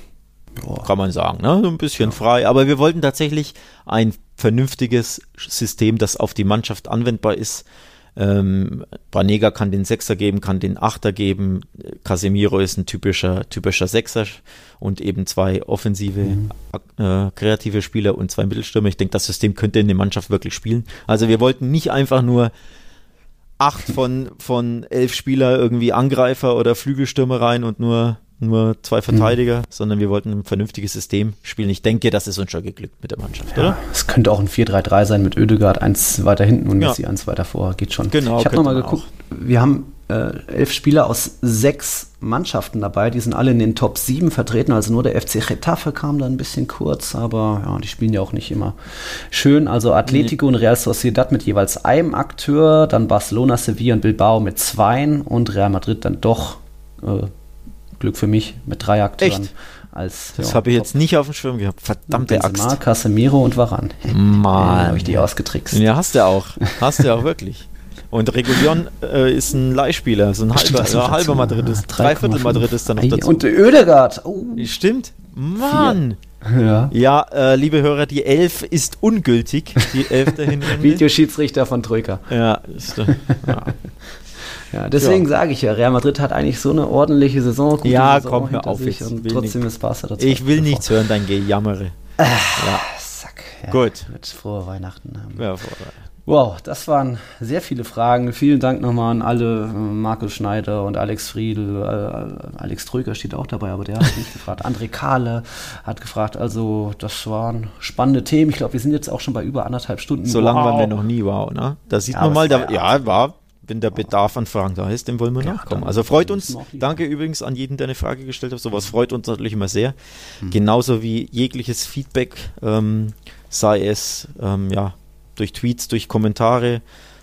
Ja. Kann man sagen, ne? So ein bisschen ja. frei. Aber wir wollten tatsächlich ein vernünftiges System, das auf die Mannschaft anwendbar ist. Ähm, Banega kann den Sechser geben, kann den Achter geben. Casemiro ist ein typischer, typischer Sechser und eben zwei offensive, mhm. äh, kreative Spieler und zwei Mittelstürmer. Ich denke, das System könnte in der Mannschaft wirklich spielen. Also wir wollten nicht einfach nur acht von, von elf Spieler irgendwie Angreifer oder Flügelstürmer rein und nur nur zwei Verteidiger, mhm. sondern wir wollten ein vernünftiges System spielen. Ich denke, das ist uns schon geglückt mit der Mannschaft, ja, oder? Es könnte auch ein 4-3-3 sein mit Ödegaard eins weiter hinten und ja. Messi eins weiter vor. Geht schon. Genau. Ich habe nochmal geguckt. Auch. Wir haben äh, elf Spieler aus sechs Mannschaften dabei. Die sind alle in den Top 7 vertreten. Also nur der FC Getafe kam da ein bisschen kurz, aber ja, die spielen ja auch nicht immer schön. Also Atletico nee. und Real Sociedad mit jeweils einem Akteur, dann Barcelona, Sevilla und Bilbao mit zweien und Real Madrid dann doch äh, Glück für mich mit drei Akteuren. Echt? Als, das ja, habe ich jetzt nicht auf dem Schirm gehabt. Verdammte Benzema, Axt. Casemiro und Varan. Mann. habe ich die ausgetrickst. Ja, hast du auch. Hast du auch wirklich. Und Regulion äh, ist ein Leihspieler, so ein halber, Stimmt, äh, halber Madridist, dreiviertel Madridist dann noch dazu. Und Oedegaard. Oh. Stimmt. Mann. Ja, ja äh, liebe Hörer, die Elf ist ungültig. Die Elf dahin. Videoschiedsrichter von Troika. Ja, ist, ja. Ja, deswegen ja. sage ich ja, Real Madrid hat eigentlich so eine ordentliche Saison. ja, Saison komm, hör auf. Ich und trotzdem nicht. ist Barca dazu. Ich will nichts hören, dein Gejammere. Äh, ja. Sack. Ja, Gut. Mit frohe Weihnachten. Ja, frohe Weihnachten. Wow, das waren sehr viele Fragen. Vielen Dank nochmal an alle, äh, Markus Schneider und Alex Friedl. Äh, Alex Trüger steht auch dabei, aber der hat nicht gefragt. André Kahle hat gefragt. Also, das waren spannende Themen. Ich glaube, wir sind jetzt auch schon bei über anderthalb Stunden. So wow. lange waren wir noch nie, wow, ne? Da sieht ja, man mal, da, ja, war wenn der Bedarf an Fragen da ist, dem wollen wir ja, nachkommen. Also freut uns. Danke übrigens an jeden, der eine Frage gestellt hat. Sowas freut uns natürlich immer sehr. Mhm. Genauso wie jegliches Feedback, ähm, sei es ähm, ja durch Tweets, durch Kommentare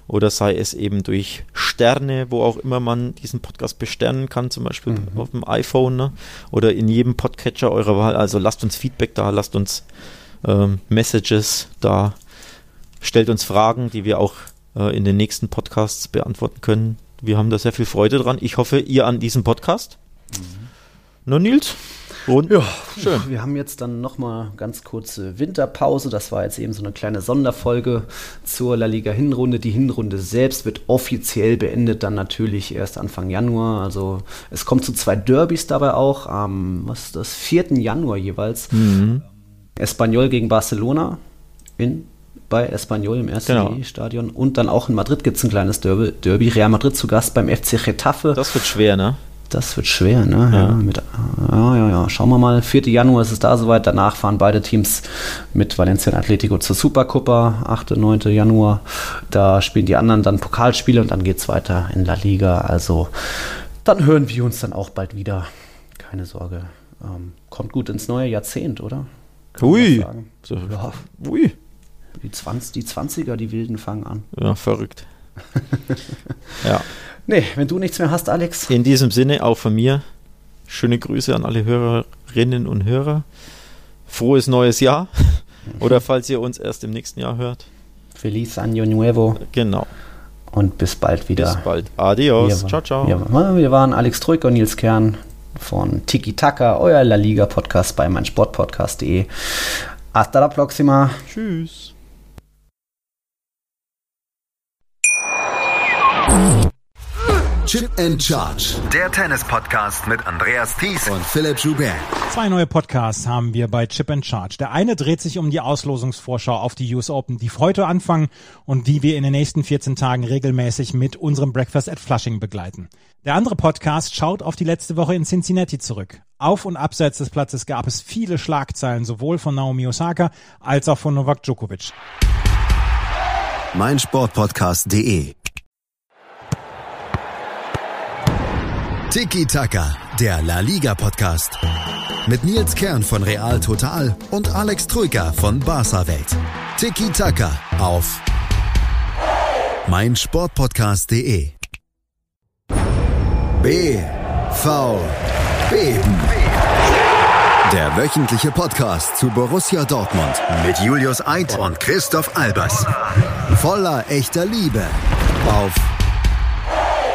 oder sei es eben durch Sterne, wo auch immer man diesen Podcast besternen kann, zum Beispiel mhm. auf dem iPhone ne? oder in jedem Podcatcher eurer Wahl. Also lasst uns Feedback da, lasst uns ähm, Messages da, stellt uns Fragen, die wir auch äh, in den nächsten Podcasts beantworten können. Wir haben da sehr viel Freude dran. Ich hoffe, ihr an diesem Podcast. Mhm. Na, Nils? Und ja, schön. Wir haben jetzt dann nochmal ganz kurze Winterpause. Das war jetzt eben so eine kleine Sonderfolge zur La Liga Hinrunde. Die Hinrunde selbst wird offiziell beendet dann natürlich erst Anfang Januar. Also es kommt zu zwei Derbys dabei auch am, was ist das, 4. Januar jeweils. Mhm. Espanyol gegen Barcelona in bei Espanyol im ersten genau. Stadion und dann auch in Madrid gibt es ein kleines Derby, Derby. Real Madrid zu Gast beim FC Getafe. Das wird schwer, ne? Das wird schwer, ne? Ja. Ja, mit, ja, ja, ja. Schauen wir mal. 4. Januar ist es da soweit. Danach fahren beide Teams mit Valencia und Atletico zur Supercopa. 8. 9. Januar. Da spielen die anderen dann Pokalspiele und dann geht es weiter in La Liga. Also dann hören wir uns dann auch bald wieder. Keine Sorge. Ähm, kommt gut ins neue Jahrzehnt, oder? Kann Ui. Ja. Ui. Die, 20, die 20er, die Wilden fangen an. Ja, verrückt. ja. Nee, wenn du nichts mehr hast, Alex. In diesem Sinne auch von mir schöne Grüße an alle Hörerinnen und Hörer. Frohes neues Jahr. Oder falls ihr uns erst im nächsten Jahr hört. Feliz Año Nuevo. Genau. Und bis bald wieder. Bis bald. Adios. Wir, ciao, ciao. Wir, wir waren Alex Troika und Nils Kern von Tiki Taka, euer La Liga Podcast bei meinsportpodcast.de. Hasta la próxima. Tschüss. Chip and Charge. Der Tennis-Podcast mit Andreas Thies und Philipp Joubert. Zwei neue Podcasts haben wir bei Chip and Charge. Der eine dreht sich um die Auslosungsvorschau auf die US Open, die heute anfangen und die wir in den nächsten 14 Tagen regelmäßig mit unserem Breakfast at Flushing begleiten. Der andere Podcast schaut auf die letzte Woche in Cincinnati zurück. Auf und abseits des Platzes gab es viele Schlagzeilen, sowohl von Naomi Osaka als auch von Novak Djokovic. Mein Tiki Taka, der La Liga Podcast. Mit Nils Kern von Real Total und Alex Troika von Barca Welt. Tiki Taka auf meinsportpodcast.de. B V Beben. Der wöchentliche Podcast zu Borussia Dortmund mit Julius Eid und Christoph Albers. Voller echter Liebe auf